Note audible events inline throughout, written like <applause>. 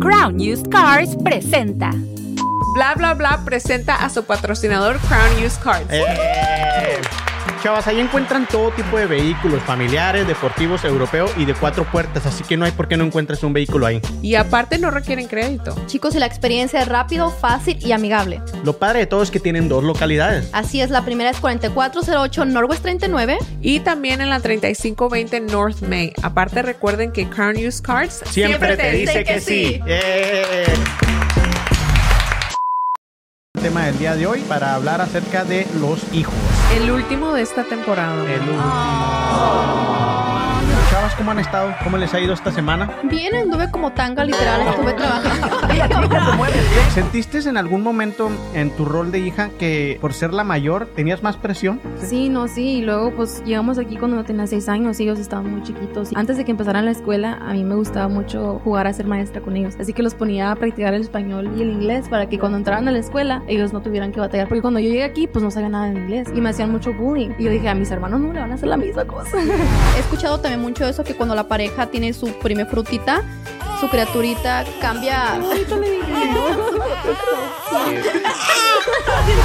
Crown Used Cars presenta. Bla bla bla presenta a su patrocinador Crown Used Cars. Eh, chavas, ahí encuentran todo tipo de vehículos familiares, deportivos, europeos y de cuatro puertas, así que no hay por qué no encuentres un vehículo ahí. Y aparte no requieren crédito. Chicos, y la experiencia es rápido, fácil y amigable. Lo padre de todo es que tienen dos localidades. Así es, la primera es 4408 Northwest 39. Y también en la 3520 North May. Aparte recuerden que Crown Used Cars Siempre, te, dice que, sí. Eh. El tema del día de hoy para hablar acerca de los hijos. El último de esta temporada. El último. ¿Cómo han estado? ¿Cómo les ha ido esta semana? Bien, anduve como tanga literal, estuve trabajando. <laughs> ¿Sentiste en algún momento en tu rol de hija que por ser la mayor tenías más presión? Sí, no, sí. Y luego, pues llegamos aquí cuando no tenía seis años y ellos estaban muy chiquitos. Antes de que empezaran la escuela, a mí me gustaba mucho jugar a ser maestra con ellos. Así que los ponía a practicar el español y el inglés para que cuando entraran a la escuela, ellos no tuvieran que batallar. Porque cuando yo llegué aquí, pues no sabía nada de inglés y me hacían mucho bullying. Y yo dije, a mis hermanos no le van a hacer la misma cosa. <laughs> He escuchado también mucho eso que cuando la pareja tiene su primer frutita, su criaturita cambia.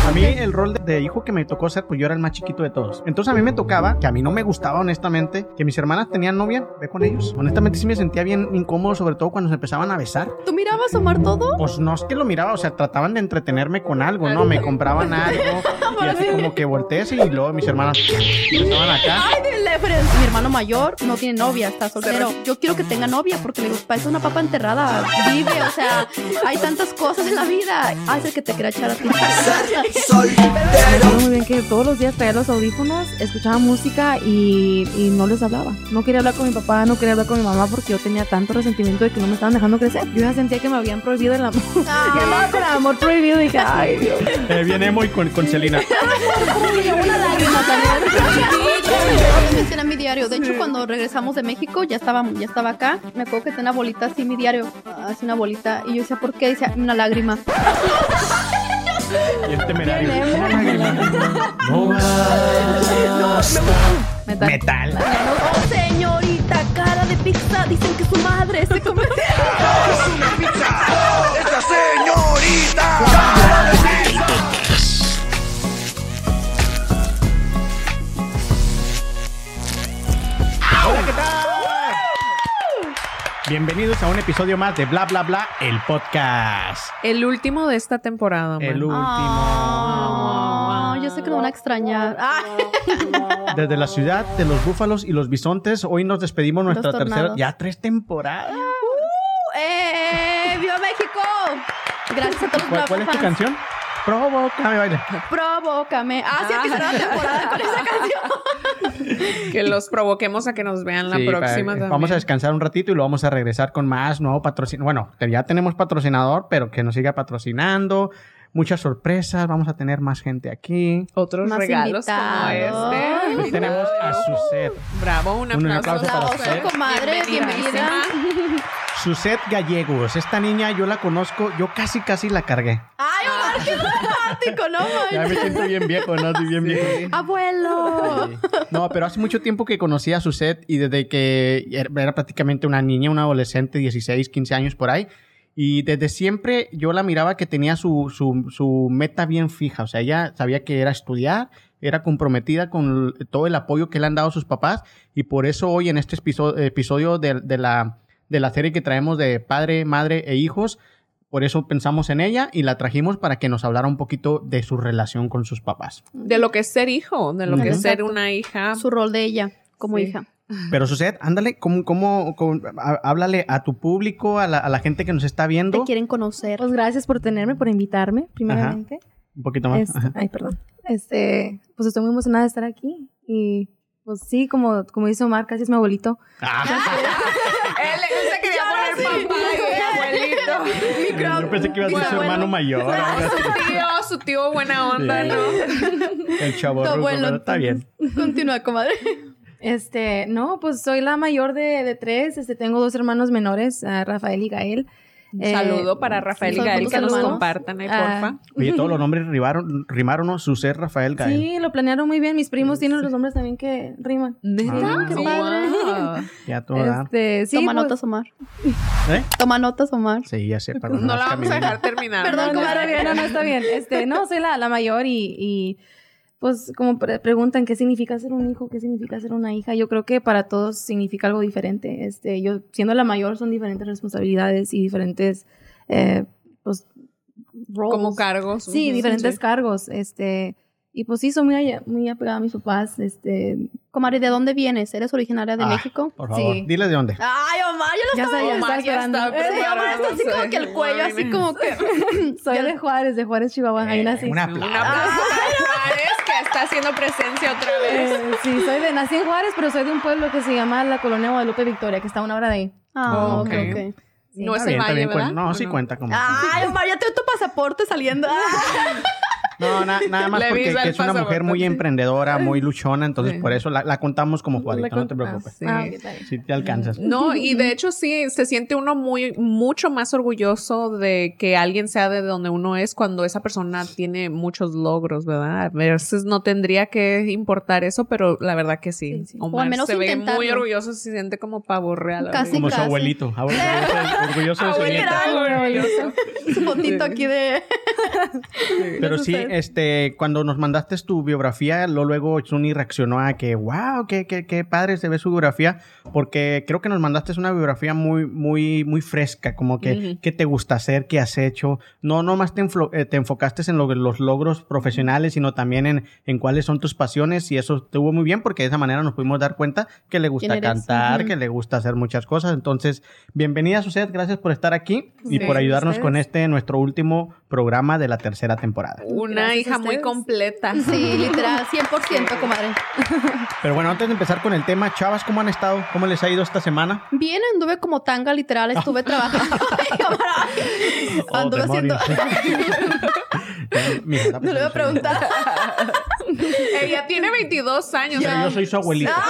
A mí el rol de, hijo que me tocó ser, pues yo era el más chiquito de todos. Entonces a mí me tocaba, que a mí no me gustaba honestamente, que mis hermanas tenían novia, ve con ellos. Honestamente sí me sentía bien incómodo, sobre todo cuando se empezaban a besar. ¿Tú mirabas Omar todo? Pues no es que lo miraba, o sea, trataban de entretenerme con algo, ¿no? Me compraban algo y así como que voltees y luego mis hermanas estaban acá. Mi hermano mayor no tiene novia, está soltero. Yo quiero que tenga novia porque le digo, parece una papa enterrada. Vive, o sea, hay tantas cosas en la vida. Hace que te quiera echar a ti. Muy bien que todos los días traía los audífonos, escuchaba música y, y no les hablaba. No quería hablar con mi papá, no quería hablar con mi mamá porque yo tenía tanto resentimiento de que no me estaban dejando crecer. Yo ya sentía que me habían prohibido el amor. <laughs> Con el amor prohibido y dije, ay Dios. Eh, bien emo y con, con Celina. <laughs> Una lágrima también. Ese <laughs> era mi diario. De hecho, cuando regresamos de México, ya estaba, ya estaba acá. Me acuerdo que tenía una bolita así, mi diario. Así una bolita. Y yo decía, ¿por qué? Decía, una lágrima. Y el temerario. Bien emo. Metal. Metal. Oh, señorita, cara de pizza. Dicen que su madre se come. ¡Esta señorita! Hola, ¿qué tal? Bienvenidos a un episodio más de Bla Bla Bla, el podcast. El último de esta temporada. El man. último. Ah, yo sé que lo van a extrañar. Ah. <laughs> Desde la ciudad de los búfalos y los bisontes, hoy nos despedimos nuestra tercera, ya tres temporadas. ¡Eh! ¡Viva México! Gracias a todos los ¿Cuál, cuál es tu canción? Provócame, baile. Provócame. Ah, sí, empieza la temporada con esa canción. Que los provoquemos a que nos vean la Sí, próxima para- también. Vamos a descansar un ratito y luego vamos a regresar con más nuevo patrocinador. Bueno, ya tenemos patrocinador, pero que nos siga patrocinando. Muchas sorpresas, vamos a tener más gente aquí. Otros Más regalos invitados. como este. Hoy tenemos a Suset. Bravo, un Un aplauso. aplauso para Aplausos, usted. comadre. Bienvenida. Suset Gallegos. Esta niña yo la conozco, yo casi casi la cargué. ¡Ay, Omar, qué romántico! ¡No Ya manches! me siento bien viejo, ¿no? Estoy bien viejo. ¡Abuelo! No, pero hace mucho tiempo que conocí a Suset y desde que era era prácticamente una niña, una adolescente, 16, 15 años por ahí. Y desde siempre yo la miraba que tenía su, su, su meta bien fija. O sea, ella sabía que era estudiar, era comprometida con todo el apoyo que le han dado sus papás. Y por eso hoy en este episodio, episodio de, de la, de la serie que traemos de padre, madre e hijos, por eso pensamos en ella y la trajimos para que nos hablara un poquito de su relación con sus papás. De lo que es ser hijo, de lo que es ser una hija. Su rol de ella como Sí. hija. Pero Suset, ándale, ¿cómo, cómo, cómo- há- háblale a tu público, a la, a la gente que nos está Te viendo? quieren conocer. Pues gracias por tenerme, por invitarme, primeramente. Un poquito más. Este, Ajá. ay, perdón. Este, pues estoy muy emocionada de estar aquí. Y pues sí, como, como dice Omar, casi es mi abuelito. Ah, <laughs> Él se quería poner papá y <laughs> abuelito. yo pensé que ibas a ser su hermano mayor. Su tío, su tío buena onda, Sí. ¿no? El chavo pero está bien. Continúa, comadre. Este, no, pues soy la mayor de, de tres. Este, tengo dos hermanos menores, Rafael y Gael. Un Eh, saludo para Rafael y sí, Gael que nos hermanos. compartan ahí, Ah, porfa. Oye, todos los <laughs> nombres rimaron, rimaron, ¿no? Suset, Rafael, Gael. Sí, lo planearon muy bien. Mis primos tienen los nombres también que riman. Ah, qué Wow. padre. <laughs> Ya todo da. Este, sí, Toma pues, notas, Omar. ¿Eh? Toma notas, Omar. Sí, ya sé. Perdón, No la vamos a dejar terminar. <laughs> Perdón, No, no, comadre. está bien, no, no, está bien. Este, no, soy la, la mayor y, y, pues como pre- preguntan qué significa ser un hijo, qué significa ser una hija. Yo creo que para todos significa algo diferente. Este, yo siendo la mayor son diferentes responsabilidades y diferentes, eh, pues, roles. Como cargos. Sí, diferentes sí. cargos. Este, y pues sí, soy muy, muy apegada a mis papás. Este, Comadre, ¿de dónde vienes? ¿Eres originaria de Ah, México? Por favor, Sí. dile de dónde. Ay, Omar, yo lo ya estaba Omar estaba ya esperando. está Eh, Sí, Omar está así como que el cuello, así como que... <laughs> Soy de Juárez, de Juárez, Chihuahua. Ahí nací. Un Un aplauso. aplauso para Juárez que está haciendo presencia otra vez. Eh, sí, soy de, nací en Juárez, pero soy de un pueblo que se llama la Colonia Guadalupe Victoria, que está a una hora de ahí. Ah, Oh, ok, ok. ok. No es el valle, ¿verdad? cuen- No, ¿O sí cuenta como. Ay, Omar, ya tengo tu pasaporte saliendo. <laughs> Ah. No, na- nada más porque que es una mujer muy sí. emprendedora, muy luchona, entonces Sí. por eso la, la contamos como Juarito, no te preocupes. Sí. Ah, ok, está bien. Si te alcanzas. No, y de hecho sí, se siente uno muy, mucho más orgulloso de que alguien sea de donde uno es cuando esa persona tiene muchos logros, ¿verdad? A veces no tendría que importar eso, pero la verdad que sí. Sí, sí. Omar O al menos se ve intentarlo. muy orgulloso, se siente como pavo real. Casi, Como su casi. abuelito. Orgulloso, de su nieta. Su fotito aquí de... Pero sí, este, cuando nos mandaste tu biografía, lo luego Suni reaccionó a que, wow, qué, qué, qué padre se ve su biografía, porque creo que nos mandaste una biografía muy, muy, muy fresca, como que, Ujú. qué te gusta hacer, qué has hecho. No nomás te, eh, te enfocaste en lo- los logros profesionales, sino también en, en cuáles son tus pasiones, y eso estuvo muy bien, porque de esa manera nos pudimos dar cuenta que le gusta cantar, Ujú. que le gusta hacer muchas cosas. Entonces, bienvenida, Suset, gracias por estar aquí y Sí, por ayudarnos ustedes. con este, nuestro último programa de la tercera temporada. Una hija muy completa. Sí, literal, <laughs> 100%, comadre. <laughs> Pero bueno, antes de empezar con el tema, chavas, ¿cómo han estado? ¿Cómo les ha ido esta semana? Bien, anduve como tanga, literal, estuve <laughs> trabajando. Oh, anduve haciendo... No le voy a preguntar. <laughs> Ella <laughs> tiene 22 años. Pero yo soy su abuelita. <laughs>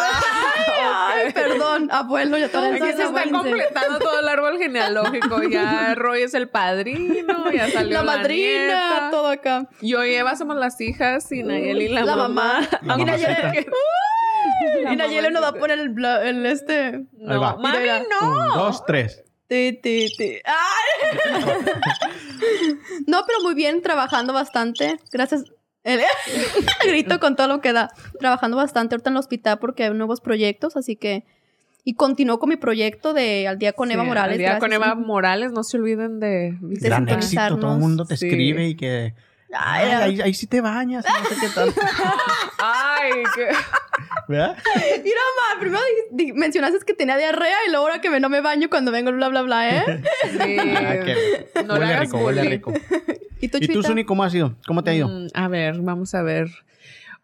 Ay, ay, perdón, abuelo, ya todo Aquí se está Abuelita. completando todo el árbol genealógico. Ya Roy es el padrino, ya salió La la, madrina, nieta. todo acá. Yo y Eva somos las hijas y Nayeli la, La mamá. mamá. La Y Nayeli, y Nayeli nos va a poner el, el este... Ahí va. No, mami, Mira, no. Un, dos, tres. Ti, ti, ti. ¡Ay! No, pero muy bien, trabajando bastante. Gracias. El <laughs> grito con todo lo que da. Trabajando bastante ahorita en el hospital porque hay nuevos proyectos, así que. Y continúo con mi proyecto de Al día con Eva Morales. al día con. Eva Morales, no se olviden de De Gran éxito, todo el mundo te Sí. escribe y que... Ay, ahí, ahí sí te bañas, no sé qué tal. <laughs> Ay, qué... ¿Verdad? Mira, ma, primero di- di- mencionaste que tenía diarrea y luego ahora que me, no me baño cuando vengo, bla, bla, bla, ¿eh? Sí. <laughs> Ah, qué- No le huele hagas rico, huele rico. <laughs> ¿Y tú, ¿Y tú? Suni, cómo has ido? ¿Cómo te ha ido? Mm, a ver, vamos a ver.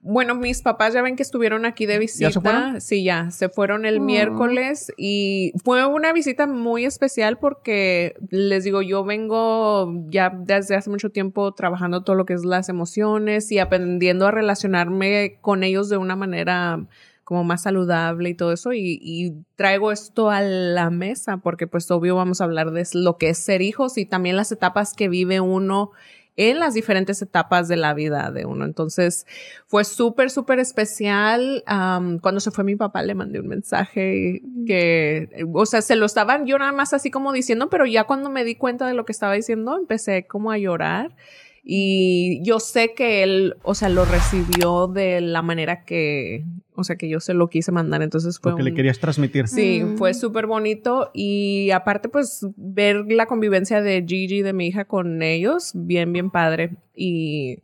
Bueno, mis papás ya ven que estuvieron aquí de visita. se fueron? Sí, ya, se fueron el Oh. miércoles y fue una visita muy especial porque les digo, yo vengo ya desde hace mucho tiempo trabajando todo lo que es las emociones y aprendiendo a relacionarme con ellos de una manera como más saludable y todo eso y, y traigo esto a la mesa porque pues obvio vamos a hablar de lo que es ser hijos y también las etapas que vive uno en las diferentes etapas de la vida de uno. Entonces fue súper, súper especial. Cuando se fue mi papá le mandé un mensaje que, o sea, se lo estaban yo nada más así como diciendo, pero ya cuando me di cuenta de lo que estaba diciendo, empecé como a llorar. Y yo sé que él, o sea, lo recibió de la manera que, o sea, que yo se lo quise mandar. Entonces fue Lo que le querías transmitir. Sí, Mm. fue súper bonito y aparte pues ver la convivencia de Gigi, de mi hija con ellos, bien, bien padre. Y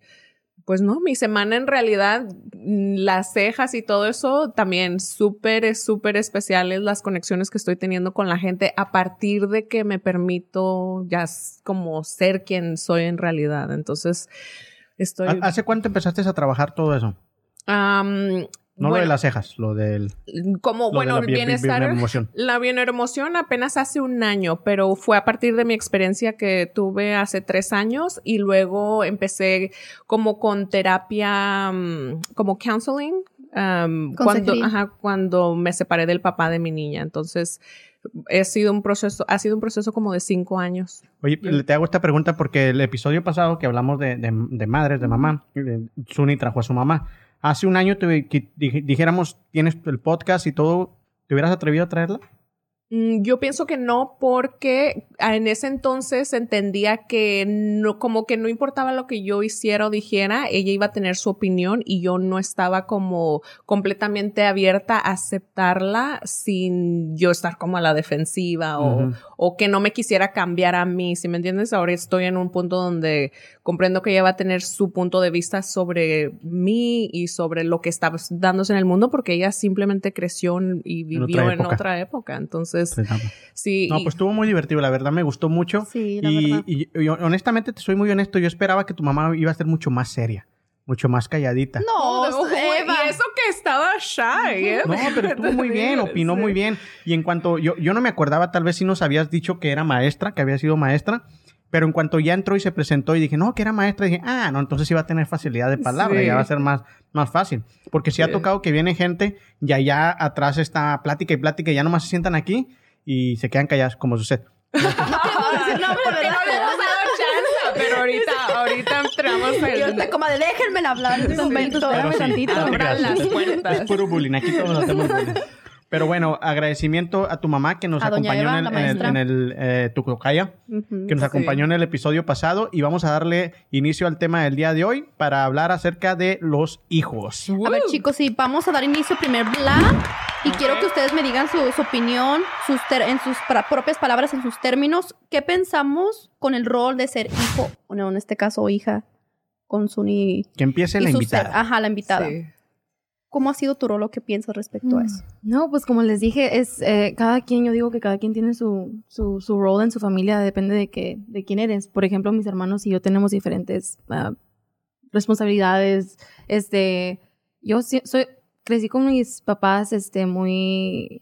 pues no, mi semana en realidad, mm, las cejas y todo eso también súper, es súper especiales las conexiones que estoy teniendo con la gente a partir de que me permito ya como ser quien soy en realidad. Entonces, estoy... ¿Ha- ¿Hace cuánto empezaste a trabajar todo eso? am, No lo de las cejas, lo del... como, lo de bueno, la bi- bi- bienestar... bioemoción. La bioemoción apenas hace un año, pero fue a partir de mi experiencia que tuve hace tres años y luego empecé como con terapia, mm, como counseling, um, cuando, ajá, cuando me separé del papá de mi niña. Entonces ha sido un proceso, ha sido un proceso como de cinco años. Oye, le- te hago esta pregunta porque el episodio pasado que hablamos de, de- de madres, de mamá, eh, Suni trajo a su mamá. Hace un año te, que dij- dijéramos, tienes el podcast y todo, ¿te hubieras atrevido a traerla? Mm, Yo pienso que no porque en ese entonces entendía que no, como que no importaba lo que yo hiciera o dijera, ella iba a tener su opinión y yo no estaba como completamente abierta a aceptarla sin yo estar como a la defensiva o, o que no me quisiera cambiar a mí, si me entiendes? Ahora estoy en un punto donde comprendo que ella va a tener su punto de vista sobre mí y sobre lo que está dándose en el mundo porque ella simplemente creció y vivió en época. otra época. Entonces, sí. No, y- pues estuvo muy divertido, la verdad me gustó mucho. Sí, la y, verdad. y- y honestamente, te soy muy honesto, yo esperaba que tu mamá iba a ser mucho más seria, mucho más calladita. No, Uy, Eva. y eso que estaba shy, ¿eh? No, pero estuvo muy bien, <laughs> opinó Sí. muy bien. Y en cuanto, yo, yo no me acordaba, tal vez si nos habías dicho que era maestra, que había sido maestra, pero en cuanto ya entró y se presentó y dije, no, que era maestra, dije, ah, no, entonces iba a tener facilidad de palabra, Sí. ya va a ser más, más fácil. Porque si ha Sí. tocado que viene gente y allá atrás está plática y plática y ya nomás se sientan aquí y se quedan callados, como sucede. <laughs> no le hemos dado chance, pero ahorita, <laughs> ahorita entramos Y el... ahorita, como de déjenme hablar en un momento. Espérame sí, tantito. no Abran las puertas. Es puro bullying, aquí todos hacemos bullying. Pero bueno, agradecimiento a tu mamá que nos A acompañó Eva, en el, en el, en el, eh, Tucocaya. Que nos sí. acompañó en el episodio pasado y vamos a darle inicio al tema del día de hoy para hablar acerca de los hijos. A ver, chicos, sí, vamos a dar inicio primer bla. Y quiero que ustedes me digan su, su opinión, sus ter- en sus propias palabras, en sus términos. ¿Qué pensamos con el rol de ser hijo, no, en este caso hija, con Suni Que empiece y la su invitada. ser? Ajá, la invitada. Sí. ¿Cómo ha sido tu rol o qué piensas respecto a eso? No, pues como les dije, es eh, cada quien, yo digo que cada quien tiene su, su, su rol en su familia, depende de que, de quién eres. Por ejemplo, mis hermanos y yo tenemos diferentes ah, responsabilidades. Este, yo sí- soy, crecí con mis papás, este, muy,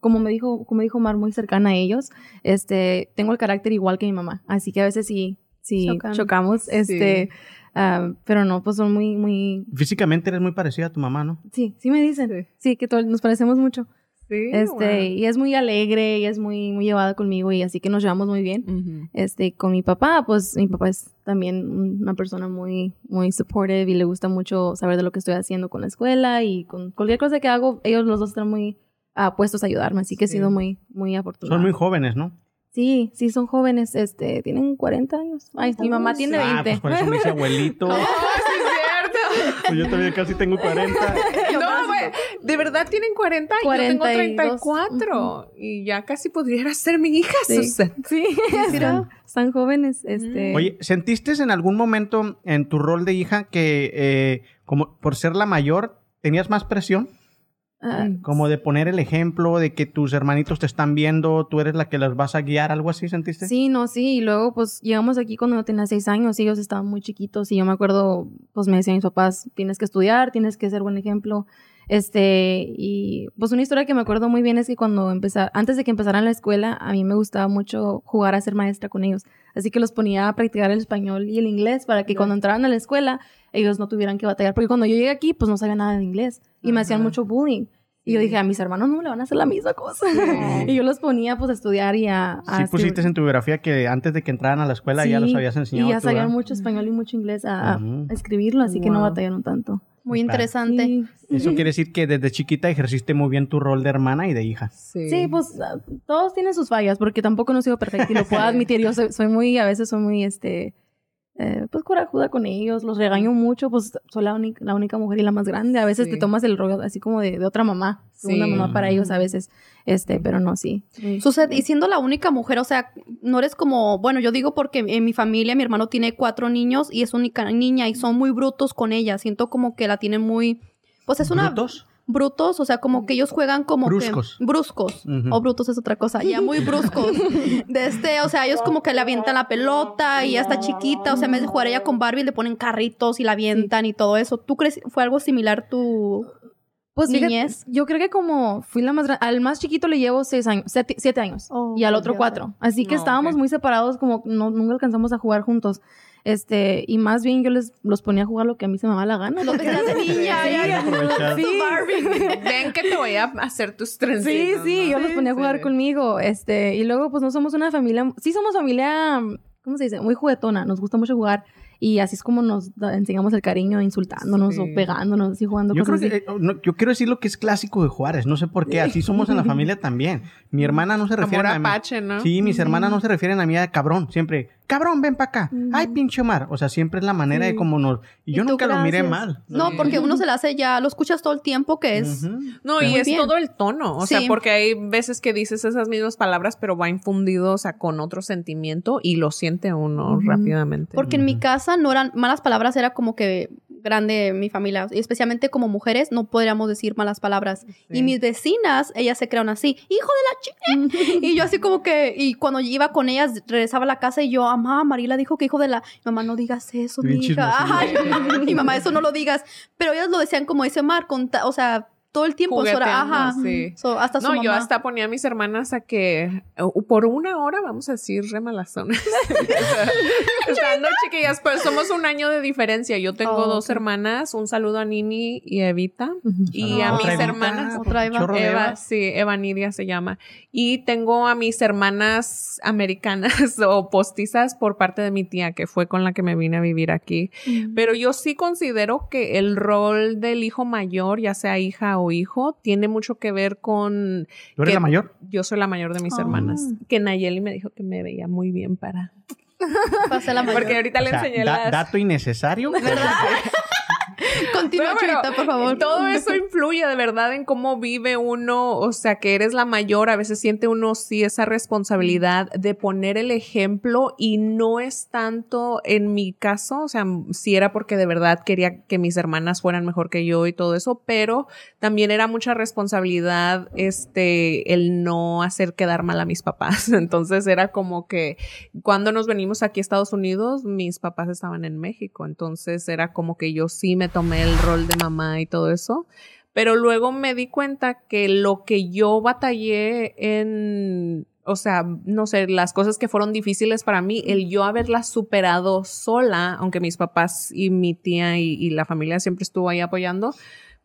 como me dijo, como dijo Mar, muy cercana a ellos. Este, tengo el carácter igual que mi mamá, así que a veces sí, sí Chocan. chocamos, este, ah, pero no, pues son muy, muy, Físicamente eres muy parecida a tu mamá, ¿no? sí, sí me dicen, Sí. sí, que to- nos parecemos mucho. Sí, Este, bueno. y es muy alegre y es muy, muy llevada conmigo y así que nos llevamos muy bien. Ujú. Este, con mi papá, pues mi papá es también una persona muy, muy supportive y le gusta mucho saber de lo que estoy haciendo con la escuela y con cualquier cosa que hago, ellos los dos están muy ah, puestos a ayudarme, así que he Sí. sido muy, muy afortunada. Son muy jóvenes, ¿no? Sí, sí, son jóvenes, este, tienen 40 años. Ay, mi mamá tiene Ah, 20. pues por eso me dice abuelito. <laughs> Oh, sí, es cierto. Pues yo también casi tengo 40. <laughs> No, güey, de verdad tienen 40 y yo tengo 42. 34 y ya casi pudiera ser mi hija, Sí. Susan. Sí, <laughs> están, están jóvenes, este. Oye, ¿sentiste en algún momento en tu rol de hija que, eh, como por ser la mayor, tenías más presión? Ah, Como de poner el ejemplo, de que tus hermanitos te están viendo, tú eres la que las vas a guiar, algo así, ¿sentiste? Sí, no, sí. Y luego, pues, llegamos aquí cuando yo tenía seis años y ellos estaban muy chiquitos. Y yo me acuerdo, pues, me decían mis papás, tienes que estudiar, tienes que ser buen ejemplo. Este, y pues una historia que me acuerdo muy bien es que cuando empezar, antes de que empezaran la escuela, a mí me gustaba mucho jugar a ser maestra con ellos. Así que los ponía a practicar el español y el inglés para que cuando entraran a la escuela, ellos no tuvieran que batallar. Porque cuando yo llegué aquí, pues no sabía nada de inglés. Y me hacían mucho bullying. Y yo dije, a mis hermanos no le van a hacer la misma cosa. <laughs> y yo los ponía, pues, a estudiar y a... a Sí escribir. pusiste en tu biografía que antes de que entraran a la escuela ya los habías enseñado. Y ya sabían ¿verdad? mucho español y mucho inglés a, escribirlo, así que no batallaron tanto. Muy interesante. Sí, Eso quiere decir que desde chiquita ejerciste muy bien tu rol de hermana y de hija. Sí. Sí, pues ah, todos tienen sus fallas, porque tampoco no sido perfecta y lo puedo <laughs> admitir. Yo soy, soy muy, a veces soy muy, este, eh, pues corajuda con ellos, los regaño mucho, pues soy la, única la única mujer y la más grande. A veces Sí. te tomas el rollo así como de, de otra mamá, Sí. mamá para ellos a veces, este, pero no, sí. Sucede, y siendo la única mujer, o sea, no eres como, bueno, yo digo porque en mi familia mi hermano tiene cuatro niños y es única niña y son muy brutos con ella. Siento como que la tienen muy, pues es una ¿Brutos? Brutos, o sea, como que ellos juegan como Bruscos. que bruscos o brutos es otra cosa, ya muy bruscos. De este, o sea, ellos como que le avientan la pelota y ya está chiquita, o sea, en vez de jugar ella con Barbie le ponen carritos y la avientan y todo eso. ¿Tú crees fue algo similar tu Pues fíjate, Niñez. yo creo que como fui la más grande, al más chiquito le llevo seis años, siete, siete años Oh, y al otro cuatro. Así que No, estábamos muy separados, como no, nunca alcanzamos a jugar juntos. Este, y más bien yo les los ponía a jugar lo que a mí se me daba la gana. <laughs> Niña, Sí, ya. Sí. <laughs> Ven que te voy a hacer tus Sí, trencitos. sí, ¿no? yo los ponía a jugar Sí. conmigo, este, y luego pues no somos una familia, sí somos familia, ¿cómo se dice? Muy juguetona, nos gusta mucho jugar y así es como nos enseñamos el cariño, insultándonos Sí. o pegándonos y jugando Yo creo que, así. eh, no, yo quiero decir lo que es clásico de Juárez, no sé por qué, así somos en la <laughs> familia también. Mi hermana no se refiere Amor a mí. apache, ¿no? Sí, mis hermanas no se refieren a mí a cabrón, siempre, cabrón, ven para acá. Ay, pinche Omar. O sea, siempre es la manera de Sí. cómo nos... Y yo nunca lo miré mal. No, Sí. porque uno se <laughs> la hace ya, lo escuchas todo el tiempo que es. No, y es bien. todo el tono, o Sí. sea, porque hay veces que dices esas mismas palabras, pero va infundido, o sea, con otro sentimiento y lo siente uno rápidamente. Porque en mi casa no eran malas palabras, era como que grande mi familia, y especialmente como mujeres no podríamos decir malas palabras. Y mis vecinas, ellas se crean así, hijo de la chica. <laughs> y yo así como que, y cuando iba con ellas, regresaba a la casa y yo, mamá, Marila dijo que hijo de la, mamá, no digas eso, mi hija. <laughs> mi mamá, eso no lo digas. Pero ellas lo decían como ese Mar, con ta- o sea, todo el tiempo, eso era, Jugueteando, ajá. sí. So, hasta su No, mamá. yo hasta ponía a mis hermanas a que uh, por una hora, vamos a decir, remalazones. <laughs> o sea, no, chiquillas, pues somos un año de diferencia. Yo tengo Oh, dos hermanas, un saludo a Nini y a Evita. Y a Oh. mis Evita, hermanas. Otra Eva. Eva, Eva. sí, Eva Nidia se llama. Y tengo a mis hermanas americanas <laughs> o postizas por parte de mi tía, que fue con la que me vine a vivir aquí. Pero yo sí considero que el rol del hijo mayor, ya sea hija o hijo, tiene mucho que ver con... ¿Tú eres que la mayor? Yo soy la mayor de mis Oh. hermanas. Que Nayeli me dijo que me veía muy bien para... Pasé la <laughs> mayor. Porque ahorita le O sea, enseñé da- las... dato innecesario. <laughs> <laughs> <laughs> Continúa, Churita, por favor. Todo eso influye de verdad en cómo vive uno, o sea, que eres la mayor, a veces siente uno sí esa responsabilidad de poner el ejemplo y no es tanto en mi caso, o sea, sí era porque de verdad quería que mis hermanas fueran mejor que yo y todo eso, pero también era mucha responsabilidad este el no hacer quedar mal a mis papás. <laughs> Entonces era como que cuando nos venimos aquí a Estados Unidos, mis papás estaban en México, entonces era como que yo sí me tomé el rol de mamá y todo eso. Pero luego me di cuenta que lo que yo batallé en, o sea, no sé, las cosas que fueron difíciles para mí, el yo haberlas superado sola, aunque mis papás y mi tía y, y la familia siempre estuvo ahí apoyando,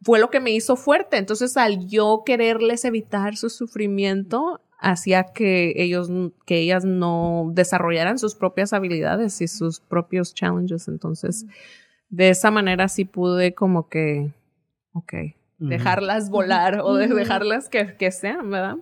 fue lo que me hizo fuerte. Entonces, al yo quererles evitar su sufrimiento, hacía que ellos, que ellas no desarrollaran sus propias habilidades y sus propios challenges. Entonces, de esa manera sí pude como que, ok, dejarlas volar o de- dejarlas que, que sean, ¿verdad?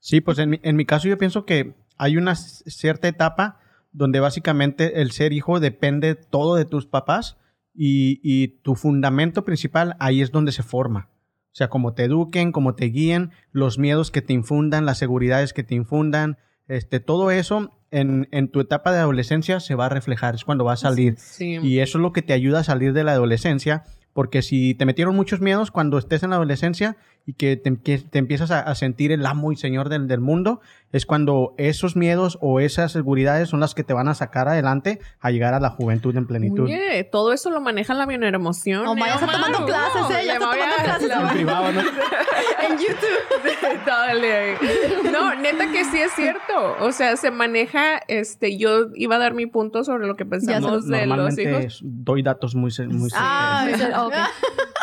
Sí, pues en mi, en mi caso yo pienso que hay una cierta etapa donde básicamente el ser hijo depende todo de tus papás y, y tu fundamento principal ahí es donde se forma. O sea, como te eduquen, como te guíen, los miedos que te infundan, las seguridades que te infundan, este, todo eso en, en tu etapa de adolescencia se va a reflejar, es cuando va a salir. Sí. Y eso es lo que te ayuda a salir de la adolescencia, porque si te metieron muchos miedos cuando estés en la adolescencia y que te, que te empiezas a, a sentir el amo y señor del, del mundo, es cuando esos miedos o esas seguridades son las que te van a sacar adelante a llegar a la juventud en plenitud. Oye, todo eso lo maneja la bioemoción. Oh, ya está tomando clases, ¿eh? Ya está tomando clases. En privado, ¿no? <laughs> En YouTube. <laughs> Dale. No, neta que sí es cierto. O sea, se maneja, este, yo iba a dar mi punto sobre lo que pensamos de los hijos. doy datos muy... muy Ah, Sí, sí, ok.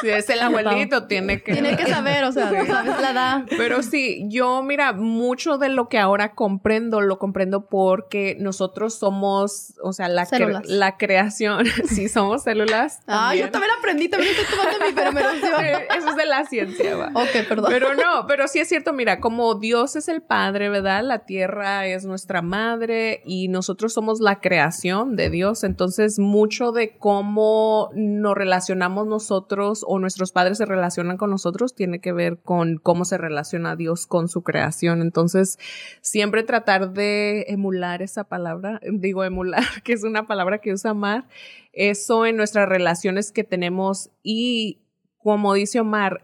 Si es el abuelito, tiene que... Tiene que saber, o sea, tú sabes la edad. Pero sí, yo, mira, mucho de lo que ahora comprendo, lo comprendo porque nosotros somos, o sea, la, cre- la creación, <laughs> sí, somos células. Ah, yo también aprendí, también estoy tomando mi dio. <laughs> Eh, Eso es de la ciencia, va. Ok, perdón. Pero no, pero sí es cierto, mira, como Dios es el Padre, ¿verdad? La tierra es nuestra madre y nosotros somos la creación de Dios. Entonces, mucho de cómo nos relacionamos nosotros o nuestros padres se relacionan con nosotros tiene que ver con cómo se relaciona Dios con su creación. Entonces, siempre tratar de emular esa palabra, <laughs> digo emular, <laughs> que es una palabra que usa Mar, eso en nuestras relaciones que tenemos y como dice Omar,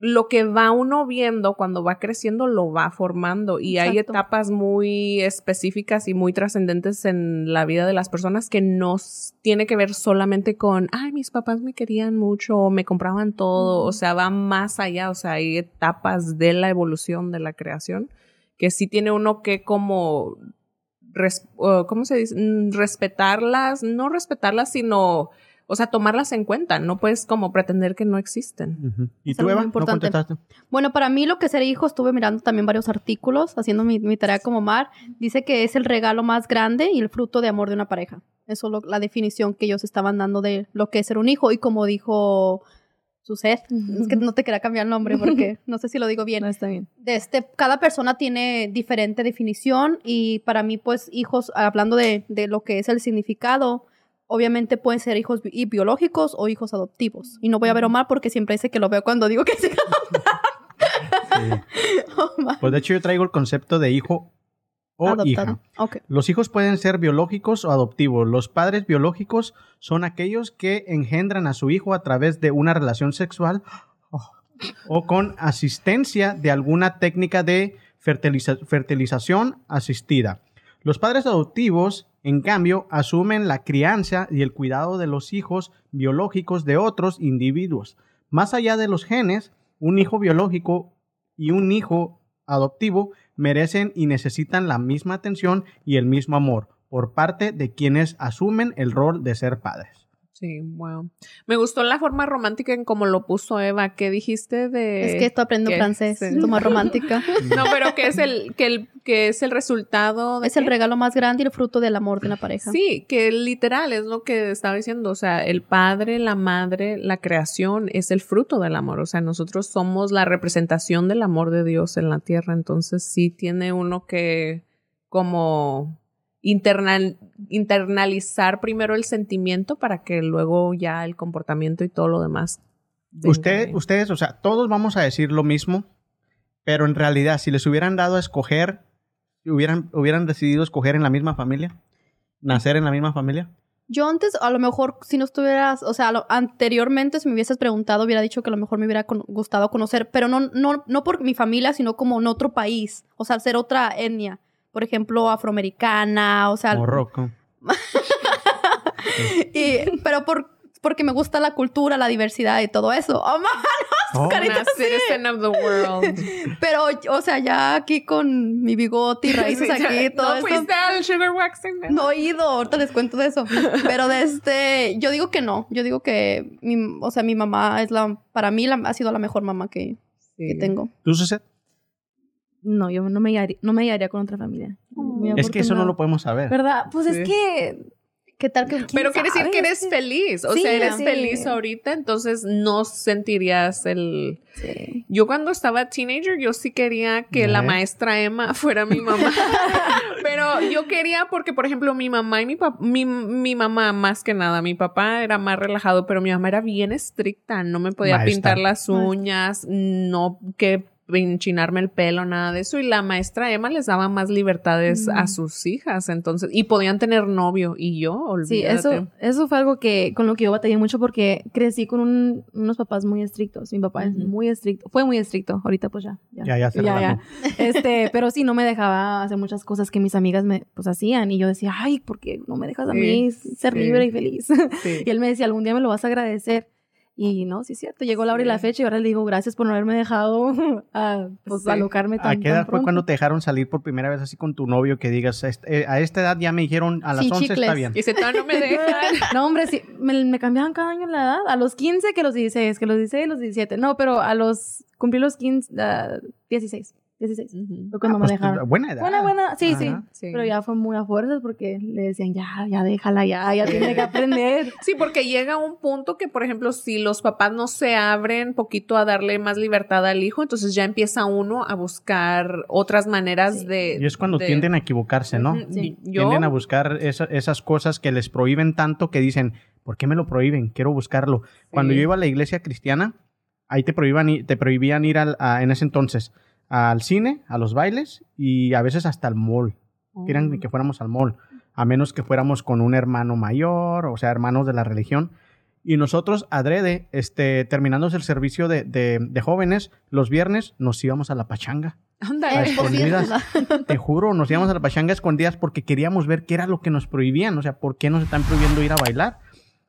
lo que va uno viendo cuando va creciendo lo va formando. Y hay etapas muy específicas y muy trascendentes en la vida de las personas que no tiene que ver solamente con, ay, mis papás me querían mucho me compraban todo, o sea, va más allá, o sea, hay etapas de la evolución de la creación que sí tiene uno que como, res- uh, ¿cómo se dice? Mm, Respetarlas, no respetarlas, sino... O sea, tomarlas en cuenta, no puedes como pretender que no existen. ¿Y Es tú, Eva? ¿No contestaste? Bueno, para mí lo que ser hijo, estuve mirando también varios artículos, haciendo mi, mi tarea como Mar, dice que es el regalo más grande y el fruto de amor de una pareja. Eso es lo- la definición que ellos estaban dando de lo que es ser un hijo. Y como dijo Suset, es que no te quería cambiar el nombre porque <laughs> no sé si lo digo bien. No está bien. de este, cada persona tiene diferente definición y para mí, pues, hijos, hablando de, de lo que es el significado, obviamente pueden ser hijos bi- biológicos o hijos adoptivos. Y no voy a ver Omar porque siempre dice que lo veo cuando digo que. <laughs> Sí. Omar. Pues de hecho yo traigo el concepto de hijo o Adoptado. hija. Ok. Los hijos pueden ser biológicos o adoptivos. Los padres biológicos son aquellos que engendran a su hijo a través de una relación sexual oh, <gasps> o con asistencia de alguna técnica de fertiliza- fertilización asistida. Los padres adoptivos, en cambio, asumen la crianza y el cuidado de los hijos biológicos de otros individuos. Más allá de los genes, un hijo biológico y un hijo adoptivo merecen y necesitan la misma atención y el mismo amor por parte de quienes asumen el rol de ser padres. Sí, wow. Me gustó la forma romántica en cómo lo puso Eva. ¿Qué dijiste de...? Es que esto aprendo ¿qué? francés, Sí. es más romántica. <laughs> No, pero que es el, que el, que es el resultado de es el regalo más grande y el fruto del amor de una pareja. Sí, que literal es lo que estaba diciendo. O sea, el padre, la madre, la creación es el fruto del amor. O sea, nosotros somos la representación del amor de Dios en la tierra. Entonces, sí tiene uno que como internal, internalizar primero el sentimiento para que luego ya el comportamiento y todo lo demás. Usted, de- ustedes, o sea, todos vamos a decir lo mismo, pero en realidad, si les hubieran dado a escoger, hubieran, hubieran decidido escoger en la misma familia, nacer en la misma familia. Yo antes, a lo mejor, si no estuvieras, o sea, lo- anteriormente, si me hubieses preguntado, hubiera dicho que a lo mejor me hubiera con- gustado conocer, pero no, no, no por mi familia, sino como en otro país, o sea, ser otra etnia, por ejemplo, afroamericana, o sea, Morroco. <laughs> y- pero por, porque me gusta la cultura, la diversidad y todo eso. ¡Oh, ma! Oh, carita Una citizen of the world. <laughs> Pero, o sea, ya aquí con mi bigote y raíces Sí, aquí, todo ¿No fuiste al sugar waxing? No he ido, ahorita les cuento de eso. Pero de este, yo digo que no. Yo digo que, mi, o sea, mi mamá es la, para mí la- ha sido la mejor mamá que, que Sí. tengo. ¿Tú, Suset? No, yo no me guiaría, no me guiaría con otra familia. Es que eso no lo podemos saber. ¿Verdad? Pues Sí. es que... ¿Qué tal que Pero quiere decir que eres feliz. O Sí, sea, eres sí. feliz ahorita, entonces no sentirías el. Sí. Yo cuando estaba teenager, yo sí quería que la maestra Emma <laughs> fuera mi mamá. <laughs> Pero yo quería porque, por ejemplo, mi mamá y mi papá, mi, mi mamá más que nada, mi papá era más relajado, pero mi mamá era bien estricta. No me podía Maestra. pintar las uñas, no que enchinarme el pelo, nada de eso. Y la maestra Emma les daba más libertades a sus hijas, entonces, y podían tener novio. Y yo, Sí, olvídate. eso, eso fue algo que con lo que yo batallé mucho porque crecí con un- unos papás muy estrictos. Mi papá es muy estricto, fue muy estricto, ahorita pues ya. Ya, Ya, ya se. Este, pero sí, no me dejaba hacer muchas cosas que mis amigas me pues hacían y yo decía, ay, ¿por qué no me dejas a mí ser sí. libre y feliz? Sí. <laughs> y él me decía, algún día me lo vas a agradecer. Y no, sí es cierto, llegó la hora y la Sí. fecha y ahora le digo, gracias por no haberme dejado <laughs> a, pues, Sí. alocarme tan, ¿A qué edad tan fue cuando te dejaron salir por primera vez así con tu novio que digas, "Este- eh, a esta edad ya me dijeron a las Sin 11 está bien? Y todavía no me dejan. <laughs> No, hombre, sí, me, me cambiaban cada año la edad. A los 15 que los 16, que los 16 los 17. No, pero a los, cumplí los 15, ah, 16. 16. Fue cuando Ah, me pues, dejaron. buena edad. Buena, buena, sí, sí. Pero ya fue muy a fuerzas porque le decían, ya, ya déjala, ya, ya tiene que aprender. <laughs> Sí, porque llega un punto que, por ejemplo, si los papás no se abren poquito a darle más libertad al hijo, entonces ya empieza uno a buscar otras maneras Sí. de... Y es cuando de- tienden a equivocarse, ¿no? Ujú. Sí. Yo, Tienden a buscar esa- esas cosas que les prohíben tanto que dicen, ¿por qué me lo prohíben? Quiero buscarlo. Cuando yo iba a la iglesia cristiana, ahí te prohíban, i- te prohibían ir al, a- en ese entonces al cine, a los bailes y a veces hasta al mall. Querían Mm. que fuéramos al mall, a menos que fuéramos con un hermano mayor, o sea, hermanos de la religión. Y nosotros, adrede, este, terminándose el servicio de, de- de jóvenes, los viernes nos íbamos a la pachanga. Anda, escondidas. <laughs> Te juro, nos íbamos a la pachanga escondidas porque queríamos ver qué era lo que nos prohibían. O sea, ¿por qué nos están prohibiendo ir a bailar?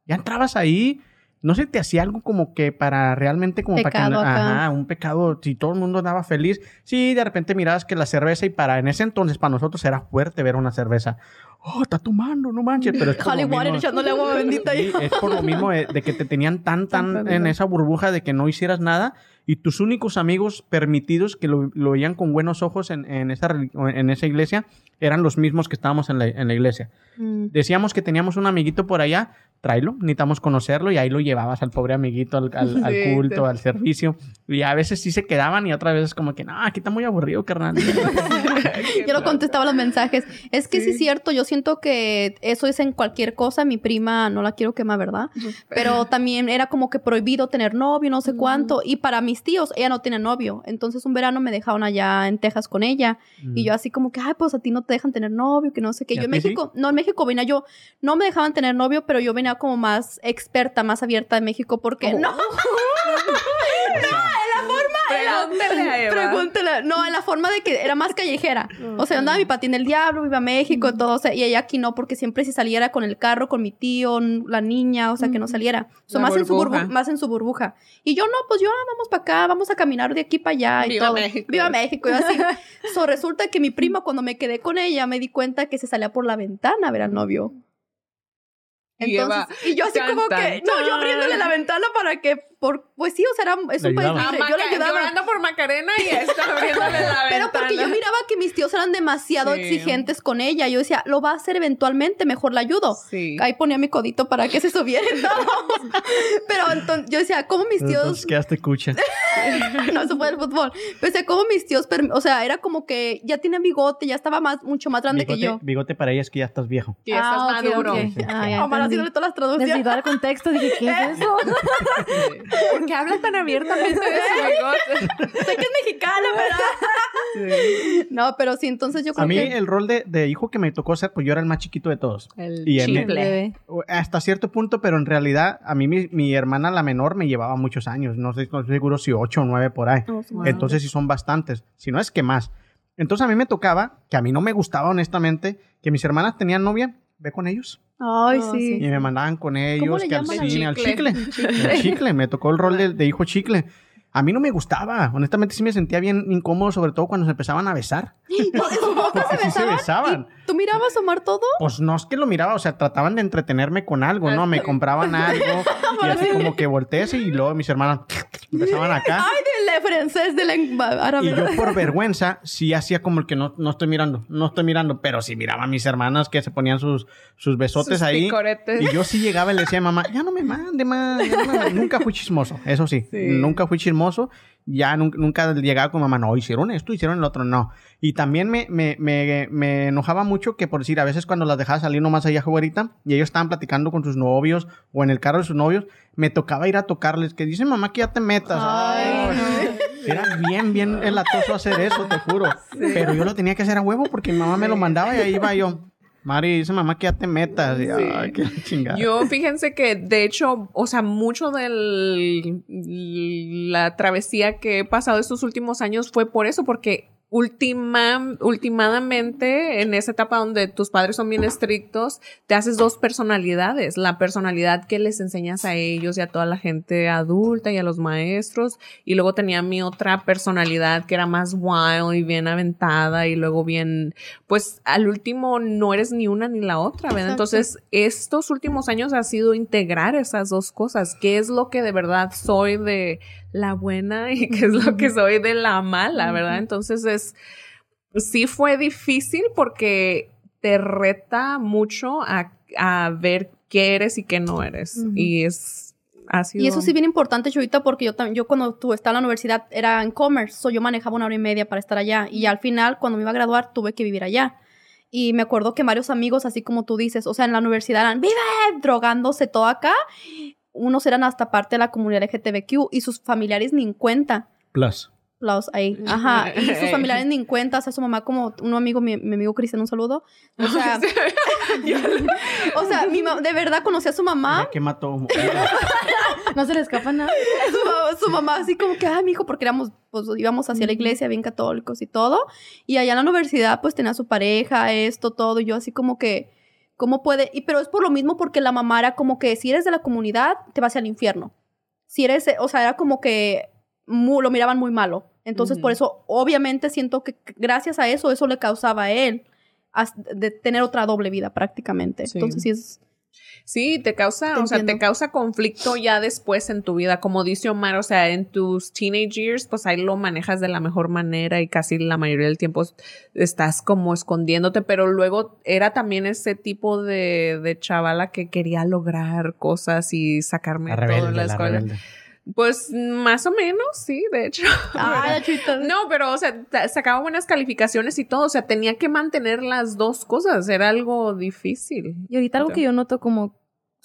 Ya entrabas ahí, no se te hacía algo como que para realmente como para que... acá. Ajá, un pecado. Si todo el mundo andaba feliz. Sí, de repente mirabas que la cerveza y para en ese entonces para nosotros era fuerte ver una cerveza. Oh, está tomando, no manches. Pero es por lo Holly Water mismo- echándole agua bendita ahí. Es por lo mismo de, de que te tenían tan, tan en esa burbuja de que no hicieras nada y tus únicos amigos permitidos que lo, lo veían con buenos ojos en, en esa, en esa iglesia eran los mismos que estábamos en la, en la iglesia. Mm. Decíamos que teníamos un amiguito por allá, tráelo, necesitamos conocerlo y ahí lo llevabas al pobre amiguito al, al- al <laughs> Sí, culto, te- al servicio. Y a veces sí se quedaban y otras veces como que, no, aquí está muy aburrido, carnal. <laughs> <laughs> Yo no contestaba los mensajes. Es que sí. es cierto, yo siento que eso es en cualquier cosa. Mi prima, no la quiero quemar, ¿verdad? Pero también era como que prohibido tener novio, no sé cuánto. Y para mis tíos, ella no tiene novio. Entonces un verano me dejaron allá en Texas con ella. Y yo así como que, ay, pues a ti no te dejan tener novio, que no sé qué. ¿Y Yo en sí? México, no, en México venía yo, no me dejaban tener novio, pero yo venía como más experta, más abierta de México porque no. <laughs> Pregúntale a Eva. Pregúntele. No, en la forma de que era más callejera. O sea, yo andaba mi patín del diablo, iba a México, todo. O sea, y ella aquí no, porque siempre si saliera con el carro, con mi tío, la niña, o sea, que no saliera. O sea, La más en, su burbuja. burbu- más en su burbuja. Y yo no, pues yo, ah, vamos para acá, vamos a caminar de aquí para allá y Viva todo. México. Viva México. Y así. <laughs> so, resulta que mi prima, cuando me quedé con ella, me di cuenta que se salía por la ventana a ver al novio. Y Entonces, Eva, y yo así como que, no, yo abriéndole la ventana para que, por, pues sí, o sea, era, es Le un país libre. Yo le ayudaba. Llorando por Macarena y está abriéndole la <laughs> Pero ventana. porque yo miraba que mis tíos eran demasiado Sí. exigentes con ella. Yo decía, lo va a hacer eventualmente, mejor la ayudo. Sí. Ahí ponía mi codito para que se subiera y todo. <laughs> Pero entonces yo decía, ¿cómo mis tíos Entonces quedaste cucha. <laughs> no se fue el fútbol? Pero decía, ¿cómo mis tíos, o sea, era como que ya tenía bigote, ya estaba más, mucho más grande que yo. bigote para ella es que ya estás viejo. Que ya Ah, estás ok, maduro. ok. Ah, ya Omar haciéndole todas las traducciones. Necesitaba el contexto. Dije, ¿qué es eso? ¿Por qué habla tan abiertamente de su <laughs> bigote? sé que es mexicana, ¿verdad? No, pero sí, entonces yo creo A mí que... el rol de, de hijo que me tocó ser, pues yo era el más chiquito de todos. El Y. Leve. Hasta cierto punto, pero en realidad a mí mi, mi hermana la menor me llevaba muchos años. No sé, no estoy seguro si ocho o nueve por ahí. Oh, Entonces sí son bastantes. Si no es que más. Entonces a mí me tocaba, que a mí no me gustaba honestamente, que mis hermanas tenían novia, ve con ellos. Ay, Oh, sí. Y me mandaban con ellos, que al cine, al chicle? chicle. <laughs> El chicle, me tocó el rol de, de hijo chicle. A mí no me gustaba, honestamente sí me sentía bien incómodo, sobre todo cuando se empezaban a besar. <laughs> Porque sí se besaban. ¿Tú mirabas a Omar todo? Pues no es que lo miraba, o sea, trataban de entretenerme con algo, ¿no? Me compraban <laughs> algo y así como que volteé y luego mis hermanas empezaban acá. Ay, del francés, de la árabe. Y yo por vergüenza sí hacía como el que no, no estoy mirando, no estoy mirando, pero sí miraba a mis hermanas que se ponían sus, sus besotes Sus ahí. picoretes. Y yo sí llegaba y le decía a mamá, ya no me mande más. ya no me mande". <laughs> Nunca fui chismoso, eso sí, Sí. nunca fui chismoso. Ya nunca, nunca llegaba con mamá, no, hicieron esto, hicieron el otro, no. Y también me, me, me, me enojaba mucho que, por decir, a veces cuando las dejaba salir nomás allá jugarita y ellos estaban platicando con sus novios o en el carro de sus novios, me tocaba ir a tocarles, que dicen mamá que ya te metas. Ay, Era bien, bien <laughs> elatoso hacer eso, te juro. Pero yo lo tenía que hacer a huevo porque mi mamá me lo mandaba y ahí iba yo. Mari, dice mamá que ya te metas. Sí. ay, qué chingada. Yo, fíjense que, de hecho, o sea, mucho de la travesía que he pasado estos últimos años fue por eso, porque última, últimamente, en esa etapa donde tus padres son bien estrictos, te haces dos personalidades. La personalidad que les enseñas a ellos y a toda la gente adulta y a los maestros. Y luego tenía mi otra personalidad que era más wild y bien aventada y luego bien, pues al último no eres ni una ni la otra, ¿verdad? Entonces, estos últimos años ha sido integrar esas dos cosas. ¿Qué es lo que de verdad soy de la buena y <laughs> qué es lo que soy de la mala, verdad? Entonces, es, sí fue difícil porque te reta mucho a, a ver qué eres y qué no eres. Ujú. Y es, sido... Y eso sí bien importante, Chovita, porque yo también, yo cuando tú estaba en la universidad era en commerce, so yo manejaba una hora y media para estar allá. Y al final, cuando me iba a graduar, tuve que vivir allá. Y me acuerdo que varios amigos, así como tú dices, o sea, en la universidad eran, vive, drogándose todo acá. Unos eran hasta parte de la comunidad LGTBQ y sus familiares ni en cuenta. Plus. Aplausos ahí. Ajá. Y sus <laughs> familiares ni en cuenta. O sea, su mamá como un amigo, mi, mi amigo Cristian, un saludo. O sea, <laughs> o sea, mi de verdad conocí a su mamá. Que mató. <laughs> No se le escapa nada. su, mamá- su mamá así como que, ay, mi hijo, porque éramos, pues íbamos hacia la iglesia, bien católicos y todo. Y allá en la universidad, pues tenía su pareja, esto, todo. Y yo así como que, ¿cómo puede? Y, pero es por lo mismo porque la mamá era como que si eres de la comunidad, te vas al infierno. Si eres, eh, o sea, era como que lo miraban muy malo. Entonces, por eso, obviamente, siento que gracias a eso, eso le causaba a él de tener otra doble vida prácticamente. Sí. Entonces, sí es... Sí, te causa, Te o sea, te causa conflicto ya después en tu vida, como dice Omar, o sea, en tus teenage years, pues ahí lo manejas de la mejor manera y casi la mayoría del tiempo estás como escondiéndote, pero luego era también ese tipo de, de chavala que quería lograr cosas y sacarme La todo en rebelde, la la escuela. rebelde. Pues más o menos, sí, de hecho. <laughs> Chulita. No, pero, o sea, sacaba buenas calificaciones y todo, o sea, tenía que mantener las dos cosas, era algo difícil. Y ahorita algo que yo noto como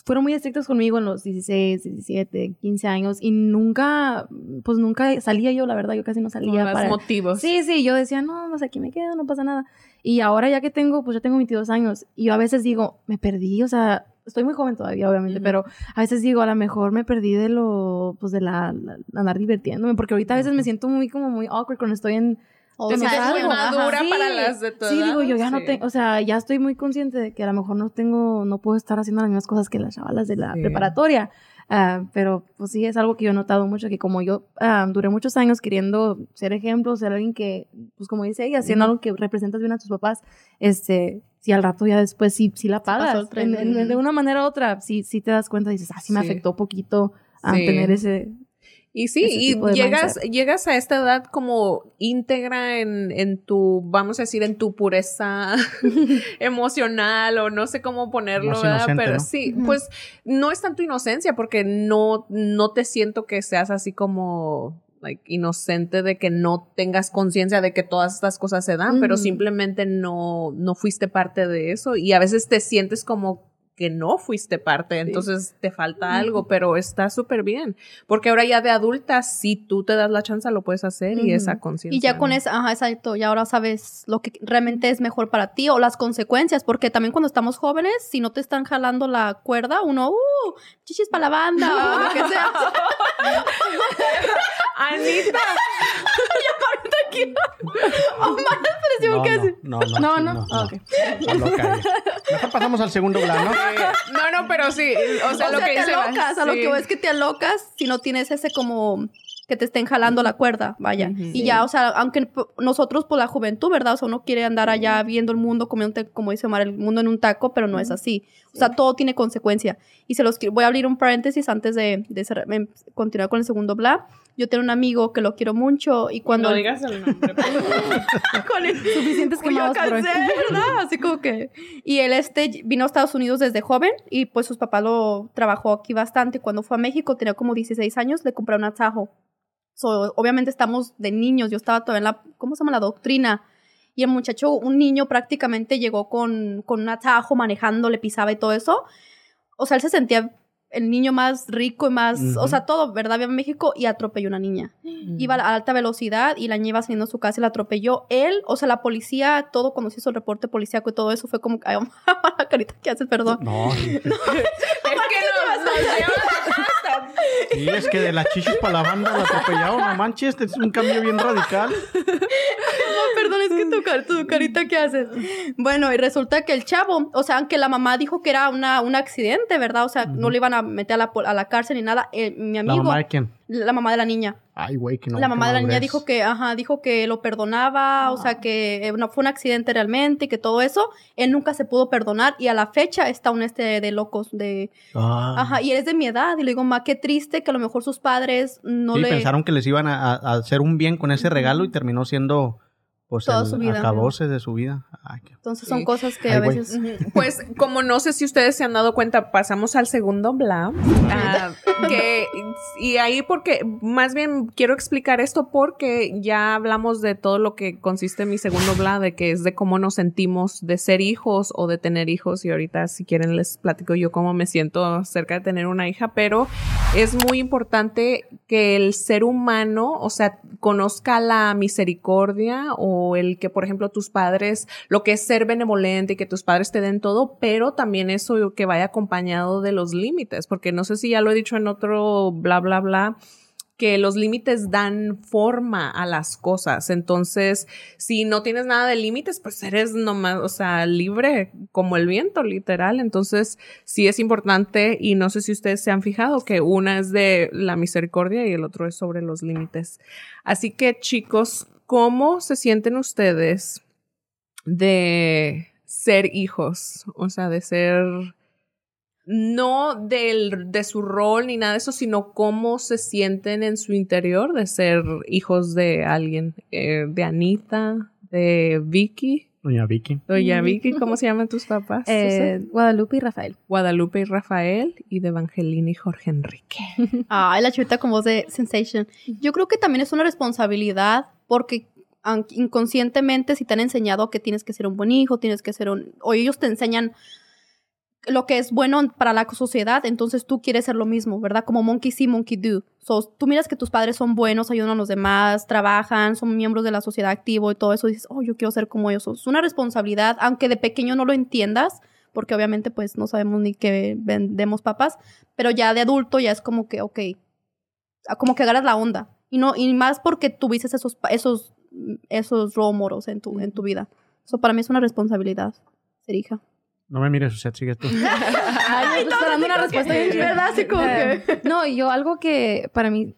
fueron muy estrictos conmigo en los 16, 17, 15 años y nunca, pues nunca salía yo, la verdad, yo casi no salía das para... motivos. Sí, sí, yo decía, no, pues aquí me quedo, no pasa nada. Y ahora ya que tengo, pues ya tengo 22 años y yo a veces digo, me perdí, o sea, estoy muy joven todavía, obviamente, Ujú. pero a veces digo, a lo mejor me perdí de lo, pues de la, la- andar divirtiéndome, porque ahorita a veces me siento muy como muy awkward cuando estoy en, O sea, es madura para las de tu Sí, digo yo, ya no sí. tengo, o sea, ya estoy muy consciente de que a lo mejor no tengo, no puedo estar haciendo las mismas cosas que las chavalas de la Sí. preparatoria. Ah, pero pues sí, es algo que yo he notado mucho, que como yo ah, duré muchos años queriendo ser ejemplo, ser alguien que, pues como dice ella, haciendo algo que representas bien a tus papás, este, si al rato ya después sí, sí la pagas. En- en- de una manera u otra, sí, sí te das cuenta y dices, ah, sí me Sí. afectó poquito a Sí. tener ese... Y sí, y llegas, mindset. llegas a esta edad como íntegra en, en tu, vamos a decir, en tu pureza <laughs> emocional o no sé cómo ponerlo, Más ¿verdad? Pero ¿no? sí, pues no es tanto inocencia porque no, no te siento que seas así como like, inocente de que no tengas conciencia de que todas estas cosas se dan, pero simplemente no, no fuiste parte de eso. Y a veces te sientes como que no fuiste parte, entonces te falta algo, pero está súper bien, porque ahora ya de adulta, si tú te das la chance, lo puedes hacer y Ujú. esa conciencia. Y ya con ¿no? eso, ajá, exacto, ya ahora sabes lo que realmente es mejor para ti o las consecuencias, porque también cuando estamos jóvenes, si no te están jalando la cuerda, uno, uh, chichis para la banda o lo que sea. <laughs> Anita, <laughs> <laughs> Pareció <laughs> No, que no, sí. no, no, No, sí, no. no, no, ella. Mejor pasamos al segundo plano. no, no, pero sí, o sea, o lo sea, que te dice alocas, a lo sí. que voy es que te alocas si no tienes ese como que te estén jalando la cuerda, vaya. Ujú. Y ya, o sea, aunque nosotros por la juventud, ¿verdad? O sea, uno quiere andar allá viendo el mundo, comiendo, como dice Omar, el mundo en un taco, pero no es así. O sea, todo tiene consecuencia. Y se los quiero- voy a abrir un paréntesis antes de, de em, continuar con el segundo bla. Yo tengo un amigo que lo quiero mucho y cuando... No digas el nombre. con <laughs> el, Suficientes yo cansé, ¿verdad? Así como que... Y él este vino a Estados Unidos desde joven y pues sus papás lo trabajó aquí bastante. Cuando fue a México tenía como 16 años, le compraron un atajo. So, obviamente estamos de niños, yo estaba todavía en la, ¿cómo se llama? La doctrina. Y el muchacho, un niño prácticamente llegó con, con un atajo manejando, le pisaba y todo eso. O sea, él se sentía el niño más rico y más, o sea, todo, ¿verdad? Vive en México y atropelló a una niña iba a alta velocidad y la niña iba saliendo de su casa y la atropelló. Él, o sea, la policía, todo cuando se hizo el reporte policíaco y todo eso fue como, ay, <laughs> la carita que haces, perdón. No, <laughs> Es que <laughs> nos, nos lleva sí, es que de las chichis para la banda la atropellaron. No manches, este es un cambio bien radical. No, perdón, es que tu, car- tu carita que haces. Bueno, y resulta que el chavo, o sea, aunque la mamá dijo que era una, un accidente, ¿verdad? O sea, no le iban a meter a la, pol- a la cárcel ni nada. eh, mi La amigo, mamá de quién. La mamá de la niña. Ay, güey, que no. la mamá de la niña dijo que, ajá, dijo que lo perdonaba, o sea, que eh, no, fue un accidente realmente y que todo eso, él nunca se pudo perdonar y a la fecha está un este de locos, de, Ah. ajá, y es de mi edad y le digo, ma, qué triste que a lo mejor sus padres no sí, le... pensaron que les iban a, a- a hacer un bien con ese regalo y terminó siendo pues Toda el su vida. acabose de su vida. Ay, qué- Entonces Sí. son cosas que Ay, a veces... <laughs> Pues como no sé si ustedes se han dado cuenta, pasamos al segundo bla. ah, que, y ahí porque, más bien quiero explicar esto porque ya hablamos de todo lo que consiste mi segundo bla, de que es de cómo nos sentimos de ser hijos o de tener hijos. Y ahorita si quieren les platico yo cómo me siento cerca de tener una hija, pero es muy importante que el ser humano, o sea, conozca la misericordia o el que, por ejemplo, tus padres, lo que es ser benevolente y que tus padres te den todo, pero también eso que vaya acompañado de los límites, porque no sé si ya lo he dicho en otro bla, bla, bla que los límites dan forma a las cosas. Entonces, si no tienes nada de límites, pues eres nomás, o sea, libre como el viento, literal. Entonces, sí es importante y no sé si ustedes se han fijado que una es de la misericordia y el otro es sobre los límites. Así que, chicos, ¿cómo se sienten ustedes de ser hijos? O sea, de ser no del, de su rol ni nada de eso, sino cómo se sienten en su interior de ser hijos de alguien, eh, de Anita, de Vicky. Doña Vicky. Doña Vicky, ¿cómo se llaman tus papás? Eh, Guadalupe y Rafael. Guadalupe y Rafael y de Evangelina y Jorge Enrique. <laughs> Ay, la chulita con voz de Sensation. Yo creo que también es una responsabilidad porque inconscientemente si te han enseñado que tienes que ser un buen hijo, tienes que ser un... o ellos te enseñan lo que es bueno para la sociedad, entonces tú quieres ser lo mismo, ¿verdad? Como monkey see, monkey do. So, tú miras que tus padres son buenos, ayudan a los demás, trabajan, son miembros de la sociedad activo y todo eso, y dices, oh, yo quiero ser como ellos. es una responsabilidad, aunque de pequeño no lo entiendas, porque obviamente pues no sabemos ni que vendemos papas, pero ya de adulto ya es como que, ok, como que agarras la onda. Y, no, y más porque tuviste esos, esos, esos rómoros en tu, en tu vida. Eso para mí es una responsabilidad, ser hija. No me mires, sea, sigue tú. <laughs> Ay, estoy esperando una respuesta bien ¿Verdad? Así como que... <laughs> No, yo algo que para mí,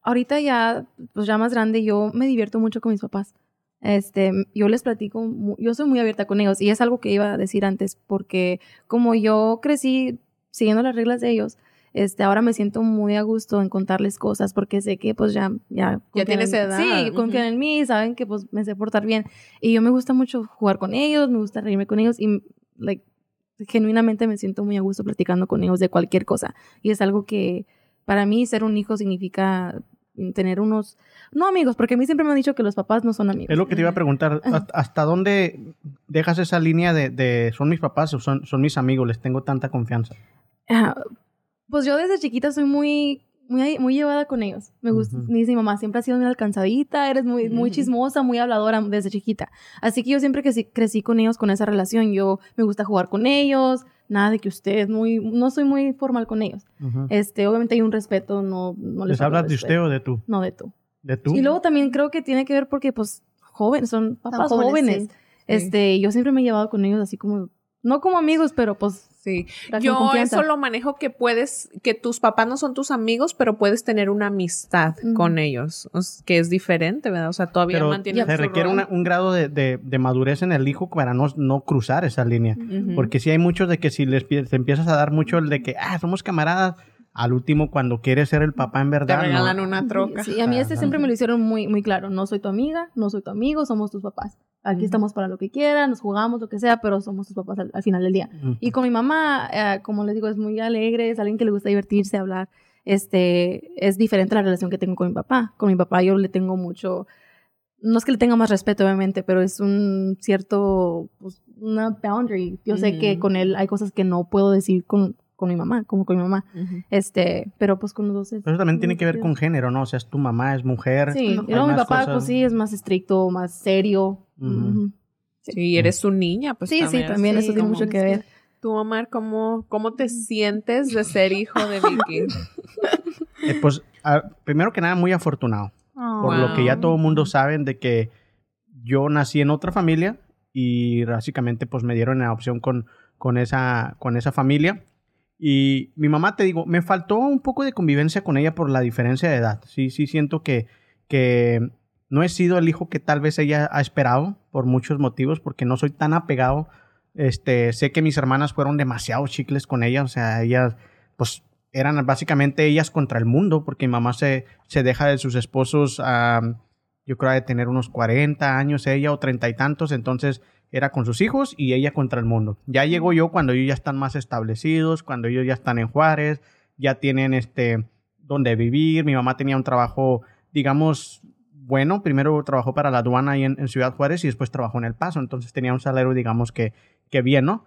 ahorita ya, pues ya más grande, yo me divierto mucho con mis papás. Este, yo les platico, yo soy muy abierta con ellos y es algo que iba a decir antes porque como yo crecí siguiendo las reglas de ellos, este, ahora me siento muy a gusto en contarles cosas porque sé que pues ya, ya, ya tienes edad. Sí, confían en mí, saben que pues me sé portar bien y yo me gusta mucho jugar con ellos, me gusta reírme con ellos y like, genuinamente me siento muy a gusto platicando con ellos de cualquier cosa. Y es algo que para mí ser un hijo significa tener unos, no amigos, porque a mí siempre me han dicho que los papás no son amigos. Es lo que te iba a preguntar, ¿hasta dónde dejas esa línea de, son mis papás o son, son mis amigos, les tengo tanta confianza? Pues yo desde chiquita soy muy muy, muy llevada con ellos. Me gusta. Dice mi mamá, siempre has sido muy alcanzadita, eres muy, muy chismosa, muy habladora desde chiquita. Así que yo siempre crecí, crecí con ellos con esa relación. Yo me gusta jugar con ellos, nada de que usted muy, no soy muy formal con ellos. Este, obviamente hay un respeto, no, no les, hablas de usted o de tú? No, de tú. ¿De tú? Y luego también creo que tiene que ver porque, pues, jóvenes, son papás jóvenes. Este, yo siempre me he llevado con ellos así como, no como amigos, pero pues Sí. Yo eso lo manejo que puedes, que tus papás no son tus amigos, pero puedes tener una amistad con ellos, que es diferente, ¿verdad? O sea, todavía mantiene Se requiere un grado de, madurez en el hijo para no, no cruzar esa línea. Porque si hay muchos de que si les te empiezas a dar mucho el de que, ah, somos camaradas, al último cuando quieres ser el papá en verdad. Te regalan una troca. Sí, a mí este siempre me lo hicieron muy, muy claro. No soy tu amiga, no soy tu amigo, somos tus papás. Aquí estamos para lo que quieran, nos jugamos, lo que sea, pero somos tus papás al, final del día. Y con mi mamá, eh, como les digo, es muy alegre, es alguien que le gusta divertirse, hablar. Este, es diferente la relación que tengo con mi papá. Con mi papá yo le tengo mucho, no es que le tenga más respeto, obviamente, pero es un cierto, pues, una boundary. Yo sé que con él hay cosas que no puedo decir con, con mi mamá, como con mi mamá. Este, pero pues con los dos. Pero eso también tiene que ver con género, ¿no? O sea, es tu mamá, es mujer. Sí, luego mi papá, pues sí, es más estricto, más serio. Sí, eres su niña, pues. Sí, sí, también eso tiene mucho que ver. Tú, Omar, ¿cómo, ¿cómo te sientes de ser hijo de Vicky? <laughs> Eh, pues, primero que nada, muy afortunado. por lo que ya todo el mundo sabe de que yo nací en otra familia y básicamente pues me dieron la opción con, con, esa, con esa familia. Y mi mamá, te digo, me faltó un poco de convivencia con ella por la diferencia de edad. Sí, sí siento que, que no he sido el hijo que tal vez ella ha esperado por muchos motivos, porque no soy tan apegado. Este, sé que mis hermanas fueron demasiado chicles con ella, o sea, ellas, pues, eran básicamente ellas contra el mundo, porque mi mamá se, se deja de sus esposos, yo creo, de tener unos 40 años ella o treinta y tantos, entonces era con sus hijos y ella contra el mundo. Ya llegó yo cuando ellos ya están más establecidos, cuando ellos ya están en Juárez, ya tienen este donde vivir. Mi mamá tenía un trabajo, digamos, bueno. Primero trabajó para la aduana ahí en, Ciudad Juárez y después trabajó en El Paso. Entonces tenía un salario, digamos, que, que bien, ¿no?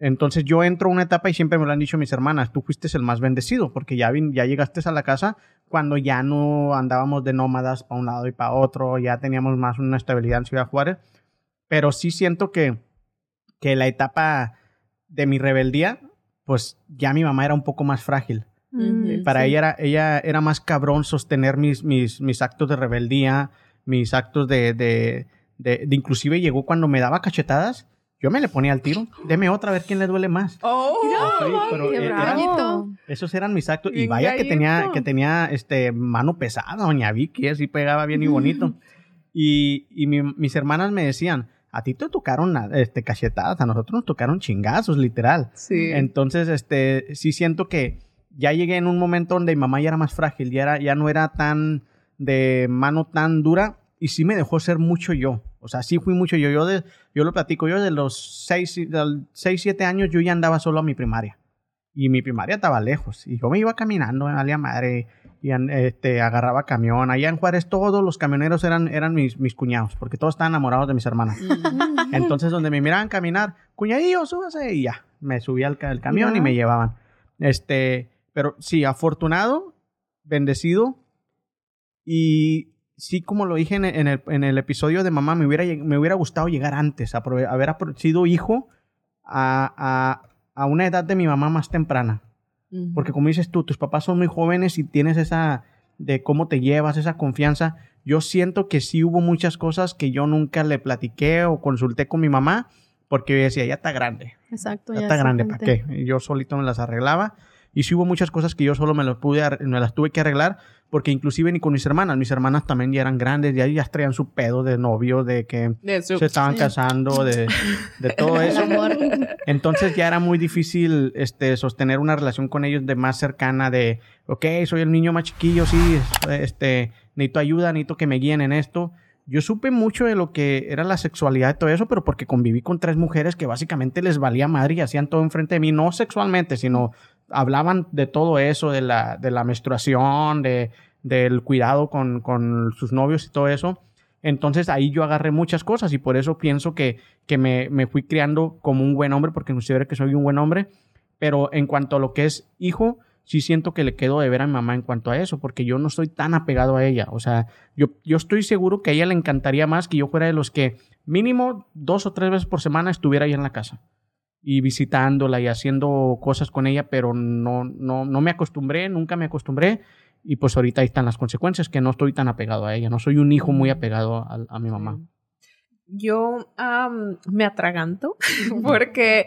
Entonces yo entro a una etapa y siempre me lo han dicho mis hermanas, tú fuiste el más bendecido porque ya, vin- ya llegaste a la casa cuando ya no andábamos de nómadas para un lado y para otro, ya teníamos más una estabilidad en Ciudad Juárez, pero sí siento que, que la etapa de mi rebeldía, pues ya mi mamá era un poco más frágil. Para Sí. ella, era, ella era más cabrón sostener mis, mis, mis actos de rebeldía, mis actos de, de, de, de- Inclusive llegó cuando me daba cachetadas, yo me le ponía al tiro. Deme otra, a ver quién le duele más. Oh, Sí, pero Qué eh, eran- esos eran mis actos. Y Bien vaya que tenía, que tenía este, mano pesada, doña Vicky, así pegaba bien y bonito. <laughs> Y, y mi- mis hermanas me decían, a ti te tocaron este, cachetadas, a nosotros nos tocaron chingazos, literal. sí. Entonces, este, sí siento que ya llegué en un momento donde mi mamá ya era más frágil, ya, era, ya no era tan de mano tan dura y sí me dejó ser mucho yo. O sea, sí fui mucho yo. Yo, de, yo lo platico, yo de los 6, 6, 7 años yo ya andaba solo a mi primaria. Y mi primaria estaba lejos. Y yo me iba caminando, me valía madre. Y este, agarraba camión. Allá en Juárez todos los camioneros eran, eran mis, mis cuñados, porque todos estaban enamorados de mis hermanas. Entonces, donde me miraban caminar, cuñadillo, súbase, y ya, me subí al, al camión y me llevaban. Este, pero sí, afortunado, bendecido, y sí, como lo dije en, el- en el, en el episodio de mamá, me hubiera, me hubiera gustado llegar antes, haber sido hijo a, a, a una edad de mi mamá más temprana. Porque como dices tú, tus papás son muy jóvenes y tienes esa de cómo te llevas, esa confianza. Yo siento que sí hubo muchas cosas que yo nunca le platiqué o consulté con mi mamá porque yo decía, ya está grande, Exacto, ya ya está es grande, ¿para qué? Y Yo solito me las arreglaba. Y sí hubo muchas cosas que yo solo pude, me las tuve que arreglar porque inclusive ni con mis hermanas, mis hermanas también ya eran grandes, ya, ya traían su pedo de novio, de que De su- se estaban casando, de, de todo <laughs> eso. Entonces ya era muy difícil este, sostener una relación con ellos de más cercana de, ok, soy el niño más chiquillo, sí, este, necesito ayuda, necesito que me guíen en esto. Yo supe mucho de lo que era la sexualidad y todo eso, pero porque conviví con tres mujeres que básicamente les valía madre y hacían todo enfrente de mí, no sexualmente, sino hablaban de todo eso, de la, de la menstruación, de, del cuidado con, con sus novios y todo eso. Entonces ahí yo agarré muchas cosas y por eso pienso que, que me, me fui criando como un buen hombre, porque considero que soy un buen hombre. Pero en cuanto a lo que es hijo, sí siento que le quedo de ver a mi mamá en cuanto a eso, porque yo no estoy tan apegado a ella. O sea, yo, yo estoy seguro que a ella le encantaría más que yo fuera de los que mínimo dos o tres veces por semana estuviera ahí en la casa y visitándola y haciendo cosas con ella, pero no, no, no me acostumbré, nunca me acostumbré. Y pues ahorita ahí están las consecuencias, que no estoy tan apegado a ella, no soy un hijo muy apegado a, a mi mamá. Yo me atraganto <laughs> porque,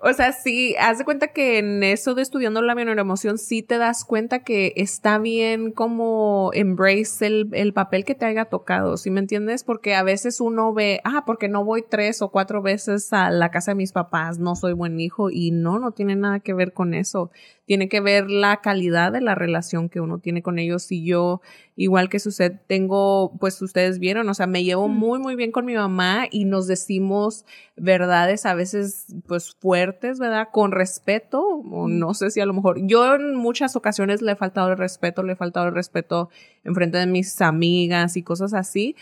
o sea, sí, haz de cuenta que en eso de estudiando la emoción sí te das cuenta que está bien como embrace el, el papel que te haya tocado, ¿sí me entiendes? Porque a veces uno ve, ah, porque no voy tres o cuatro veces a la casa de mis papás, no soy buen hijo y no, no tiene nada que ver con eso. Tiene que ver la calidad de la relación que uno tiene con ellos y yo igual que usted, tengo, pues ustedes vieron, o sea, me llevo muy, muy bien con mi mamá y nos decimos verdades a veces, pues fuertes, ¿verdad? Con respeto, o no sé si a lo mejor, yo en muchas ocasiones le he faltado el respeto, le he faltado el respeto en frente de mis amigas y cosas así.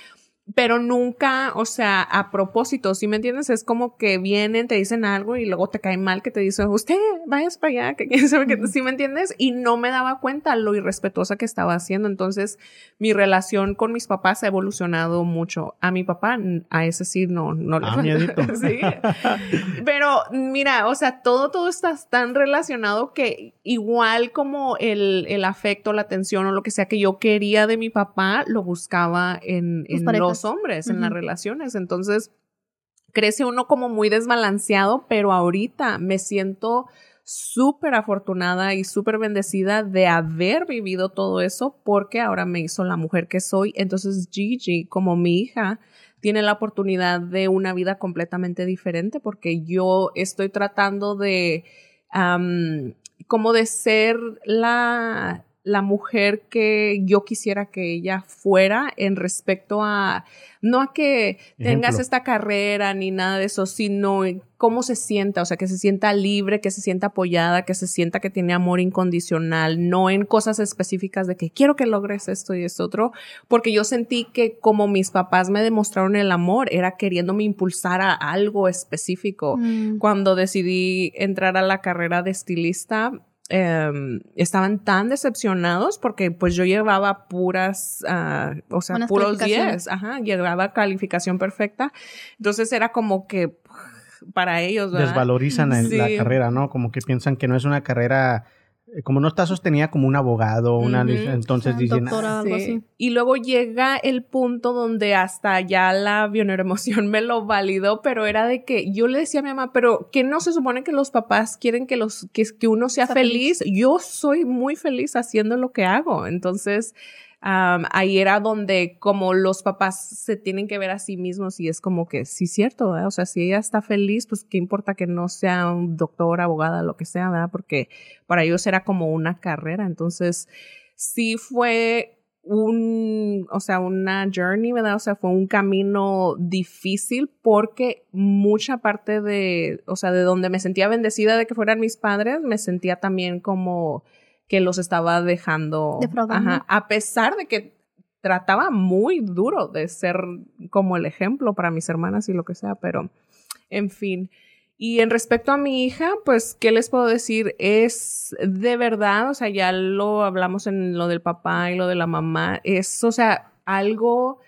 Pero nunca, o sea, a propósito, ¿sí me entiendes? Es como que vienen, te dicen algo y luego te cae mal que te dicen, usted, vayas para allá, que quién sabe qué, ¿sí me entiendes? Y no me daba cuenta lo irrespetuosa que estaba haciendo. Entonces, mi relación con mis papás ha evolucionado mucho. A mi papá, a ese sí, no, no le Ah, miedito. <laughs> Sí. Pero mira, o sea, todo, todo está tan relacionado que igual como el, el afecto, la atención o lo que sea que yo quería de mi papá, lo buscaba en, en parejas. Los hombres, en las relaciones. Entonces, crece uno como muy desbalanceado, pero ahorita me siento súper afortunada y súper bendecida de haber vivido todo eso porque ahora me hizo la mujer que soy. Entonces Gigi, como mi hija, tiene la oportunidad de una vida completamente diferente porque yo estoy tratando de, como de ser la, la mujer que yo quisiera que ella fuera en respecto a, no a que tengas Ejemplo. esta carrera ni nada de eso, sino en cómo se sienta, o sea, que se sienta libre, que se sienta apoyada, que se sienta que tiene amor incondicional, no en cosas específicas de que quiero que logres esto y esto otro, porque yo sentí que como mis papás me demostraron el amor, era queriéndome impulsar a algo específico. Mm. Cuando decidí entrar a la carrera de estilista, em, estaban tan decepcionados porque pues yo llevaba puras, ah, o sea, Buenas puros calificaciones. 10, ajá, llevaba calificación perfecta. Entonces era como que para ellos, ¿verdad? Desvalorizan el- la carrera, ¿no? Como que piensan que no es una carrera, como no está sostenida como un abogado, una, entonces dicen, doctora. algo Sí. así. Y luego llega el punto donde hasta ya la bioneuroemoción me lo validó, pero era de que yo le decía a mi mamá, pero que no se supone que los papás quieren que los que, que uno sea Sea feliz. Yo soy muy feliz haciendo lo que hago. Entonces, ahí era donde como los papás se tienen que ver a sí mismos y es como que sí cierto, ¿verdad? o sea, si ella está feliz, pues qué importa que no sea un doctor, abogada, lo que sea, ¿verdad? Porque para ellos era como una carrera. Entonces, sí fue un, o sea, una journey, ¿verdad? O sea, fue un camino difícil porque mucha parte de, o sea, de donde me sentía bendecida de que fueran mis padres, me sentía también como que los estaba dejando. Defraudando. Ajá, a pesar de que trataba muy duro de ser como el ejemplo para mis hermanas y lo que sea, pero en fin. Y en respecto a mi hija, pues, ¿qué les puedo decir? Es de verdad, o sea, ya lo hablamos en lo del papá y lo de la mamá, es, o sea, algo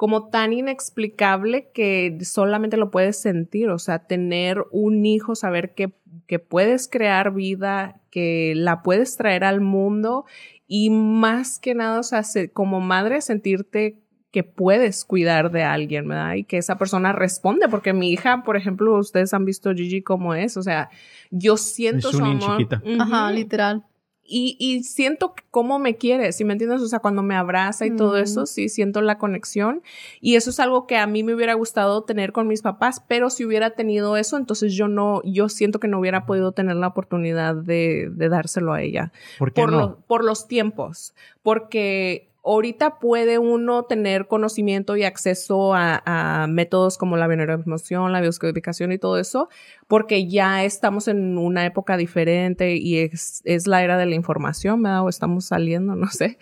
como tan inexplicable que solamente lo puedes sentir, o sea, tener un hijo, saber que, que puedes crear vida, que la puedes traer al mundo y más que nada, o sea, se- como madre sentirte que puedes cuidar de alguien, ¿verdad? Y que esa persona responde, porque mi hija, por ejemplo, ustedes han visto Gigi como es, o sea, yo siento Es su una amor. chiquita. Ajá, literal. Y, y siento cómo me quiere, ¿sí me entiendes? O sea, cuando me abraza y todo Mm. eso, sí siento la conexión. Y eso es algo que a mí me hubiera gustado tener con mis papás, pero si hubiera tenido eso, entonces yo no, yo siento que no hubiera podido tener la oportunidad de, de dárselo a ella ¿por qué por, no? lo- por los tiempos, porque ahorita puede uno tener conocimiento y acceso a, métodos como la bioneuroemoción, la bioscodificación y todo eso, porque ya estamos en una época diferente y es, es la era de la información, ¿verdad? O estamos saliendo, <laughs> no sé.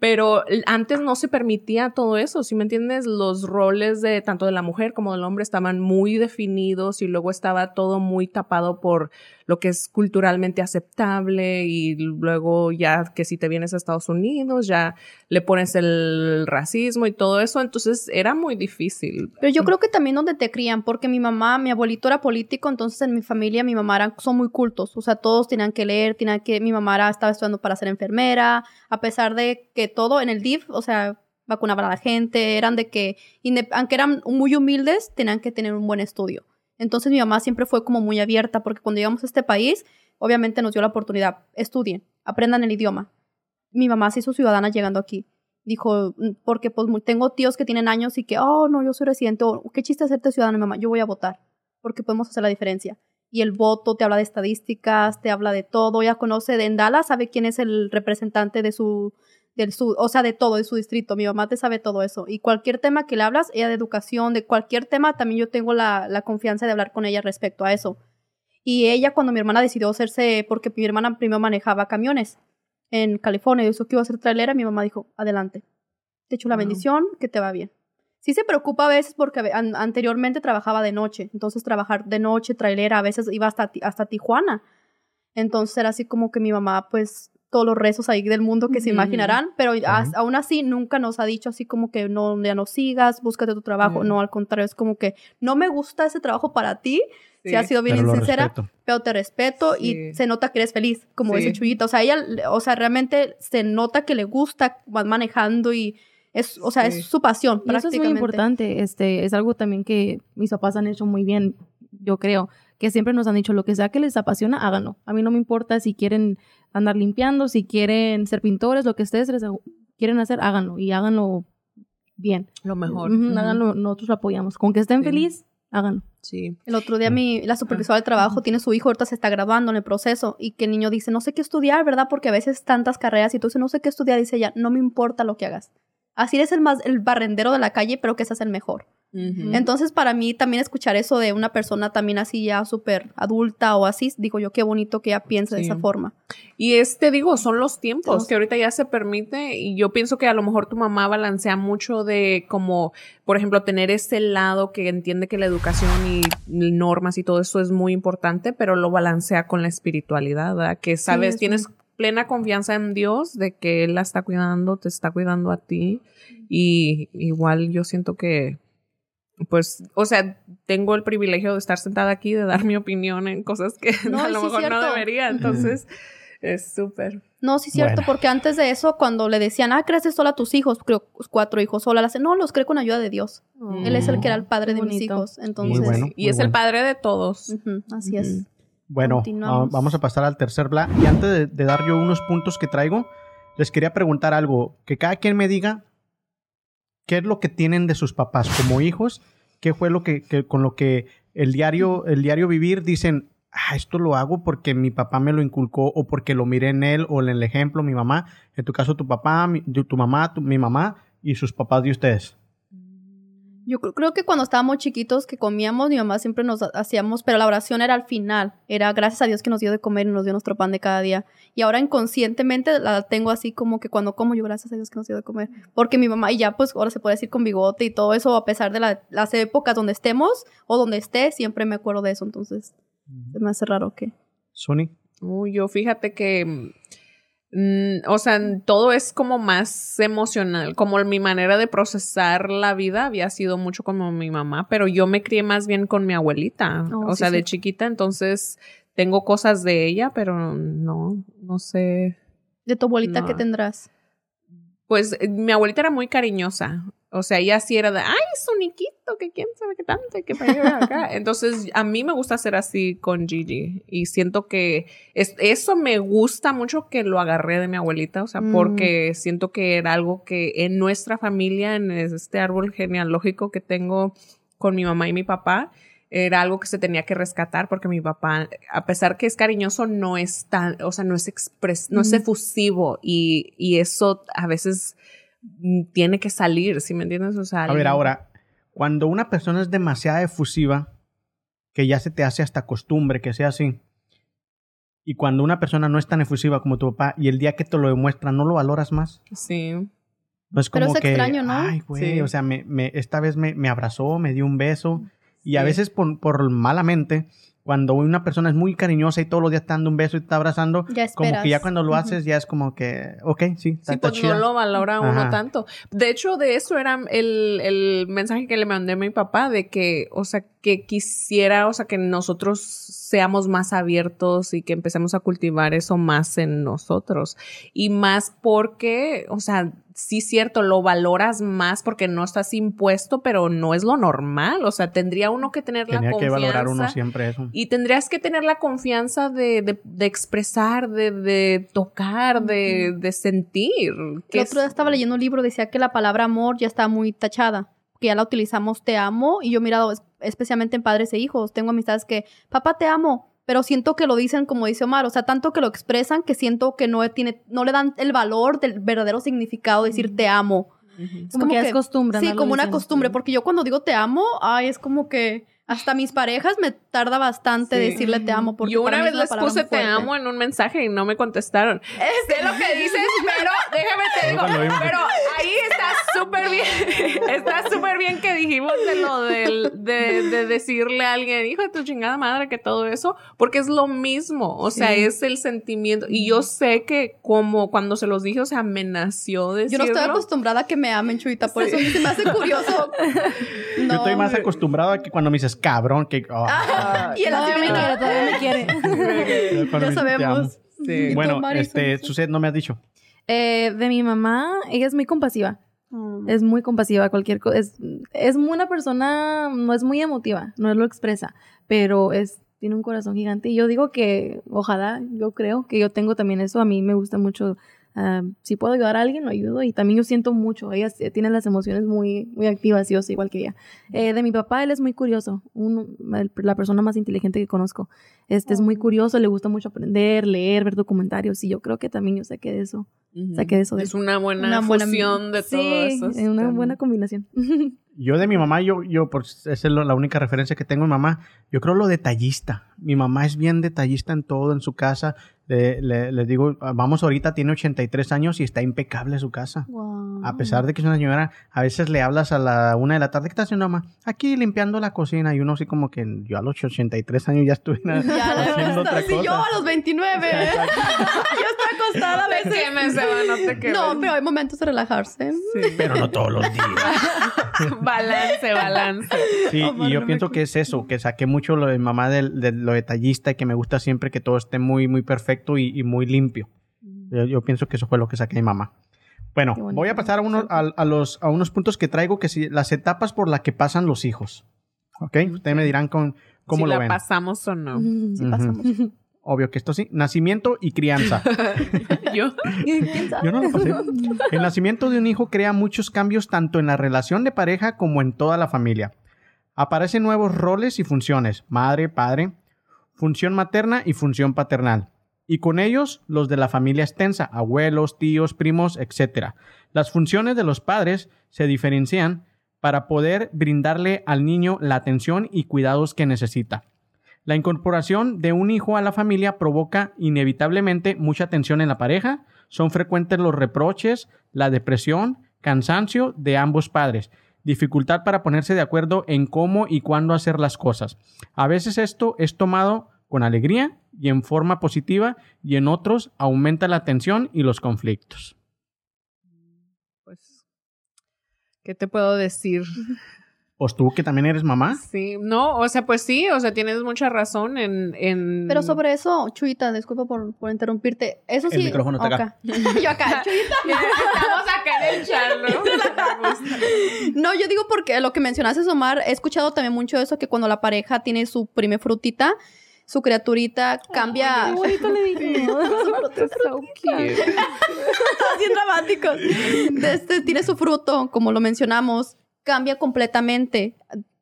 Pero antes no se permitía todo eso, ¿sí me entiendes? Los roles de tanto de la mujer como del hombre estaban muy definidos y luego estaba todo muy tapado por lo que es culturalmente aceptable y luego ya que si te vienes a Estados Unidos ya le pones el racismo y todo eso, entonces era muy difícil. Pero yo creo que también donde te crían, porque mi mamá, mi abuelito era político, entonces en mi familia, mi mamá son muy cultos, o sea, todos tenían que leer, tenían que, mi mamá era- estaba estudiando para ser enfermera, a pesar de que todo en el DIF, o sea, vacunaban a la gente, eran de que, aunque eran muy humildes, tenían que tener un buen estudio. Entonces mi mamá siempre fue como muy abierta, porque cuando llegamos a este país, obviamente nos dio la oportunidad, estudien, aprendan el idioma. Mi mamá se hizo ciudadana llegando aquí dijo, "Mm, porque pues tengo tíos que tienen años y que, oh, no, yo soy residente, qué chiste hacerte ciudadano, mamá, yo voy a votar, porque podemos hacer la diferencia. Y el voto te habla de estadísticas, te habla de todo, ella conoce de en Dallas, sabe quién es el representante de su, del su, o sea, de todo, de su distrito, mi mamá te sabe todo eso. Y cualquier tema que le hablas, ella de educación, de cualquier tema, también yo tengo la, la confianza de hablar con ella respecto a eso. Y ella cuando mi hermana decidió hacerse, porque mi hermana primero manejaba camiones en California, y eso que iba a ser trailera, mi mamá dijo, adelante, te echo la Wow. bendición, que te va bien. Sí se preocupa a veces porque an- anteriormente trabajaba de noche, entonces trabajar de noche, trailera, a veces iba hasta, hasta Tijuana. Entonces era así como que mi mamá, pues, todos los rezos ahí del mundo que se imaginarán, pero aún así nunca nos ha dicho así como que no, ya no sigas, búscate tu trabajo. Mm. No, al contrario, es como que no me gusta ese trabajo para ti, si has Sí. sido bien Pero sincera, respeto. pero te respeto Sí. y se nota que eres feliz, como Sí. dice Chuyita. O sea, ella, o sea, realmente se nota que le gusta, manejando y es, o sea, Sí. es su pasión Y eso es muy prácticamente. importante, este, es algo también que mis papás han hecho muy bien, yo creo, que siempre nos han dicho, lo que sea que les apasiona, háganlo. A mí no me importa si quieren andar limpiando, si quieren ser pintores, lo que ustedes les quieren hacer, háganlo y háganlo bien. Lo mejor. Háganlo, nosotros lo apoyamos. Con que estén Sí. feliz, háganlo. Sí. El otro día mi, la supervisora de trabajo tiene su hijo, ahorita se está graduando en el proceso y que el niño dice, no sé qué estudiar, ¿verdad? Porque a veces tantas carreras y tú dices, no sé qué estudiar, dice ella, no me importa lo que hagas. Así eres el más, el barrendero de la calle, pero que seas el mejor. Entonces, para mí también escuchar eso de una persona también así ya súper adulta o así, digo yo, qué bonito que ella piense de Sí. esa forma. Y este, digo, son los tiempos que ahorita ya se permite y yo pienso que a lo mejor tu mamá balancea mucho de como, por ejemplo, tener ese lado que entiende que la educación y normas y todo eso es muy importante, pero lo balancea con la espiritualidad, ¿verdad? Que sabes, es tienes plena confianza en Dios de que Él la está cuidando, te está cuidando a ti y igual yo siento que pues, o sea, tengo el privilegio de estar sentada aquí, de dar mi opinión en cosas que No, a lo sí, mejor no debería, entonces es súper. No, sí es cierto, Bueno. porque antes de eso, cuando le decían, ah, creces sola a tus hijos, creo cuatro hijos sola, no, los creo con ayuda de Dios. Él es el que era el padre de mis hijos. Entonces, Muy bueno. y es el padre de todos. así es. Bueno, ah, vamos a pasar al tercer bla. Y antes de, de dar yo unos puntos que traigo, les quería preguntar algo. Que cada quien me diga qué es lo que tienen de sus papás como hijos, qué fue lo que, que- con lo que el diario, el diario vivir dicen, ah, esto lo hago porque mi papá me lo inculcó o porque lo miré en él o en el ejemplo, mi mamá. En tu caso, tu papá, tu mamá, tu- mi mamá y sus papás de ustedes. Yo cre- creo que cuando estábamos chiquitos que comíamos, mi mamá siempre nos ha- hacíamos, pero la oración era al final. Era gracias a Dios que nos dio de comer y nos dio nuestro pan de cada día. Y ahora inconscientemente la tengo así como que cuando como yo, gracias a Dios que nos dio de comer. Porque mi mamá, y ya pues ahora se puede decir con bigote y todo eso, a pesar de la- las épocas donde estemos o donde esté, siempre me acuerdo de eso. Entonces, se me hace raro que... Sony. Uy, yo fíjate que, mm, o sea, todo es como más emocional, como mi manera de procesar la vida había sido mucho como mi mamá, pero yo me crié más bien con mi abuelita, Oh, o sí, sea, sí. de chiquita, entonces tengo cosas de ella, pero no, no sé. De tu abuelita, No. ¿qué tendrás? Pues eh, mi abuelita era muy cariñosa. O sea, ella sí era de, ay, su niquito, que quién sabe qué tanto, que para acá. <laughs> Entonces, a mí me gusta ser así con Gigi. Y siento que es- eso me gusta mucho que lo agarré de mi abuelita. O sea, Mm. porque siento que era algo que en nuestra familia, en este árbol genealógico que tengo con mi mamá y mi papá, era algo que se tenía que rescatar porque mi papá, a pesar que es cariñoso, no es tan, o sea, no es expres, no es Ujú. efusivo y, y eso a veces mm, tiene que salir, ¿sí me entiendes? O sea, A ver, ahora, cuando una persona es demasiado efusiva, que ya se te hace hasta costumbre que sea así, y cuando una persona no es tan efusiva como tu papá, y el día que te lo demuestra, ¿no lo valoras más? Sí. No es Pero como es que, extraño, ¿no? ay, güey, Sí. o sea, me, me- esta vez me, me abrazó, me dio un beso, y a veces por, por malamente, cuando una persona es muy cariñosa y todos los días está dando un beso y te está abrazando, Ya como que ya cuando lo haces ya es como que, ok, sí, está, Sí, está pues no lo valora uno Ajá. tanto. De hecho, de eso era el, el mensaje que le mandé a mi papá, de que, o sea, que quisiera, o sea, que nosotros seamos más abiertos y que empecemos a cultivar eso más en nosotros. Y más porque, o sea, sí cierto, lo valoras más porque no estás impuesto, pero no es lo normal. O sea, tendría uno que tener la Tenía que confianza. valorar uno siempre eso. Y tendrías que tener la confianza de, de, de expresar, de, de tocar, de, de sentir. que El otro día estaba leyendo un libro, decía que la palabra amor ya está muy tachada, que ya la utilizamos te amo, y yo he mirado es- especialmente en padres e hijos, tengo amistades que, papá te amo, pero siento que lo dicen como dice Omar, o sea, tanto que lo expresan que siento que no tiene, no le dan el valor del verdadero significado de decir te amo. Es como que es costumbre. Sí, como una costumbre, porque yo cuando digo te amo, ay, es como que hasta mis parejas me tarda bastante Sí. decirle te amo, porque Yo para una mí vez es les puse te amo en un mensaje y no me contestaron. sé lo que <laughs> dices, pero déjame te digo, pero ahí está súper bien, <laughs> está súper bien que dijimos de lo del, de, de decirle a alguien, hijo de tu chingada madre, que todo eso, porque es lo mismo, o sea, Sí. es el sentimiento. Y yo sé que como cuando se los dije, o sea, me nació Yo decirlo. no estoy acostumbrada a que me amen, Chuita, por eso se me hace curioso. <laughs> Yo estoy más hombre. acostumbrado a que cuando me dices cabrón, que... oh, <laughs> Y él así me quiere, todavía me quiere. <laughs> cuando me Ya dices, "Te amo". sabemos. Sí. ¿Y tú, Bueno, este? Suset, no me has dicho. Eh, de mi mamá, ella es muy compasiva. Mm. Es muy compasiva, cualquier cosa. Es, es una persona, no es muy emotiva, no lo expresa, pero es, tiene un corazón gigante. Y yo digo que, ojalá, yo creo que yo tengo también eso. A mí me gusta mucho ah, si puedo ayudar a alguien, lo ayudo. Y también yo siento mucho. Ella tiene las emociones muy, muy activas, yo soy igual que ella. Eh, de mi papá, él es muy curioso. El- la persona más inteligente que conozco. Este es muy curioso, le gusta mucho aprender, leer, ver documentarios. Y yo creo que también yo saqué de eso. Ujú. Saqué de eso de Es una buena Una buena- fusión de sí, todo eso. es una Está- buena combinación. <laughs> Yo de mi mamá, yo, yo, por esa es la única referencia que tengo en mamá, yo creo lo detallista. Mi mamá es bien detallista en todo, en su casa. Le, le- le digo, vamos ahorita, tiene 83 años y está impecable su casa. Wow. A pesar de que es una señora, a veces le hablas a la una de la tarde, ¿qué estás haciendo, mamá? Aquí limpiando la cocina. Y uno así como que yo a los 83 años ya estuviera Ya, haciendo otra si yo cosa. a los 29. <laughs> yo estoy acostada a Te veces. quemes, Eva, no te quemes. No, pero hay momentos de relajarse. Sí. Pero no todos los días. <laughs> <laughs> balance, balance. Sí, Omar, y yo no me pienso que es eso, que saqué mucho lo de mamá de, de lo detallista y que me gusta siempre que todo esté muy, muy perfecto y, y muy limpio. Yo, yo pienso que eso fue lo que saqué de mi mamá. Bueno, voy a pasar a, unos, a, a los, a unos puntos que traigo, que sí, las etapas por las que pasan los hijos. ¿Ok? Ustedes me dirán con, cómo si lo la ven. pasamos o no. <laughs> Sí Ujú. pasamos. Obvio que esto sí. Nacimiento y crianza. <laughs> Yo. ¿Quién sabe? Yo no lo pasé. El nacimiento de un hijo crea muchos cambios tanto en la relación de pareja como en toda la familia. Aparecen nuevos roles y funciones, madre, padre, función materna y función paternal. Y con ellos los de la familia extensa, abuelos, tíos, primos, etc. Las funciones de los padres se diferencian para poder brindarle al niño la atención y cuidados que necesita. La incorporación de un hijo a la familia provoca inevitablemente mucha tensión en la pareja. Son frecuentes los reproches, la depresión, cansancio de ambos padres, dificultad para ponerse de acuerdo en cómo y cuándo hacer las cosas. A veces esto es tomado con alegría y en forma positiva y en otros aumenta la tensión y los conflictos. Pues, ¿qué te puedo decir? Pues tú que también eres mamá. Sí, no, o sea, pues sí, o sea, tienes mucha razón en... en... Pero sobre eso, Chuyita, disculpa por, por interrumpirte. Eso El sí. micrófono está acá. <laughs> Yo acá, Chuyita. <laughs> Estamos acá en el chat, ¿no? <laughs> No, yo digo porque lo que mencionaste, Omar, he escuchado también mucho eso, que cuando la pareja tiene su primer frutita, su criaturita cambia. Qué bonito le dije. so cute. bien dramáticos. De este, tiene su fruto, como lo mencionamos, cambia completamente.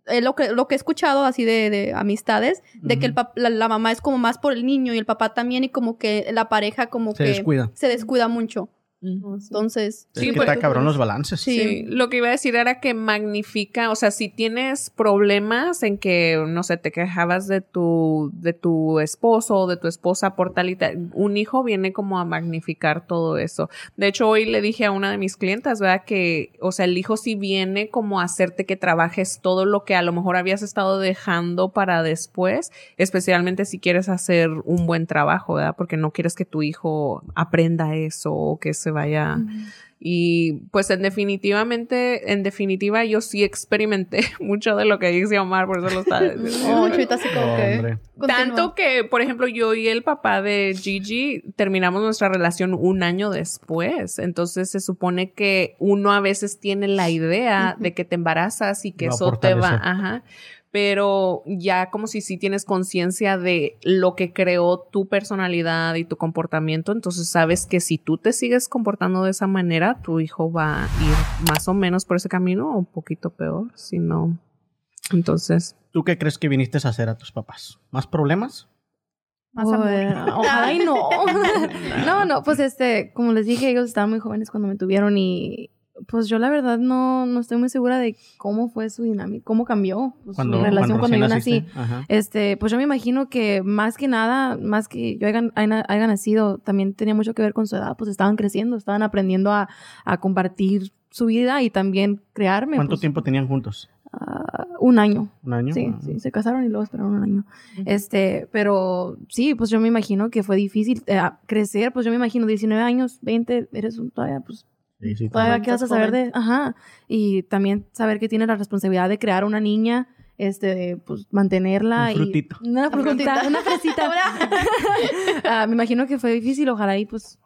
Eh, lo, que, lo que he escuchado así de, de amistades, de que el la, la mamá es como más por el niño y el papá también, y como que la pareja como Se que descuida. se descuida mucho. Ujú. Entonces, Es Sí, que pues- está cabrón los balances. Sí. Sí, lo que iba a decir era que magnifica, o sea, si tienes problemas en que, no sé, te quejabas de tu, de tu esposo o de tu esposa por tal y tal, un hijo viene como a magnificar todo eso. De hecho, hoy le dije a una de mis clientas, ¿verdad? Que, o sea, el hijo sí viene como a hacerte que trabajes todo lo que a lo mejor habías estado dejando para después, especialmente si quieres hacer un buen trabajo, ¿verdad? Porque no quieres que tu hijo aprenda eso o que se vaya... Y pues en definitivamente, en definitiva, yo sí experimenté <laughs> mucho de lo que dice Omar, por eso lo está Oh, Chuyita, así como que. Tanto que, por ejemplo, yo y el papá de Gigi terminamos nuestra relación un año después. Entonces se supone que uno a veces tiene la idea de que te embarazas y que eso te va, ajá. Pero ya como si sí tienes conciencia de lo que creó tu personalidad y tu comportamiento, entonces sabes que si tú te sigues comportando de esa manera, tu hijo va a ir más o menos por ese camino o un poquito peor, si no. Entonces, ¿Tú qué crees que viniste a hacer a tus papás? ¿Más problemas? Más amor. Bueno, Ojalá y no. <laughs> <laughs> no, no, pues este, como les dije, ellos estaban muy jóvenes cuando me tuvieron y pues yo la verdad no, no estoy muy segura de cómo fue su dinámica, cómo cambió pues, Cuando, su relación cuando, recién yo nací. Ajá. Este, pues yo me imagino que más que nada, más que yo haya, haya- haya nacido, también tenía mucho que ver con su edad, pues estaban creciendo, estaban aprendiendo a, a compartir su vida y también crearme. ¿Cuánto pues, tiempo tenían juntos? ah, un año. ¿Un año? Sí, Ah. sí, se casaron y luego esperaron un año. Este, pero sí, pues yo me imagino que fue difícil eh, crecer, pues yo me imagino 19 años, 20, eres un todavía, pues Sí, sí, todavía qué vas a saber de, ajá, y también saber que tienes la responsabilidad de crear una niña, este, pues mantenerla Un y frutito. una Una frutita, frutita. una fresita. <laughs> <laughs> Ah, me imagino que fue difícil, ojalá y pues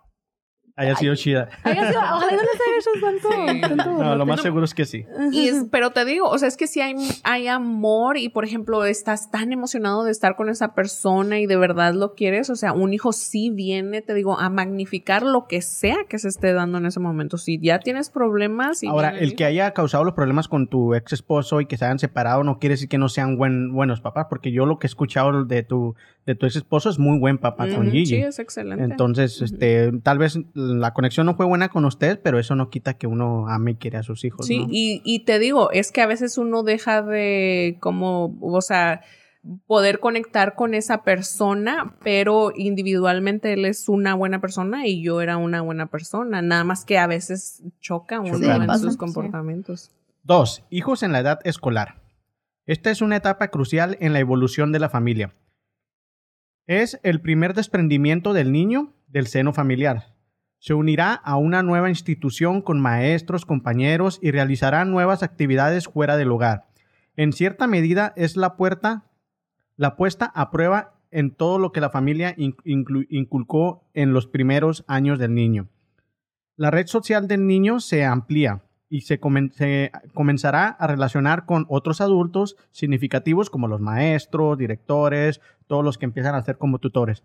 Haya sido chida. Haya sido- Ojalá no les haya hecho tanto. Sí. tanto No, lo más seguro es que sí. Y es- pero te digo, o sea, es que si hay, hay amor y, por ejemplo, estás tan emocionado de estar con esa persona y de verdad lo quieres, o sea, un hijo sí viene, te digo, a magnificar lo que sea que se esté dando en ese momento. Si ya tienes problemas y Ahora, el que haya causado los problemas con tu ex esposo y que se hayan separado no quiere decir que no sean buen, buenos papás, porque yo lo que he escuchado de tu, de tu ex esposo es muy buen papá con Gigi. Sí, es excelente. Entonces, este, tal vez la conexión no fue buena con usted, pero eso no quita que uno ame y quiere a sus hijos. Sí, ¿no? y, y te digo, es que a veces uno deja de como, o sea, poder conectar con esa persona, pero individualmente él es una buena persona y yo era una buena persona, nada más que a veces choca uno en pasa, sus sí. comportamientos. Dos, hijos en la edad escolar. Esta es una etapa crucial en la evolución de la familia. Es el primer desprendimiento del niño del seno familiar. Se unirá a una nueva institución con maestros, compañeros y realizará nuevas actividades fuera del hogar. En cierta medida es la puerta, la puesta a prueba en todo lo que la familia inculcó en los primeros años del niño. La red social del niño se amplía y se, se comenzará a relacionar con otros adultos significativos como los maestros, directores, todos los que empiezan a ser como tutores.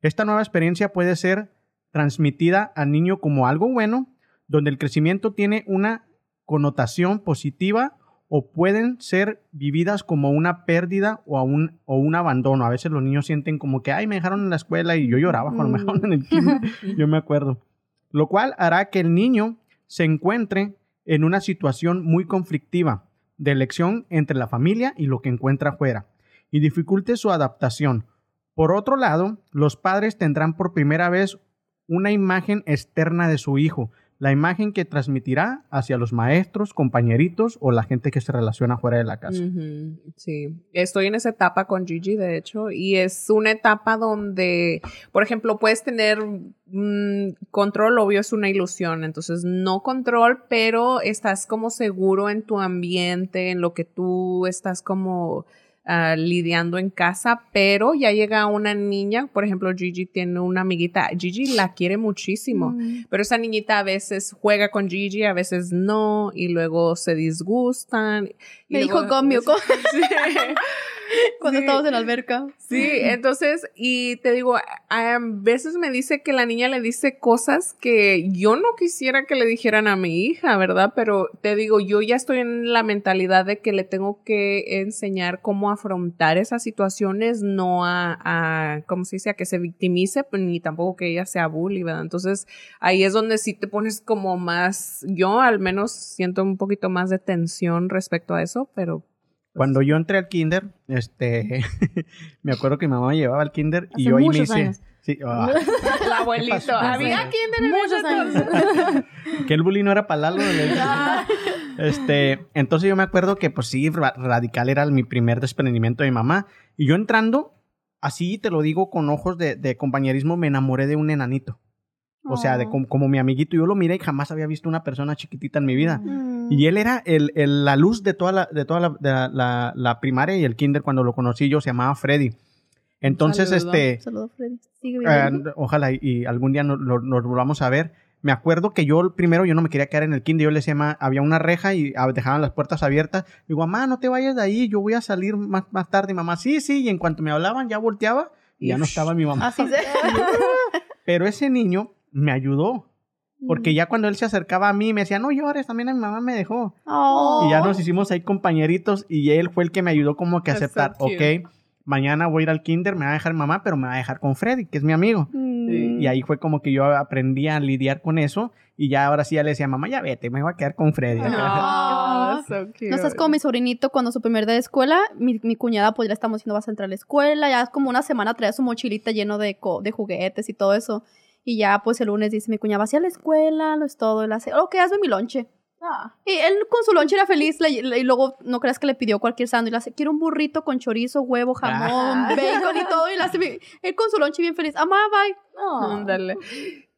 Esta nueva experiencia puede ser transmitida al niño como algo bueno, donde el crecimiento tiene una connotación positiva o pueden ser vividas como una pérdida o, a un, o un abandono. A veces los niños sienten como que, ay, me dejaron en la escuela y yo lloraba cuando me dejaron en el kinder. <laughs> Yo me acuerdo. Lo cual hará que el niño se encuentre en una situación muy conflictiva de elección entre la familia y lo que encuentra afuera y dificulte su adaptación. Por otro lado, los padres tendrán por primera vez una imagen externa de su hijo, la imagen que transmitirá hacia los maestros, compañeritos o la gente que se relaciona fuera de la casa. Sí, estoy en esa etapa con Gigi, de hecho, y es una etapa donde, por ejemplo, puedes tener mm, control, obvio es una ilusión, entonces no control, pero estás como seguro en tu ambiente, en lo que tú estás como ah, lidiando en casa, pero ya llega una niña, por ejemplo, Gigi tiene una amiguita, Gigi la quiere muchísimo. Mm. Pero esa niñita a veces juega con Gigi, a veces no, y luego se disgustan. Me dijo co- <laughs> Sí. cuando Sí. estábamos en la alberca. Sí, entonces, y te digo, a, a veces me dice que la niña le dice cosas que yo no quisiera que le dijeran a mi hija, ¿verdad? Pero te digo, yo ya estoy en la mentalidad de que le tengo que enseñar cómo afrontar esas situaciones, no a, a ¿cómo se dice? A que se victimice, pues, ni tampoco que ella sea bully, ¿verdad? Entonces, ahí es donde sí te pones como más, yo al menos siento un poquito más de tensión respecto a eso, pero Cuando yo entré al kinder, este, <laughs> me acuerdo que mi mamá me llevaba al kinder y yo ahí me hice, años. sí, <laughs> ah, el abuelito, había quien en Muchos años. <laughs> que el bullying no era para Lalo, le dije. Este, entonces yo me acuerdo que pues sí, ra- radical era mi primer desprendimiento de mi mamá. Y yo entrando, así te lo digo con ojos de, de compañerismo, me enamoré de un enanito. O sea, de Oh. com- como mi amiguito. Yo lo miré y jamás había visto una persona chiquitita en mi vida. Mm. Y él era el, el- la luz de toda, la, de toda la, de la- primaria y el kinder cuando lo conocí yo, se llamaba Freddy. Entonces, Saludo. este, Saludos, Freddy. Sigue eh, ojalá y, y algún día nos, volvamos a ver. Me acuerdo que yo primero yo no me quería quedar en el kinder, yo le decía, "Ma, había una reja y dejaban las puertas abiertas. Digo, mamá, no te vayas de ahí, yo voy a salir más, más tarde. Y mamá, sí, sí, y en cuanto me hablaban ya volteaba y ya no estaba mi mamá. Así se. <laughs> Pero ese niño me ayudó, porque ya cuando él se acercaba a mí me decía, no llores, también a mi mamá me dejó. Oh. Y ya nos hicimos ahí compañeritos y él fue el que me ayudó como que a so aceptar, cute. ok, mañana voy a ir al kinder, me va a dejar mamá, pero me va a dejar con Freddy, que es mi amigo. Mm. Y ahí fue como que yo aprendí a lidiar con eso y ya ahora sí ya le decía, mamá, ya vete, me voy a quedar con Freddy. Oh, <laughs> so. No estás como mi sobrinito cuando su primer día de escuela, mi, mi cuñada pues ya estamos diciendo vas a entrar a la escuela, ya como una semana traía su mochilita lleno de, co- de juguetes y todo eso. Y ya pues el lunes dice mi cuñada, vas a ir a la escuela, lo es todo, él hace, ok, hazme mi lonche. Y él con su lonche era feliz le- le- y luego no creas que le pidió cualquier sándwich, le hace, quiero un burrito con chorizo, huevo, jamón, bacon y todo. Y le hace, mi- él con su lonche bien feliz, mamá, bye. Ándale.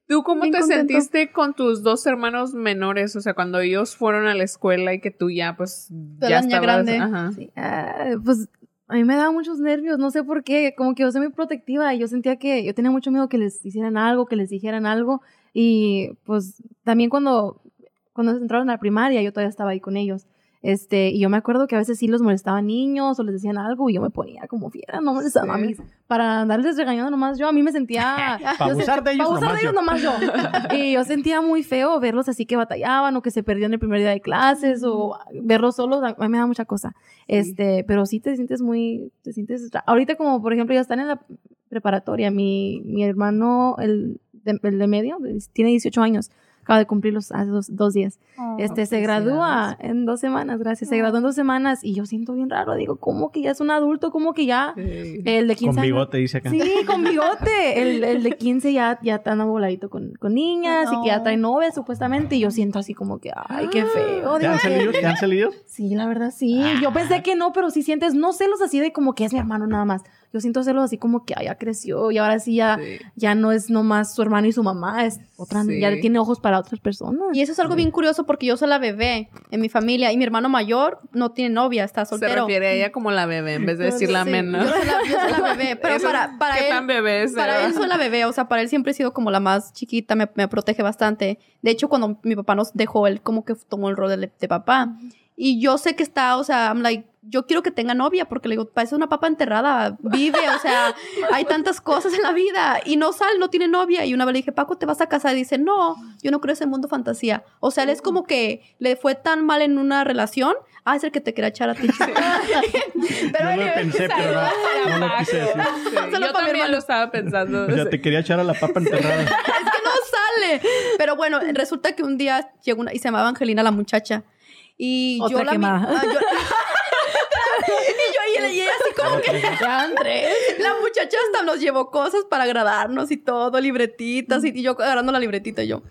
¿Tú cómo Bien te contento. sentiste con tus dos hermanos menores? O sea, cuando ellos fueron a la escuela y que tú ya, pues, Tú ya estabas... grande. Ajá. Sí, ah, pues a mí me daba muchos nervios, no sé por qué, como que yo soy muy protectiva y yo sentía que yo tenía mucho miedo que les hicieran algo, que les dijeran algo y pues también cuando, cuando entraron a la primaria yo todavía estaba ahí con ellos. Este, y yo me acuerdo que a veces sí los molestaban niños o les decían algo y yo me ponía como fiera, no molestaba a mí. Para andarles regañando nomás yo, a mí me sentía... <laughs> Abusar de ellos pa' nomás de ellos yo. nomás yo. <laughs> Y yo sentía muy feo verlos así que batallaban o que se perdían el primer día de clases o verlos solos, a mí me da mucha cosa. Este, pero sí te sientes muy, te sientes... Ahorita como, por ejemplo, ya están en la preparatoria, mi, mi hermano, el de, el de medio, tiene 18 años, acaba de cumplirlos hace dos, dos días. Este, se gradúa en dos semanas, gracias. Se graduó en dos semanas y yo siento bien raro. Digo, ¿cómo que ya es un adulto? ¿Cómo que ya el de 15 Con años- bigote, dice acá. Sí, con bigote. El, el de 15 ya, ya está voladito con, con niñas y que ya trae novia supuestamente. Y yo siento así como que, ay, qué feo. ¿Te Digo, han salido? ¿Te han salido? Sí, la verdad sí. Yo pensé que no, pero sí sientes, no celos así de como que es mi hermano nada más. Yo siento celos así como que ay, ya creció y ahora sí ya, ya no es nomás su hermano y su mamá, es otra, Sí. ya tiene ojos para otras personas. Y eso es algo bien curioso porque yo soy la bebé en mi familia y mi hermano mayor no tiene novia, está Se soltero. refiere a ella como la bebé en vez de decir la Sí, menos. Yo soy la, yo soy la bebé, <laughs> pero para, para ¿Qué él, tan bebé es? para él soy la bebé, o sea, para él siempre he sido como la más chiquita, me, me protege bastante. De hecho, cuando mi papá nos dejó, él como que tomó el rol de, de papá. Y yo sé que está, o sea, I'm like, yo quiero que tenga novia porque le digo, parece una papa enterrada, vive, o sea, <laughs> hay tantas cosas en la vida y no sale, no tiene novia. Y una vez le dije, Paco, ¿te vas a casar? Y dice, no, yo no creo en ese mundo fantasía. O sea, él es como que le fue tan mal en una relación, ah, es el que te quería echar a ti. <laughs> pero Yo lo pensé, pero no, no lo quise decir. Sí, Solo yo también lo estaba pensando. O sea, te quería echar a la papa enterrada. es que no sale. Pero bueno, resulta que un día llegó una y se llamaba Angelina la muchacha. Y Otra yo la quemada. ah, yo- <laughs> <laughs> y yo y ella así como que <laughs> la muchacha hasta nos llevó cosas para agradarnos y todo, libretitas y, y yo agarrando la libretita y yo.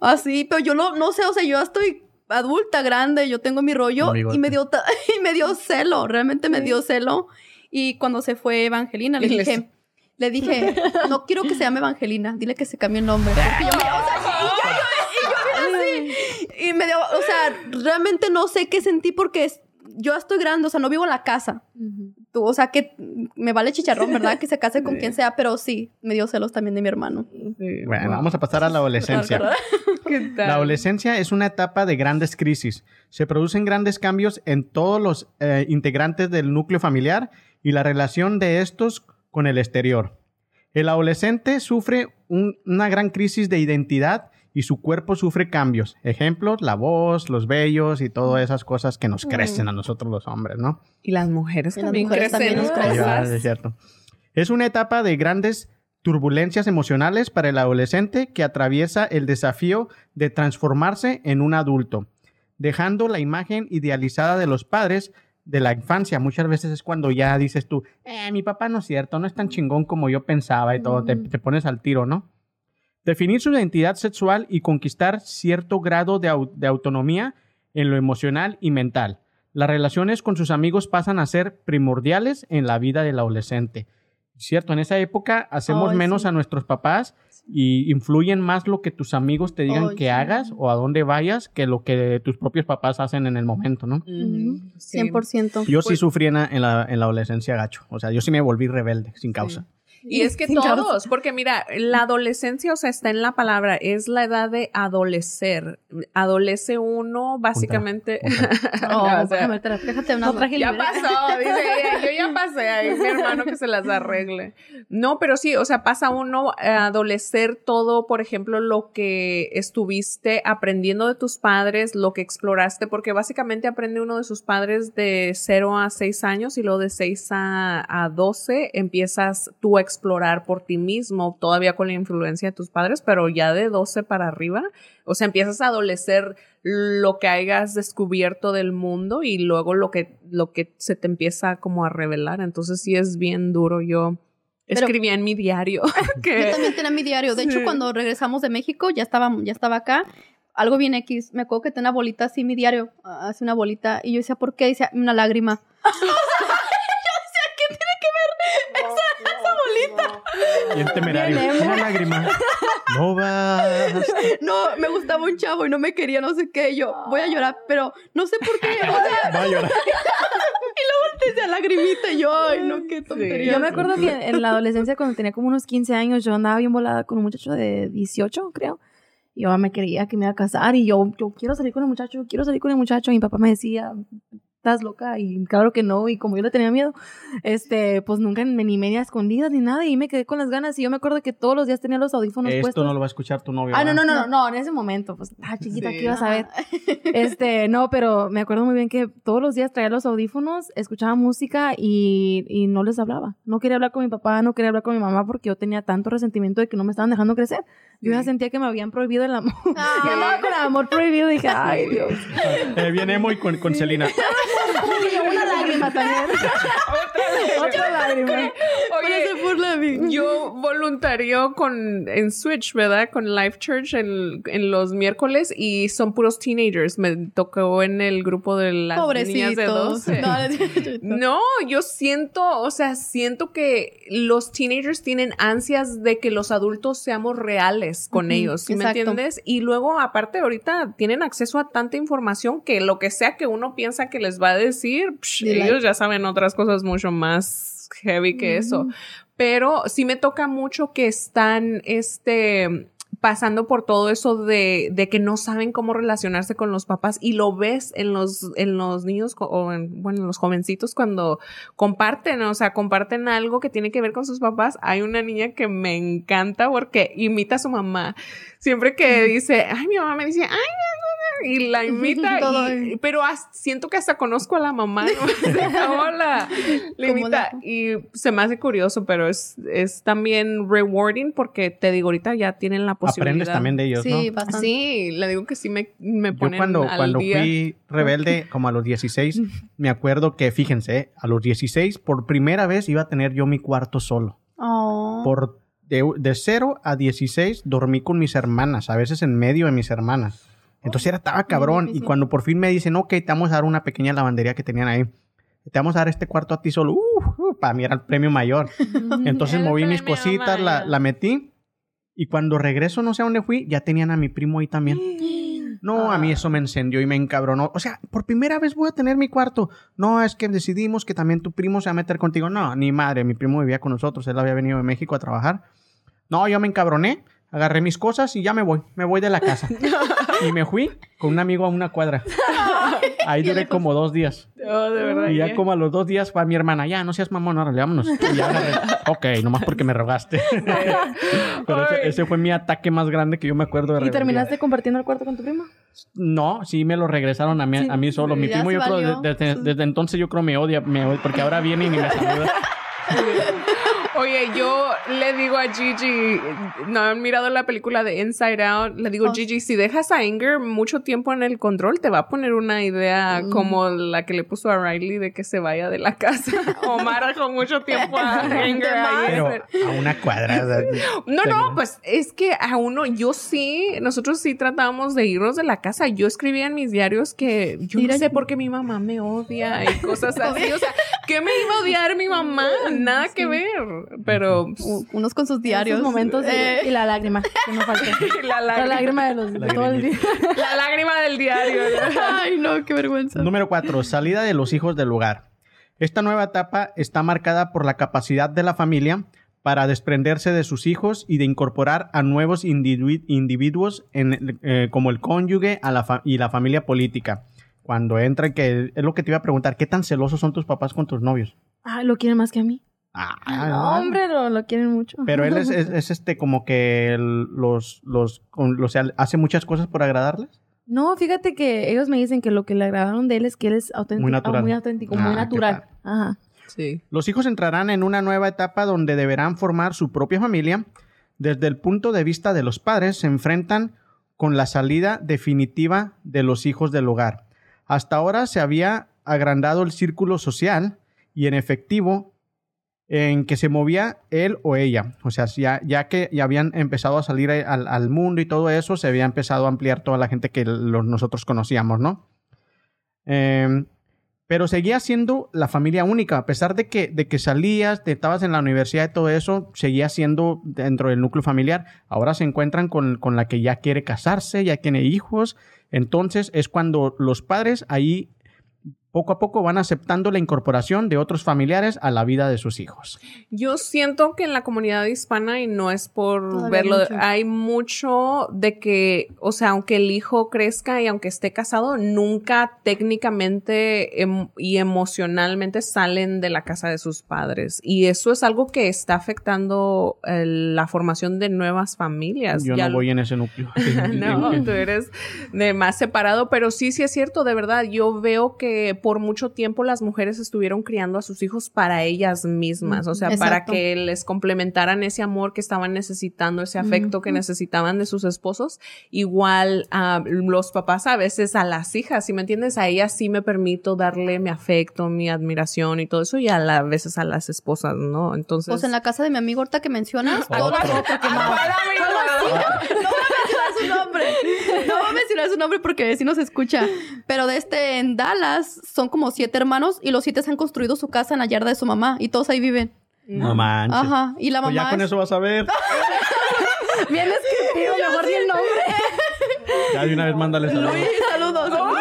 Así, pero yo no no sé, o sea, yo estoy adulta, grande, yo tengo mi rollo Amigote. y me dio y me dio celo, realmente me dio celo. Y cuando se fue Evangelina le les- dije le dije, no quiero que se llame Evangelina, dile que se cambie el nombre. Porque yo, o sea, y yo, y yo, y yo bien así. Y me dio, o sea, realmente no sé qué sentí porque es- yo estoy grande, o sea, no vivo en la casa. Tú, o sea, que me vale chicharrón, ¿verdad? Que se case con <laughs> quien sea, pero sí, me dio celos también de mi hermano. Sí, Bueno, wow. vamos a pasar a la adolescencia. <laughs> <laughs> ¿Qué tal? La adolescencia es una etapa de grandes crisis. Se producen grandes cambios en todos los eh, integrantes del núcleo familiar y la relación de estos con el exterior. El adolescente sufre un- una gran crisis de identidad y su cuerpo sufre cambios. Ejemplos, la voz, los vellos y todas esas cosas que nos crecen a nosotros los hombres, ¿no? Y las mujeres Y las también mujeres crecen también nos crecen. Es cierto. Es una etapa de grandes turbulencias emocionales para el adolescente que atraviesa el desafío de transformarse en un adulto, dejando la imagen idealizada de los padres de la infancia. Muchas veces es cuando ya dices tú, eh, mi papá no es cierto, no es tan chingón como yo pensaba y todo, te, te pones al tiro, ¿no? Definir su identidad sexual y conquistar cierto grado de, au- de autonomía en lo emocional y mental. Las relaciones con sus amigos pasan a ser primordiales en la vida del adolescente. Cierto, en esa época hacemos menos sí. a nuestros papás y influyen más lo que tus amigos te digan que sí. hagas o a dónde vayas que lo que tus propios papás hacen en el momento, ¿no? Ujú, sí. 100%. Yo sí Pues- sufrí en la, en la- en la adolescencia gacho. O sea, yo sí me volví rebelde sin causa. Y es que <laughs> todos, porque mira, la adolescencia, o sea, está en la palabra, es la edad de adolecer. Adolece uno, básicamente. <laughs> Ya pasó, dice ella, yo ya <laughs> pasé, ahí mi hermano que se las arregle. No, pero sí, o sea, pasa uno a adolecer todo, por ejemplo, lo que estuviste aprendiendo de tus padres, lo que exploraste, porque básicamente aprende uno de sus padres de 0 a 6 años y luego de 6 a, a 12 empiezas tú a explorar por ti mismo, todavía con la influencia de tus padres, pero ya de 12 para arriba, o sea, empiezas a adolecer lo que hayas descubierto del mundo y luego lo que, lo que se te empieza como a revelar. Entonces sí es bien duro. Yo Pero- escribía en mi diario <laughs> <laughs> Yo que también tenía mi diario. De hecho, Sí. cuando regresamos de México, ya estaba, ya estaba acá. Algo bien X. Me acuerdo que tenía una bolita así, mi diario. Hace una bolita. Y yo decía, ¿por qué? Dice, una lágrima. <laughs> Bien temerario. Bien. Una lágrima. <laughs> No vas. No, me gustaba un chavo y no me quería, no sé qué. Y yo, voy a llorar, pero no sé por qué. O sea, <laughs> Va a llorar. <laughs> Esa lagrimita y yo, ay, no, qué tontería. Yo me acuerdo que en la adolescencia, cuando tenía como unos 15 años, yo andaba bien volada con un muchacho de 18, creo. Y yo me quería que me iba a casar y yo, yo quiero salir con el muchacho, yo quiero salir con el muchacho. Y mi papá me decía, estás loca y claro que no y como yo le tenía miedo este pues nunca me ni media escondidas ni nada y me quedé con las ganas y yo me acuerdo que todos los días tenía los audífonos Esto puestos no lo va a escuchar tu novio. Ah, no, no, no, no, no, en ese momento, pues, ah, chiquita, Sí. ¿qué ibas a ver? <laughs> Este, no, pero me acuerdo muy bien que todos los días traía los audífonos, escuchaba música y, y no les hablaba. No quería hablar con mi papá, no quería hablar con mi mamá porque yo tenía tanto resentimiento de que no me estaban dejando crecer. Yo ya sentía que me habían prohibido el amor. <laughs> Ay. Y andaba con el amor prohibido y dije, ay, Dios. <laughs> Eh, viene emo y con, con Celina. <laughs> Una lágrima también. <laughs> <laughs> Otra lágrima. Oye, yo voluntario con en Switch, ¿verdad? Con Life Church en, en los miércoles y son puros teenagers. Me tocó en el grupo de las niñas de Pobrecitos. 12. <laughs> No, yo siento, o sea, siento que los teenagers tienen ansias de que los adultos seamos reales con ellos, ¿sí me entiendes? Y luego, aparte, ahorita tienen acceso a tanta información que lo que sea que uno piensa que les va a decir, psh, ellos ya saben otras cosas mucho más heavy que eso. Pero sí me toca mucho que están, este, pasando por todo eso de, de que no saben cómo relacionarse con los papás y lo ves en los, en los niños o en, bueno, en los jovencitos cuando comparten, o sea, comparten algo que tiene que ver con sus papás. Hay una niña que me encanta porque imita a su mamá. Siempre que dice, ay, mi mamá me dice, ay, no, no, no", y la <laughs> imita, y- pero as- siento que hasta conozco a la mamá, <laughs> <laughs> cómo la, imita. la- Y se me hace curioso, pero es, es también rewarding porque te digo, ahorita ya tienen la posibilidad. Aprendes también de ellos, Sí, ¿no? bastante. Sí, le digo que sí me, me Yo ponen cuando, al cuando día. fui rebelde, como a los 16, me acuerdo que, fíjense, a los 16, por primera vez iba a tener yo mi cuarto solo. Oh. Por de, de 0 a 16 dormí con mis hermanas, a veces en medio de mis hermanas. Entonces era, estaba cabrón. Y cuando por fin me dicen, ok, te vamos a dar una pequeña lavandería que tenían ahí. Te vamos a dar este cuarto a ti solo. Uh, uh, para mí era el premio mayor. <laughs> Entonces moví mis cositas, la, la metí. Y cuando regreso, no sé a dónde fui, ya tenían a mi primo ahí también. <gasps> No, a mí eso me encendió y me encabronó. O sea, por primera vez voy a tener mi cuarto. No, es que decidimos que también tu primo se va a meter contigo. No, ni madre, mi primo vivía con nosotros. Él había venido de México a trabajar. No, yo me encabroné, agarré mis cosas y ya me voy. Me voy de la casa. <laughs> y me fui con un amigo a una cuadra. Ahí duré como dos días. Oh, de verdad. Y ya como a los dos días fue mi hermana, ya, no seas mamón, órale, vámonos. Y ya agarré, <laughs> ok, nomás porque me rogaste. <laughs> Pero ese, fue mi ataque más grande que yo me acuerdo de ¿Y rebeldía. terminaste compartiendo el cuarto con tu primo? No, sí me lo regresaron a mí, Sí. a mí solo. Mi primo yo creo desde, desde- desde entonces yo creo me odia, me odia, porque ahora viene y ni me saluda. Oye, yo le digo a Gigi, no han mirado la película de Inside Out, le digo, Oh. Gigi, si dejas a Anger mucho tiempo en el control, te va a poner una idea Mm. como la que le puso a Riley de que se vaya de la casa. <laughs> Omar dejó mucho tiempo a <laughs> Anger ahí. Pero a una cuadra. o <laughs> sea, No, no, pues es que a uno, yo sí, nosotros sí tratábamos de irnos de la casa. Yo escribía en mis diarios que yo Mira, no sé por qué mi mamá me odia y cosas así. O sea, ¿qué me iba a odiar mi mamá? Nada que ver. Pero U- Unos con sus diarios. Momentos y- Eh, y la lágrima, que no falta. <laughs> la, La lágrima, de los todo el día. la lágrima del diario. <laughs> Ay, no, qué vergüenza. Número cuatro, salida de los hijos del hogar. Esta nueva etapa está marcada por la capacidad de la familia para desprenderse de sus hijos y de incorporar a nuevos individu- individuos en, eh, como el cónyuge a la y la familia política. Cuando entra, que es lo que te iba a preguntar, ¿qué tan celosos son tus papás con tus novios? Ah, lo quieren más que a mí. Ah, No, hombre, lo, lo quieren mucho. Pero él es, es- <laughs> es, este como que el- los, los, con- o sea, hace muchas cosas por agradarles. No, fíjate que ellos me dicen que lo que le agradaron de él es que él es auténtico. Muy natural. muy auténtico, Ah, muy qué natural. Ajá. Sí. Los hijos entrarán en una nueva etapa donde deberán formar su propia familia. Desde el punto de vista de los padres, se enfrentan con la salida definitiva de los hijos del hogar. Hasta ahora se había agrandado el círculo social y en efectivo en que se movía él o ella. O sea, ya, ya que ya habían empezado a salir al, al mundo y todo eso, se había empezado a ampliar toda la gente que los- nosotros conocíamos, ¿no? Em, pero seguía siendo la familia única, a pesar de que, de que salías, te estabas en la universidad y todo eso, seguía siendo dentro del núcleo familiar. Ahora se encuentran con, con la que ya quiere casarse, ya tiene hijos. Entonces es cuando los padres ahí poco a poco van aceptando la incorporación de otros familiares a la vida de sus hijos. Yo siento que en la comunidad hispana, y no es por Todavía verlo, mucho. hay mucho de que, o sea, aunque el hijo crezca y aunque esté casado, nunca técnicamente em- y emocionalmente salen de la casa de sus padres. Y eso es algo que está afectando eh, la formación de nuevas familias. Yo Ya no voy en ese núcleo. <laughs> no, tú eres de más separado, pero sí, sí es cierto, de verdad. Yo veo que por mucho tiempo las mujeres estuvieron criando a sus hijos para ellas mismas, o sea, para que les complementaran ese amor que estaban necesitando, ese afecto que necesitaban de sus esposos. Igual a los papás a veces a las hijas, si me entiendes, a ellas sí me permito darle mi afecto, mi admiración y todo eso, y a la- a veces a las esposas, ¿no? Entonces. Pues en la casa de mi amigo ahorita que mencionas, todas- no voy a mencionar su nombre. No nombre porque si no se escucha. Pero de este en Dallas son como siete hermanos y los siete se han construido su casa en la yarda de su mamá y todos ahí viven. No manches. Ajá. Y la Pues mamá ya con es eso vas a ver. <laughs> bien escribido, mejor di el nombre. Ya de una vez mándale saludos. Luis, saludos. <laughs>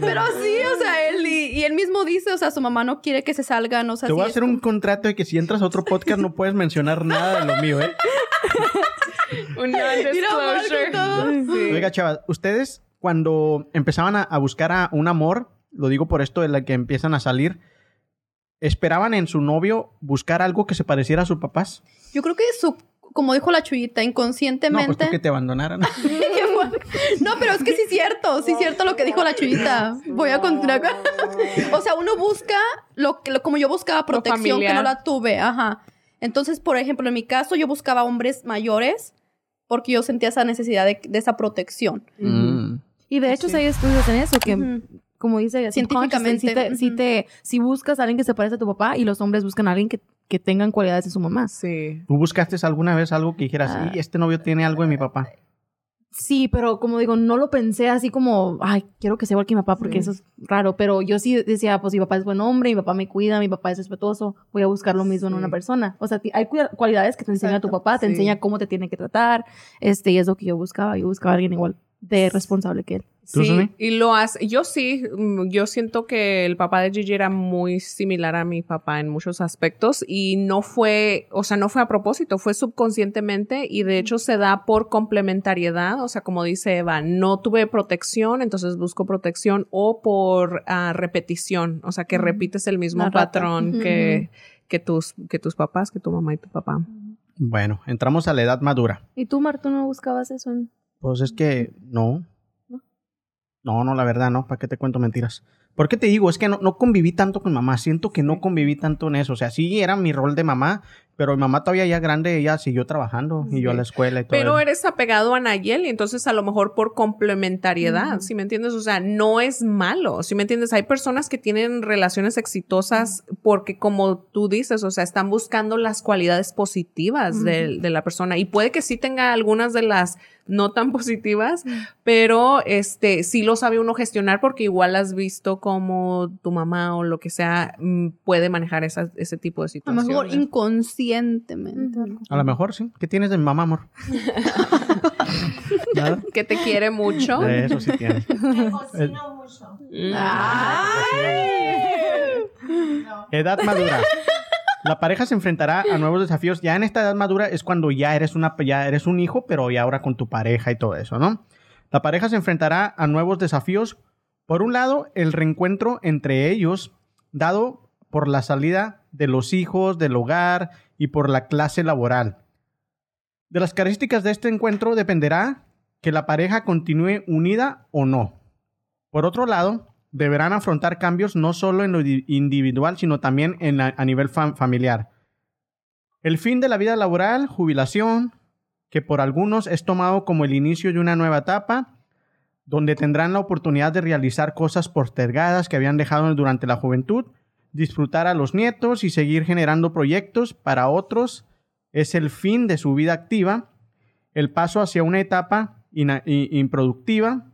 Pero sí, o sea, él y, y él mismo dice, o sea, su mamá no quiere que se salgan, o sea, Te voy sí a hacer un contrato de que si entras a otro podcast no puedes mencionar nada de lo mío, ¿eh? <laughs> <laughs> Un Mira, non-disclosure. Marco, todo. Sí. Oiga, chavas, ustedes cuando empezaban a, a buscar a un amor, lo digo por esto de la que empiezan a salir, ¿esperaban en su novio buscar algo que se pareciera a sus papás? Yo creo que su, como dijo la chuyita, No, inconscientemente. pues tú que te abandonaran. <laughs> No, pero es que sí es cierto, sí es cierto lo que dijo la chuyita. Voy a continuar. con- <laughs> o sea, uno busca lo que, lo- como yo buscaba protección que no la tuve, ajá. Entonces, por ejemplo, en mi caso, yo buscaba hombres mayores porque yo sentía esa necesidad de, de esa protección. Mm. Y de hecho, sí hay estudios en eso que, como dice, Científicamente, si te, si ujú. te- si buscas a alguien que se parece a tu papá y los hombres buscan a alguien que, que tengan cualidades de su mamá. Sí. ¿Tú buscaste alguna vez algo que dijeras, Ah. "Y este novio tiene algo de mi papá? Sí, pero como digo, no lo pensé así como, ay, quiero que sea igual que mi papá porque eso es raro, pero yo sí decía, pues mi papá es buen hombre, mi papá me cuida, mi papá es respetuoso, voy a buscar lo mismo en una persona. O sea, hay cualidades que te enseña tu papá, te sí. enseña cómo te tiene que tratar, este, y es lo que yo buscaba, yo buscaba a alguien igual de responsable que él. ¿Tú, Sí, y lo hace. Yo sí, mm, yo siento que el papá de Gigi era muy similar a mi papá en muchos aspectos y no fue, o sea, no fue a propósito, fue subconscientemente y de hecho se da por complementariedad, o sea, como dice Eva, no tuve protección, entonces busco protección o por ah, repetición, o sea, que repites el mismo La patrón que, que, tus, que tus papás, que tu mamá y tu papá. Bueno, entramos a la edad madura. ¿Y tú, Marta, no buscabas eso? en- Pues es que no. ¿No? No, la verdad, no. ¿Para qué te cuento mentiras? ¿Por qué te digo? Es que no, no conviví tanto con mamá. Siento que no conviví tanto en eso. O sea, sí era mi rol de mamá, pero mi mamá todavía ya grande, ella siguió trabajando y yo a la escuela y todo. Pero eso. eres apegado a Nayeli, entonces a lo mejor por complementariedad, ¿sí me entiendes? O sea, no es malo, ¿sí me entiendes? Hay personas que tienen relaciones exitosas porque como tú dices, o sea, están buscando las cualidades positivas de, de la persona y puede que sí tenga algunas de las no tan <laughs> positivas, pero este sí lo sabe uno gestionar porque igual has visto como tu mamá o lo que sea mm, puede manejar esa- ese tipo de A lo situaciones. mejor inconscientemente. A lo mejor sí. ¿Qué tienes de mi mamá, amor? <laughs> Nada. que te quiere mucho. De eso sí tiene. Edad madura. La pareja se enfrentará a nuevos desafíos. Ya en esta edad madura es cuando ya eres una ya eres un hijo, pero ahora con tu pareja y todo eso, ¿no? La pareja se enfrentará a nuevos desafíos. Por un lado, el reencuentro entre ellos, dado por la salida de los hijos, del hogar y por la clase laboral. De las características de este encuentro dependerá que la pareja continúe unida o no. Por otro lado, deberán afrontar cambios no solo en lo di- individual, sino también a nivel fam- familiar. El fin de la vida laboral, jubilación, que por algunos es tomado como el inicio de una nueva etapa, donde tendrán la oportunidad de realizar cosas postergadas que habían dejado durante la juventud, disfrutar a los nietos y seguir generando proyectos para otros, es el fin de su vida activa, el paso hacia una etapa improductiva,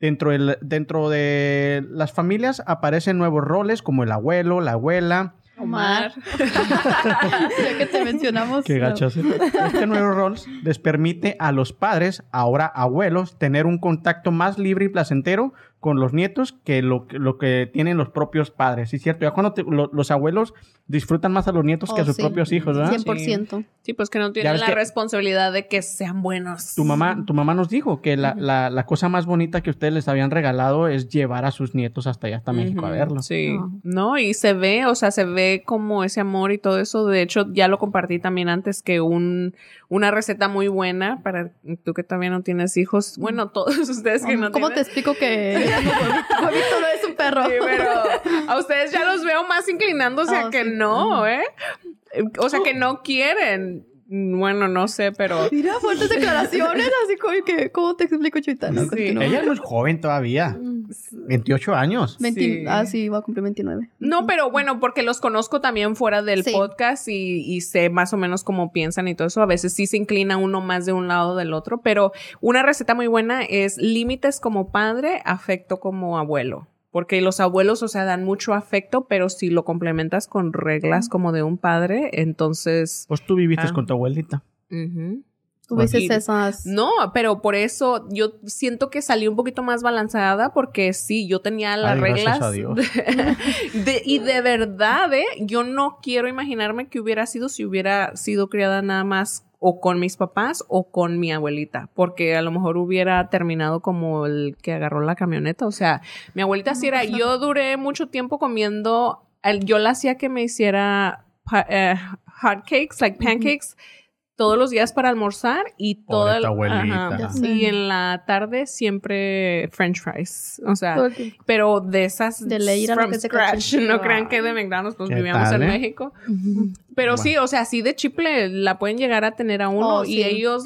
Dentro, del- dentro de las familias aparecen nuevos roles como el abuelo, la abuela. Omar. <laughs> ya que te mencionamos. Qué gachos. Este nuevo rol les permite a los padres, ahora abuelos, tener un contacto más libre y placentero con los nietos que lo, que- lo que tienen los propios padres. Sí, es cierto. Ya cuando te- lo- los abuelos disfrutan más a los nietos que a Oh, sus sí. propios hijos, ¿verdad? 100%. Sí, pues que no tienen la que- responsabilidad de que sean buenos. Tu mamá, tu mamá nos dijo que la, la- la cosa más bonita que ustedes les habían regalado es llevar a sus nietos hasta allá, hasta México, a Ujú, verlos. Sí. No, y se ve, o sea, se ve como ese amor y todo eso. De hecho, ya lo compartí también antes que un, una receta muy buena para tú que todavía no tienes hijos. Bueno, todos <laughs> ustedes que no ¿Cómo te tienen. explico que no es un perro? Sí, pero a ustedes ya los veo más inclinándose a Oh, que sí. no, ¿eh? O sea, que no quieren. Bueno, no sé, pero <laughs> Mira, fuertes declaraciones, así como que, ¿cómo te explico, Chuita? No, Sí. Ella no es joven todavía. 28 años. 20 Sí. Ah, sí, va a cumplir 29. No, pero bueno, porque los conozco también fuera del Sí. podcast y, y sé más o menos cómo piensan y todo eso. A veces sí se inclina uno más de un lado del otro, pero una receta muy buena es límites como padre, afecto como abuelo. Porque los abuelos, o sea, dan mucho afecto, pero si lo complementas con reglas como de un padre, entonces... Pues tú viviste Ah. con tu abuelita. ujú. Tuviste Y- esas... No, pero por eso yo siento que salí un poquito más balanceada porque sí, yo tenía las Ay, gracias reglas. a Dios. de- <laughs> de- y de verdad, ¿eh? Yo no quiero imaginarme que hubiera sido si hubiera sido criada nada más o con mis papás o con mi abuelita, porque a lo mejor hubiera terminado como el que agarró la camioneta. O sea, mi abuelita sí era, yo duré mucho tiempo comiendo, el- yo la hacía que me hiciera pa- eh, hot cakes, like pancakes, todos los días para almorzar y toda abuelita. Sé. y en la tarde siempre french fries, o sea, pero de esas De ley from scratch, <laughs> no crean que de McDonald's pues ¿Qué vivíamos tal, en eh? México. Pero sí, o sea, así de chiple la pueden llegar a tener a uno Oh, y sí. ellos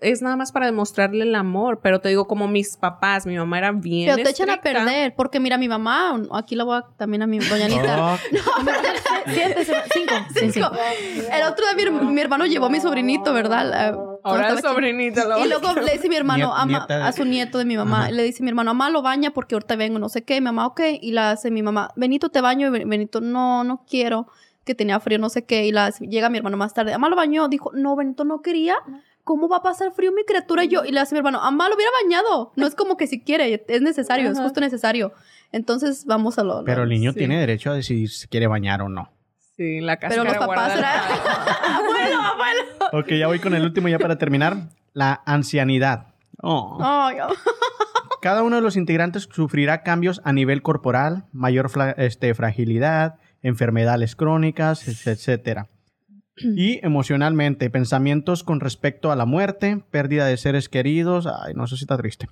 es nada más para demostrarle el amor, pero te digo como mis papás, mi mamá era bien Pero te echan a perder, porque mira, mi mamá, aquí la voy a también a mi doña Anita. Oh, <laughs> <laughs> Siete, se- <laughs> cinco. Cinco. El otro día mi, mi hermano llevó a mi sobrinito, ¿verdad? La- Ahora chico. sobrinito lo Y luego le dice mi hermano Niet- ama, nieta de- a su nieto de mi mamá, Ajá. le dice mi hermano, mamá lo baña porque ahorita vengo, no sé qué, mi mamá, ok, y la hace mi mamá, Benito te baño, y Ben- Benito, no, no quiero, que tenía frío, no sé qué, y la llega mi hermano más tarde, mamá lo bañó, dijo, no, Benito no quería, ¿cómo va a pasar frío mi criatura? Y yo, y le hace mi hermano, mamá lo hubiera bañado, no es como que si quiere, es necesario, es justo necesario. Entonces vamos a lo... lo- pero el niño Sí. tiene derecho a decidir si quiere bañar o no. Sí, la casa. Pero los papás era... <laughs> abuelo, abuelo. Ok, ya voy con el último ya para terminar. La ancianidad. Oh. Ay. Cada uno de los integrantes sufrirá cambios a nivel corporal, mayor fla- este, fragilidad, enfermedades crónicas, etcétera. <clears throat> Y emocionalmente, pensamientos con respecto a la muerte, pérdida de seres queridos. Ay, no, eso sí está triste.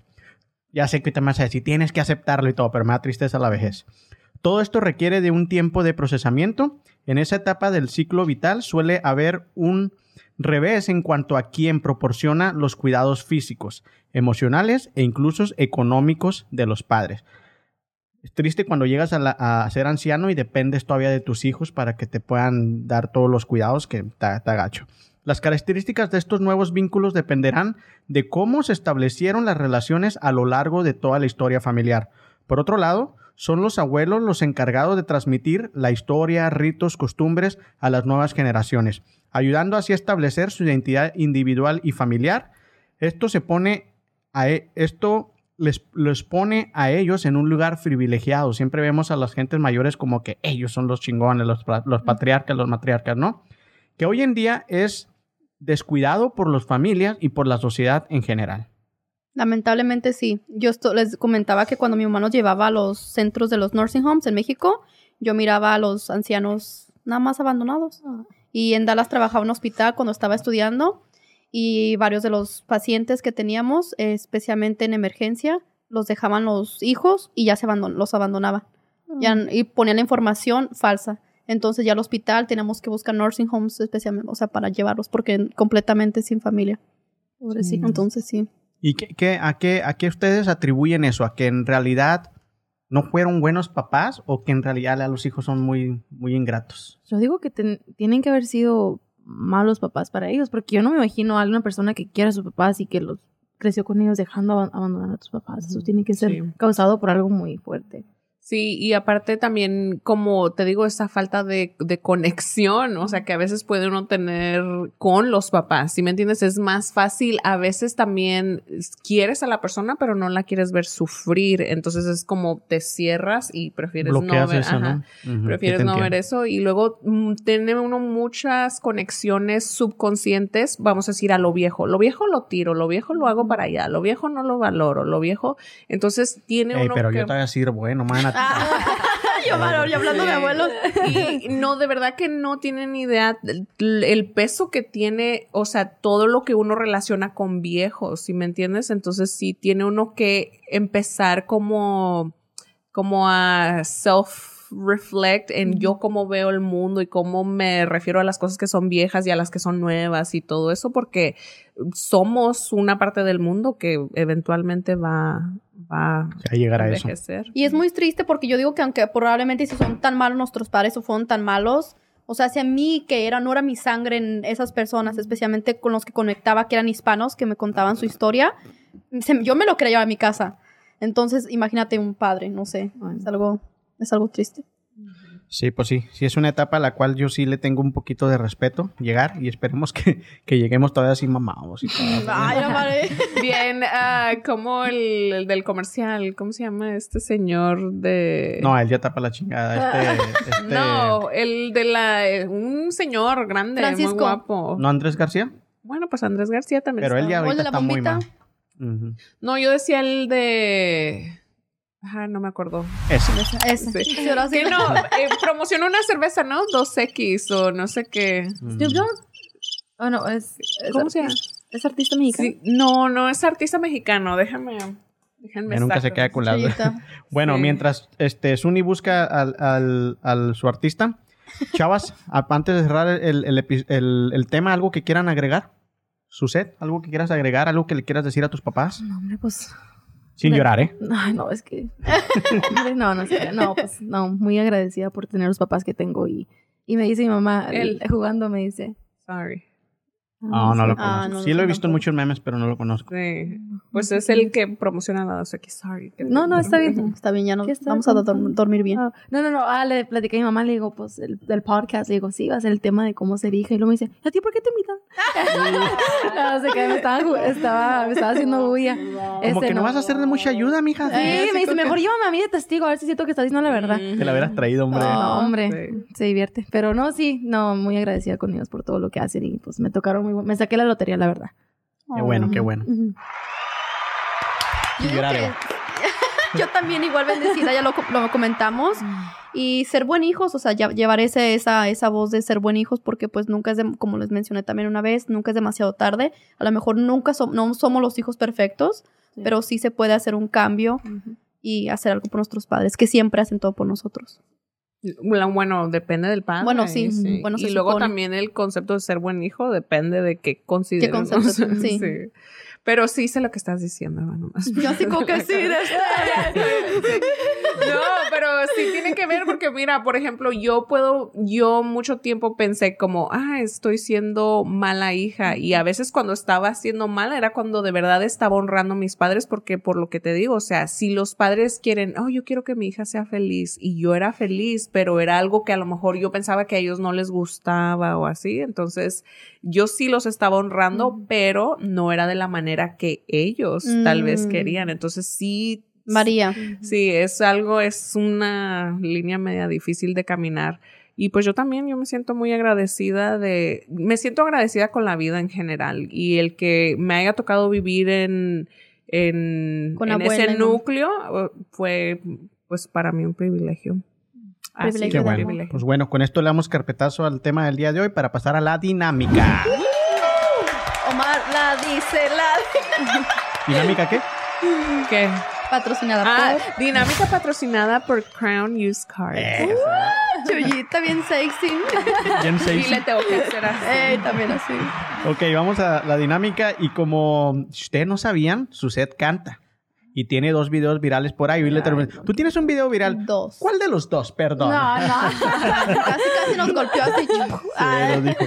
Ya sé que te vas a decir, tienes que aceptarlo y todo, pero me da tristeza la vejez. Todo esto requiere de un tiempo de procesamiento. En esa etapa del ciclo vital suele haber un revés en cuanto a quién proporciona los cuidados físicos, emocionales e incluso económicos de los padres. Es triste cuando llegas a, ser anciano y dependes todavía de tus hijos para que te puedan dar todos los cuidados que te, te agacho. Las características de estos nuevos vínculos dependerán de cómo se establecieron las relaciones a lo largo de toda la historia familiar. Por otro lado, son los abuelos los encargados de transmitir la historia, ritos, costumbres a las nuevas generaciones, ayudando así a establecer su identidad individual y familiar. Esto se pone a e- esto les, les pone a ellos en un lugar privilegiado. Siempre vemos a las gentes mayores como que ellos son los chingones, los, los patriarcas, los matriarcas, ¿no? Que hoy en día es descuidado por las familias y por la sociedad en general. Lamentablemente sí. Yo esto- les comentaba que cuando mi mamá nos llevaba a los centros de los nursing homes en México, yo miraba a los ancianos nada más abandonados. Y en Dallas trabajaba en un hospital cuando estaba estudiando y varios de los pacientes que teníamos, especialmente en emergencia, los dejaban los hijos y ya se abandon los abandonaban. Ya, y ponían la información falsa. Entonces ya al hospital teníamos que buscar nursing homes especialmente, o sea, para llevarlos porque completamente sin familia. Pobrecito. Entonces sí. ¿Y qué, qué- a, qué, a qué ustedes atribuyen eso? ¿A que en realidad no fueron buenos papás o que en realidad a los hijos son muy, muy ingratos? Yo digo que ten- tienen que haber sido malos papás para ellos, porque yo no me imagino a alguna persona que quiera a sus papás y que los creció con ellos dejando aban- abandonar a tus papás. Eso tiene que ser Sí. causado por algo muy fuerte. Sí, y aparte también, como te digo, esa falta de, de conexión, o sea, que a veces puede uno tener con los papás, ¿sí me entiendes? Es más fácil, a veces también quieres a la persona, pero no la quieres ver sufrir, entonces es como te cierras y prefieres no ver, eso, ajá, ¿no? Ujú, prefieres no ver eso y luego mm, tiene uno muchas conexiones subconscientes, vamos a decir a lo viejo, lo viejo lo tiro, lo viejo lo hago para allá, lo viejo no lo valoro, lo viejo, entonces tiene Ey, uno pero que... yo todavía sirvo, ¿eh? <laughs> Yo, Maro, y hablando de abuelos. Y no, de verdad que no tienen idea el peso que tiene, o sea, todo lo que uno relaciona con viejos, ¿sí me entiendes? Entonces sí tiene uno que empezar como, como a self reflect en yo cómo veo el mundo y cómo me refiero a las cosas que son viejas y a las que son nuevas y todo eso porque somos una parte del mundo que eventualmente va, va Ya llegará a eso. envejecer. Y es muy triste porque yo digo que aunque probablemente si son tan malos nuestros padres o fueron tan malos, o sea, si a mí que era, no era mi sangre en esas personas, especialmente con los que conectaba, que eran hispanos, que me contaban su historia, se- yo me lo creía a mi casa. Entonces, imagínate un padre, no sé, es algo, es algo triste. Sí, pues sí. Sí, es una etapa a la cual yo sí le tengo un poquito de respeto llegar y esperemos que, <laughs> que lleguemos todavía así mamados y todo. <laughs> Ay, la madre. Bien, ah, como el, el del comercial, ¿cómo se llama este señor de... No, él ya tapa la chingada. Este, este- No, el de la... eh, Un señor grande, Francisco. muy guapo. ¿No Andrés García? Bueno, pues Andrés García también Pero él está- ya ¿O el ahorita de la está muy bombita? mal. Ujú. No, yo decía el de... Ajá, no me acuerdo. Ese. Ese. Sí. Sí, ahora sí. Que no, eh, promocionó una cerveza, ¿no? 2X o no sé qué. Snoop Dogg. Oh, no, es. es ¿Cómo se llama? Es artista mexicano. Sí, no, no es artista mexicano. Déjame... Déjenme Ya nunca se queda con la. <laughs> Bueno, Sí. mientras este Suni busca al, al- al- su artista, chavas, <laughs> antes de cerrar el, el- el tema, ¿algo que quieran agregar? ¿Suset? ¿Algo que quieras agregar? ¿Algo que le quieras decir a tus papás? No, hombre, pues. Sin De- llorar, ¿eh? <laughs> Ay, no, es que. <laughs> No, no, sé, no, pues, no, muy agradecida por tener los papás que tengo y, y me dice mi mamá, Él. jugando, me dice. Sorry. No, no lo Ah, conozco. no lo sí lo he visto en conozco. muchos memes, pero no lo conozco. Sí. Pues es el que promociona la 2X. Sorry. que- No, no, está bien. <laughs> Está bien, ya no, ¿Qué está vamos a do- dormir bien. Ah, no, no, no. Ah, le platiqué a mi mamá, le digo, pues, el, del podcast. Le digo, sí, va a ser el tema de cómo ser hija. Y luego me dice, ¿a ti por qué te invitan? <laughs> no, sé que me estaba, me estaba haciendo bulla. Como Este, que no vas a ser de mucha ayuda, mija. Sí, sí, me dice, que- mejor llévame a mí de testigo, a ver si siento que estás diciendo la verdad. Mm. Te la hubieras traído, hombre. No, hombre, Sí. se divierte. Pero no, sí, no, muy agradecida con ellos por todo lo que hacen y pues me tocaron muy Me saqué la lotería, la verdad. Qué bueno, qué bueno. <laughs> Yo, también igual bendecida, ya lo, lo comentamos. Y ser buen hijos, o sea, ya- llevar ese, esa, esa voz de ser buen hijos, porque pues nunca es, de- como les mencioné también una vez, nunca es demasiado tarde. A lo mejor nunca no somos los hijos perfectos, Sí. pero sí se puede hacer un cambio y hacer algo por nuestros padres, que siempre hacen todo por nosotros. Bueno, depende del padre. Bueno, sí, bueno, y luego supone. también el concepto de ser buen hijo depende de qué consideres. concepto, ¿no? sí. <laughs> Pero sí sé lo que estás diciendo, hermano. más. Yo así como que sí, de <laughs> No, pero sí tiene que ver porque mira, por ejemplo, yo puedo, yo mucho tiempo pensé como, ah, estoy siendo mala hija y a veces cuando estaba siendo mala era cuando de verdad estaba honrando a mis padres porque por lo que te digo, o sea, si los padres quieren, oh, yo quiero que mi hija sea feliz y yo era feliz, pero era algo que a lo mejor yo pensaba que a ellos no les gustaba o así, entonces yo sí los estaba honrando, pero no era de la manera que ellos tal vez Mm. querían, entonces sí María. Sí, es algo, es una línea media difícil de caminar. Y pues yo también, yo me siento muy agradecida de, me siento agradecida con la vida en general y el que me haya tocado vivir en, en, Con en abuela ese mamá. núcleo uh, fue pues para mí un privilegio. Así Privilegio bueno. privilegio. Pues bueno, con esto le damos carpetazo al tema del día de hoy para pasar a la dinámica. Omar la dice, la ¿Dinámica qué? ¿Qué? patrocinada Ah, por dinámica patrocinada por Crown Use Cards. Eh, Chuyita, bien sexy. bien Y seis. le tengo que hacer así. Ey, también así. Ok, vamos a la dinámica y como ustedes no sabían, Suset canta. Y tiene dos videos virales por ahí. Y le Tú tienes un video viral. Dos. ¿Cuál de los dos? Perdón. No, no. <laughs> <laughs> Casi, casi nos golpeó así. Sí, lo dijo.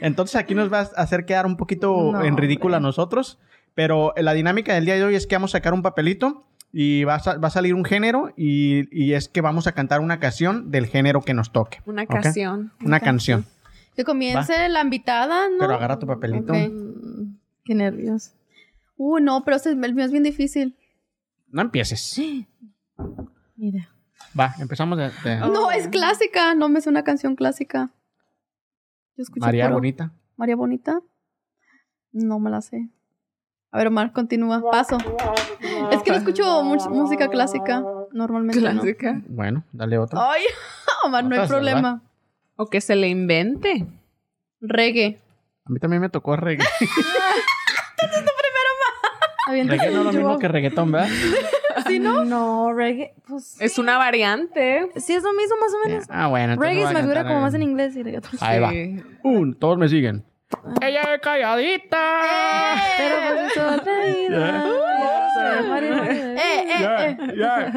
Entonces aquí nos vas a hacer quedar un poquito No, en ridículo a nosotros. Pero la dinámica del día de hoy es que vamos a sacar un papelito Y va a, va a salir un género y, y es que vamos a cantar una canción del género que nos toque. Una ¿ok? canción. Una canción. Que comience la invitada, ¿no? Pero agarra tu papelito. Ok. Mm, Qué nervios. Uh, no, pero ese- el mío es bien difícil. No empieces. <gasps> Mira. Va, empezamos de, de- No, es clásica. No me sé una canción clásica. Yo escucho María puro- Bonita. María Bonita. No me la sé. A ver, Omar, continúa. Paso. Es que no escucho música clásica. Normalmente no. Clásica. Bueno, dale otro. Ay, <laughs> Omar, no hay problema. O que se le invente. Reggae. A mí también me tocó reggae. <laughs> Reggae no es lo mismo que reggaetón, ¿verdad? <laughs> ¿Sí, no? No, reggae, pues... Es una variante. Sí, es lo mismo más o menos. Ah, bueno. entonces reggae se me figura como más en inglés y reggaetón. Ahí va. Sí. Un, todos me siguen. Ella es calladita. Pero por su atraída. Eh, eh, Ya, eh. ya.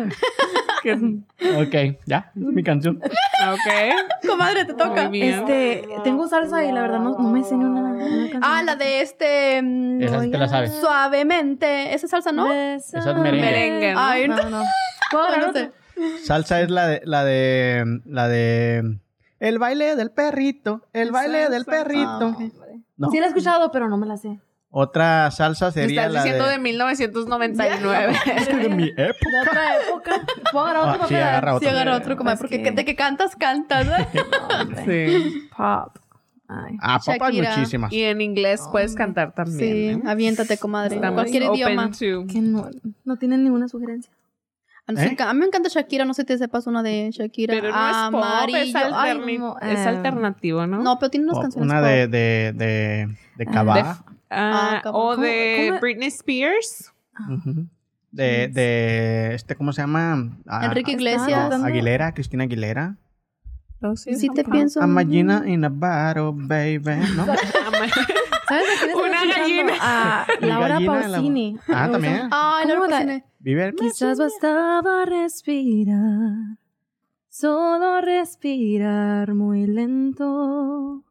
<laughs> Ok, ya, es mi canción. Ok. Comadre, te toca. Muy bien. Este, tengo salsa y la verdad no, no me sé ni una, una canción. Ah, la de este. mm, Esa sí te la sabes. Suavemente. ¿Esa salsa, no? Esa es merengue. Merengue, ¿no? Ay, no. No, no. ¿Puedo No agarrar sé. Salsa es la de, la de, la de, el baile del perrito, el baile del perrito. Ah. ¿No? Sí la he escuchado, pero no me la sé. Otra salsa sería estás la diciendo de, de, 1999. Es que de mi época. De otra época. ¿Puedo agarrar Ah, otro sí, agarra Sí, otro. agarra otro, comadre. Es Porque que- de que cantas, cantas. ¿eh? <laughs> sí. Pop. Ay. Ah, papas Shakira. muchísimas. Y en inglés puedes cantar también. Sí, ¿eh? aviéntate, comadre. Estamos Cualquier open idioma. to- Que no, no tienen ninguna sugerencia. A, ¿Eh? a mí me encanta Shakira, no sé si te sepas una de Shakira. Pero no es pop, es. Ay, no, es eh, alternativo, ¿no? no, pero tiene unas O canciones. Una pop. de, de, de, de Cabá. Ah, Ah, o ¿cómo- de cómo- Britney Spears. Ujú. De, de, este, ¿cómo se llama? Ah, Enrique Iglesias. Aguilera, Cristina Aguilera. Sí te pienso. I'm a gallina in a bottle, baby. ¿No? <laughs> ¿Sabes de quién Una gallina. A <laughs> Mi Laura gallina en la- Pausini. Ah, también. ¿Cómo Laura la- Pausini. Vive el Quizás bastaba respirar, solo respirar muy lento,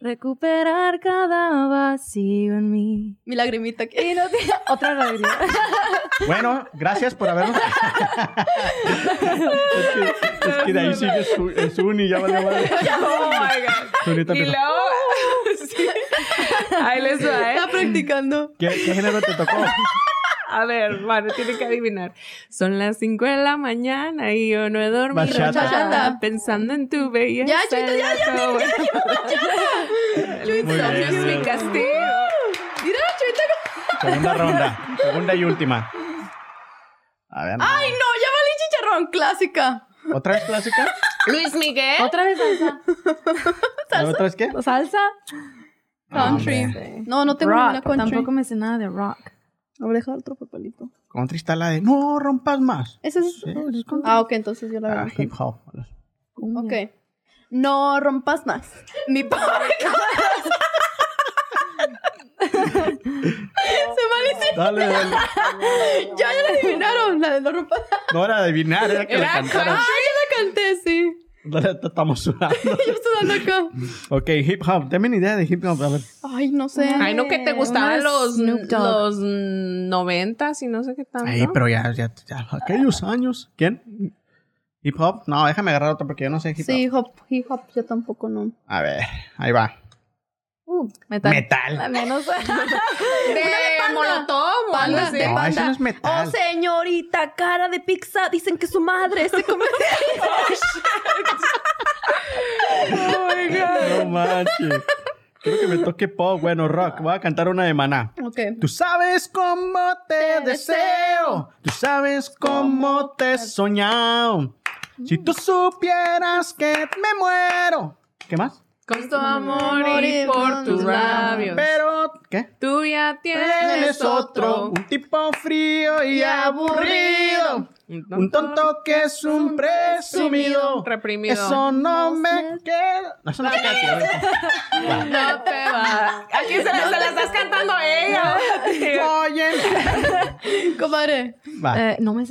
recuperar cada vacío en mí. Mi lagrimita aquí. Y no tiene <laughs> otra realidad. <laughs> Bueno, gracias por habernos. <laughs> es, que, es que de ahí sigue su, el Zuni, ya vale, vale. Oh my God. Y luego. sí. Ahí les va, ¿eh? Está practicando. ¿Qué, ¿Qué género te tocó? A ver, bueno, tiene que adivinar. Son las 5 de la mañana y yo no he dormido. Bachata. Bachata. Pensando en tu belleza. Ya, Chuita, ya, ya, bien, Es muy mi castigo. Mira, Chuita. Segunda ronda. Segunda y última. A ver. Ay, no, ya valí chicharrón. Clásica. ¿Otra vez clásica? Luis Miguel. Otra vez salsa. ¿Otra vez qué? ¿Salsa? Country. No, no tengo rock. ninguna country. Tampoco me sé nada de rock. A dejar otro papelito. Country está la de no rompas más. Ese es. Sí, es. Ah, ok, entonces yo la Ah, veo. hip hop. Ok. No rompas más. Mi pobre <laughs> Se maldice. Dale, dale. Ya, ya la adivinaron. La de no rompas No era adivinar, era que Era cantaras. Ah, ya la canté, sí. Estamos sudando. <laughs> Yo estoy dando acá. Ok, hip hop. Dame una idea de hip hop. A ver. Ay, no sé. Ay, no, que te gustaban los, los noventas y no sé qué tanto. Ay, pero ya, ya, ya, aquellos años. ¿Quién? ¿Hip hop? No, déjame agarrar otro porque yo no sé hip hop. Sí, hop, hip hop, yo tampoco no. A ver, ahí va. Uh, metal. Metal. La menos. <laughs> De Molotov Panda, de panda. no es metal. Oh, señorita, cara de pizza. Dicen que su madre se come. <laughs> No manches. Creo que me toque pop, bueno, rock. Voy a cantar una de maná. ok. Tú sabes cómo te deseo. Tú sabes cómo te he soñado. Si tú supieras que me muero. ¿Qué más? Con tu amor y por tus labios. Pero, ¿qué? Tú ya Tienes otro, un tipo frío y aburrido. Un tonto que es un presumido. Reprimido. Eso no me queda. No, eso no se queda aquí. No te va. Aquí se la, estás cantando a ella. Oye. <laughs> Comadre. Eh, no me.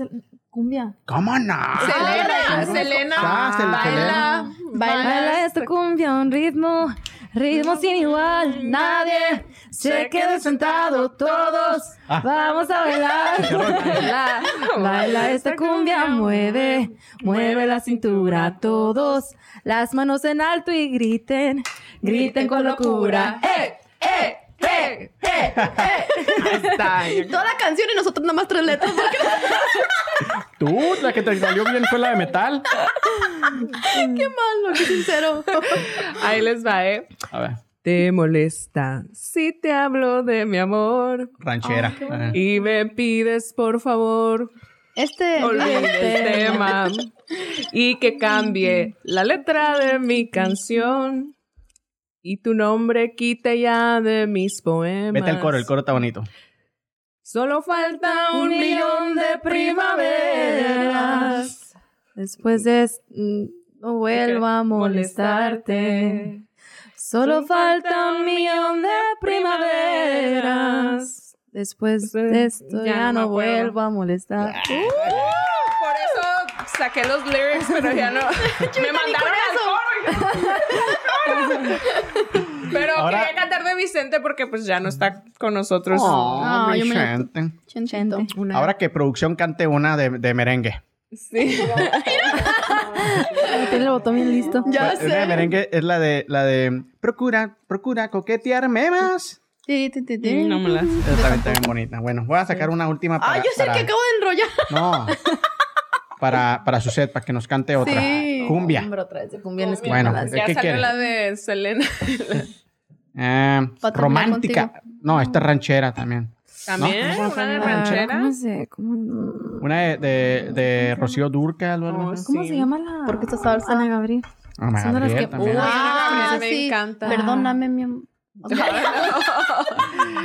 Cumbia. ¿Cómo no? Selena, Selena, Ah, Sel- baila, Baila Baila esta cumbia, un ritmo, ritmo sin igual. Nadie se queden sentados todos. Ah. Vamos a bailar. <laughs> Baila, baila esta cumbia, mueve, mueve la cintura todos. Las manos en alto y griten, griten con locura. ¡Eh, eh, eh, eh, eh! Está. <laughs> Toda la canción y nosotros nada más tres letras. porque- <laughs> Tú, la que te salió bien fue la de metal. Qué malo, qué sincero. <laughs> Ahí les va, ¿eh? A ver, Te molesta si te hablo de mi amor ranchera. Y me pides por favor Este. olvide el tema y que cambie la letra de mi canción y tu nombre quite ya de mis poemas. Vete al coro, el coro está bonito. Solo falta un millón de primaveras. Después de es- mm, no vuelva a molestarte. Solo falta un millón de primaveras. Después de esto Ya ya no no vuelvo a molestar. Por eso saqué los lyrics, pero ya no. <laughs> Me mandaron al coro. <laughs> Pero Ahora- quería cantar de Vicente porque pues ya no está con nosotros. Oh, Ah, yo me- Vicente. Chentito. Una- Ahora que producción cante una de, de merengue. Sí. <laughs> Tiene el botón bien listo. Ya Una de sé. merengue es la de la de procura, procura coquetearme más. No me las. Esa también está bien bonita. Bueno, voy a sacar una última para. Ah, yo sé para- que acabo de enrollar. No. <laughs> Para, para su set, para que nos cante otra. Sí. Cumbia. Hombre, otra vez de cumbia es que Bueno, me las- ¿de Ya qué salió la de Selena. <laughs> Eh, romántica. No, esta es ranchera también. También, ¿No? una de ranchera. ¿Cómo se, cómo, Una de, de, de Rocío Durcal o algo Oh, así. cómo Sí. se llama la? Porque esta salsa. Ana Gabriel. Ana Son de las Gabriel que- también. Uy, Ah, Ana Gabriel me sí. encanta. Perdóname, mi amor.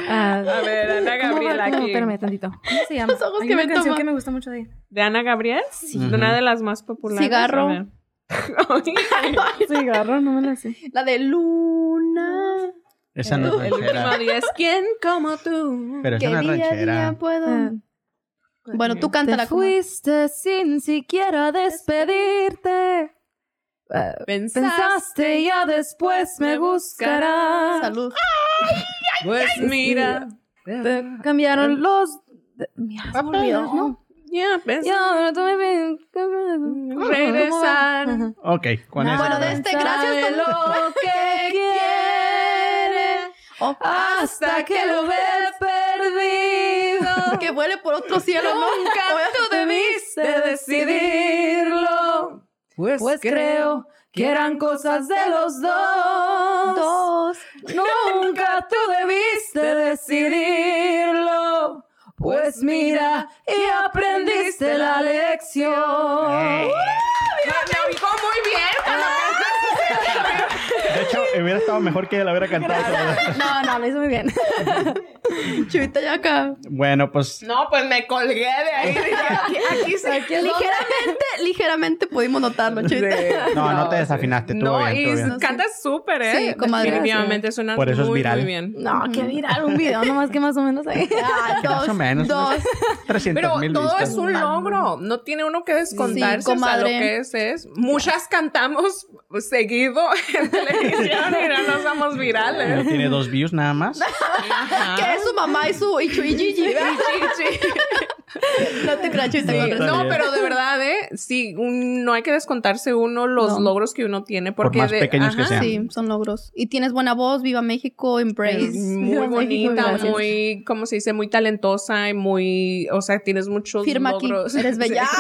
Ah, <laughs> A ver, Ana. Gabriel aquí. Espérame tantito. ¿Cómo se llama? Los ojos Hay que una me canción toma. que me gusta mucho de ella. ¿De Ana Gabriel? Ujú. Una de las más populares. Cigarro. Cigarro, no me la sé. La de Luna. Esa no es El último ranchera. día es ¿Quién como tú? Pero esa Que no es día a día ranchera. puedo. Ah. Bueno, tú Te cántala. como- fuiste sin siquiera despedirte. Ah, Pensaste y ya después me buscarás. Salud. Pues mira. Te cambiaron los... de- Mira, se me olvidó. ¿No? Ya, tú me ven- Regresar. Ok, con No, eso. Bueno, de este, gracias. Lo que quiere Oh, hasta que lo ve perdido. <laughs> que vuele por otro cielo. ¿no? Nunca <laughs> tú debiste decidirlo. Pues, Pues creo que eran cosas de los dos. Dos. Nunca tú debiste <laughs> decidirlo. Pues mira, y aprendiste la lección. Me oigo muy bien. De hecho, hubiera estado mejor que la hubiera cantado. No, no, lo hizo muy bien. <laughs> Chivita ya acá. Bueno, pues No, pues me colgué de ahí. Aquí, aquí se Ligeramente, ligeramente pudimos notarlo, no, no te desafinaste. Estuvo No, bien, y cantas súper, ¿eh? Sí, comadre. Definitivamente suena Por eso es muy, viral. muy bien. No, qué viral un video, nomás que más o menos ahí. <laughs> Ah, dos. Más o menos. Dos. 300 Pero mil todo vistas. es un logro. No tiene uno que descontarse. Sí, o sea, lo comadre. que es es. Muchas cantamos seguido en televisión <laughs> <laughs> y no nos No virales. tiene dos views nada más. <laughs> Que es su mamá y su y <laughs> y Gigi. <laughs> No te creas. Sí. No, pero de verdad, ¿eh? Sí, un- no hay que descontarse uno los No. logros que uno tiene. Porque más de- pequeños que sean. Sí, son logros. Y tienes buena voz, viva México, embrace. Es muy bonita, muy, ¿cómo se dice? Muy talentosa y muy, o sea, tienes muchos Firma aquí. Eres bella. <laughs>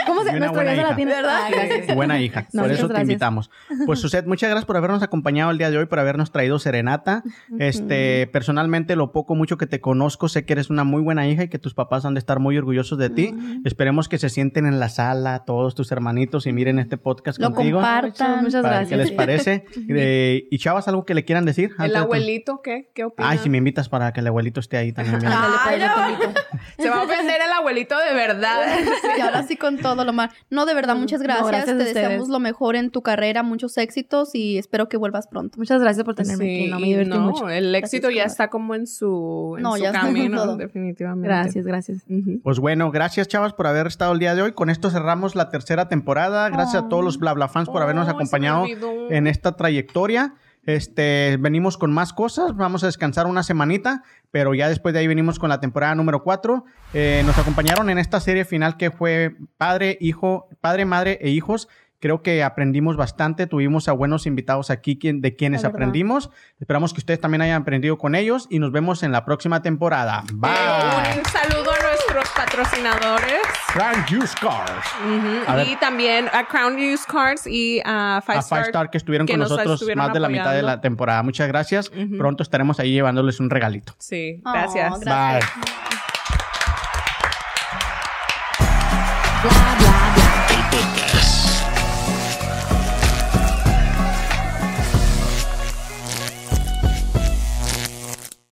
<laughs> ¿Cómo se Nuestra casa la tiene, ¿Verdad? Ah. Buena hija. No, por eso te invitamos. Pues Suset, muchas gracias por habernos acompañado el día de hoy, por habernos traído serenata. Este, personalmente, lo poco mucho que te conozco, sé que eres una muy buena hija y que tus papás han de estar muy orgullosos de ti. Esperemos que se sienten en la sala todos tus hermanitos y miren este podcast Lo contigo. compartan. Muchas Para gracias. ¿Qué les parece? <laughs> Eh, y chavas, ¿algo que le quieran decir? El abuelito, ¿qué? ¿Qué opina? Ay, si me invitas para que el abuelito esté ahí también. mira. Ay, no. Se va a ofender el abuelito de verdad. <laughs> Y ahora sí con todo lo mal. No, de verdad, muchas gracias. Te deseamos lo mejor en tu carrera, muchos éxitos y espero que vuelvas pronto. Muchas gracias por tenerme aquí. No, me divertí no, mucho. el éxito Gracias, ya está como en su, en No, su ya está en camino, todo. definitivamente. Gracias, gracias. Pues bueno, gracias chavas por haber estado el día de hoy. Con esto cerramos la tercera temporada. Gracias a todos los bla bla fans por habernos me acompañado en esta trayectoria. Este, venimos con más cosas, vamos a descansar una semanita, pero ya después de ahí venimos con la temporada número 4. nos acompañaron en esta serie final que fue Padre, Hijo, Padre, Madre e Hijos. Creo que aprendimos bastante, tuvimos a buenos invitados aquí quien- de quienes aprendimos. Esperamos que ustedes también hayan aprendido con ellos y nos vemos en la próxima temporada. Bye. Un saludo nuestros patrocinadores. Frank Juice Cars. A ver. Y también a Crown Use Cards y a Five a Star. Five Star que estuvieron que con nos nosotros estuvieron más de la mitad de apoyando. la temporada. Muchas gracias. Ujú. Pronto estaremos ahí llevándoles un regalito. Sí, Oh, gracias. gracias. Bye. Bla, bla, bla.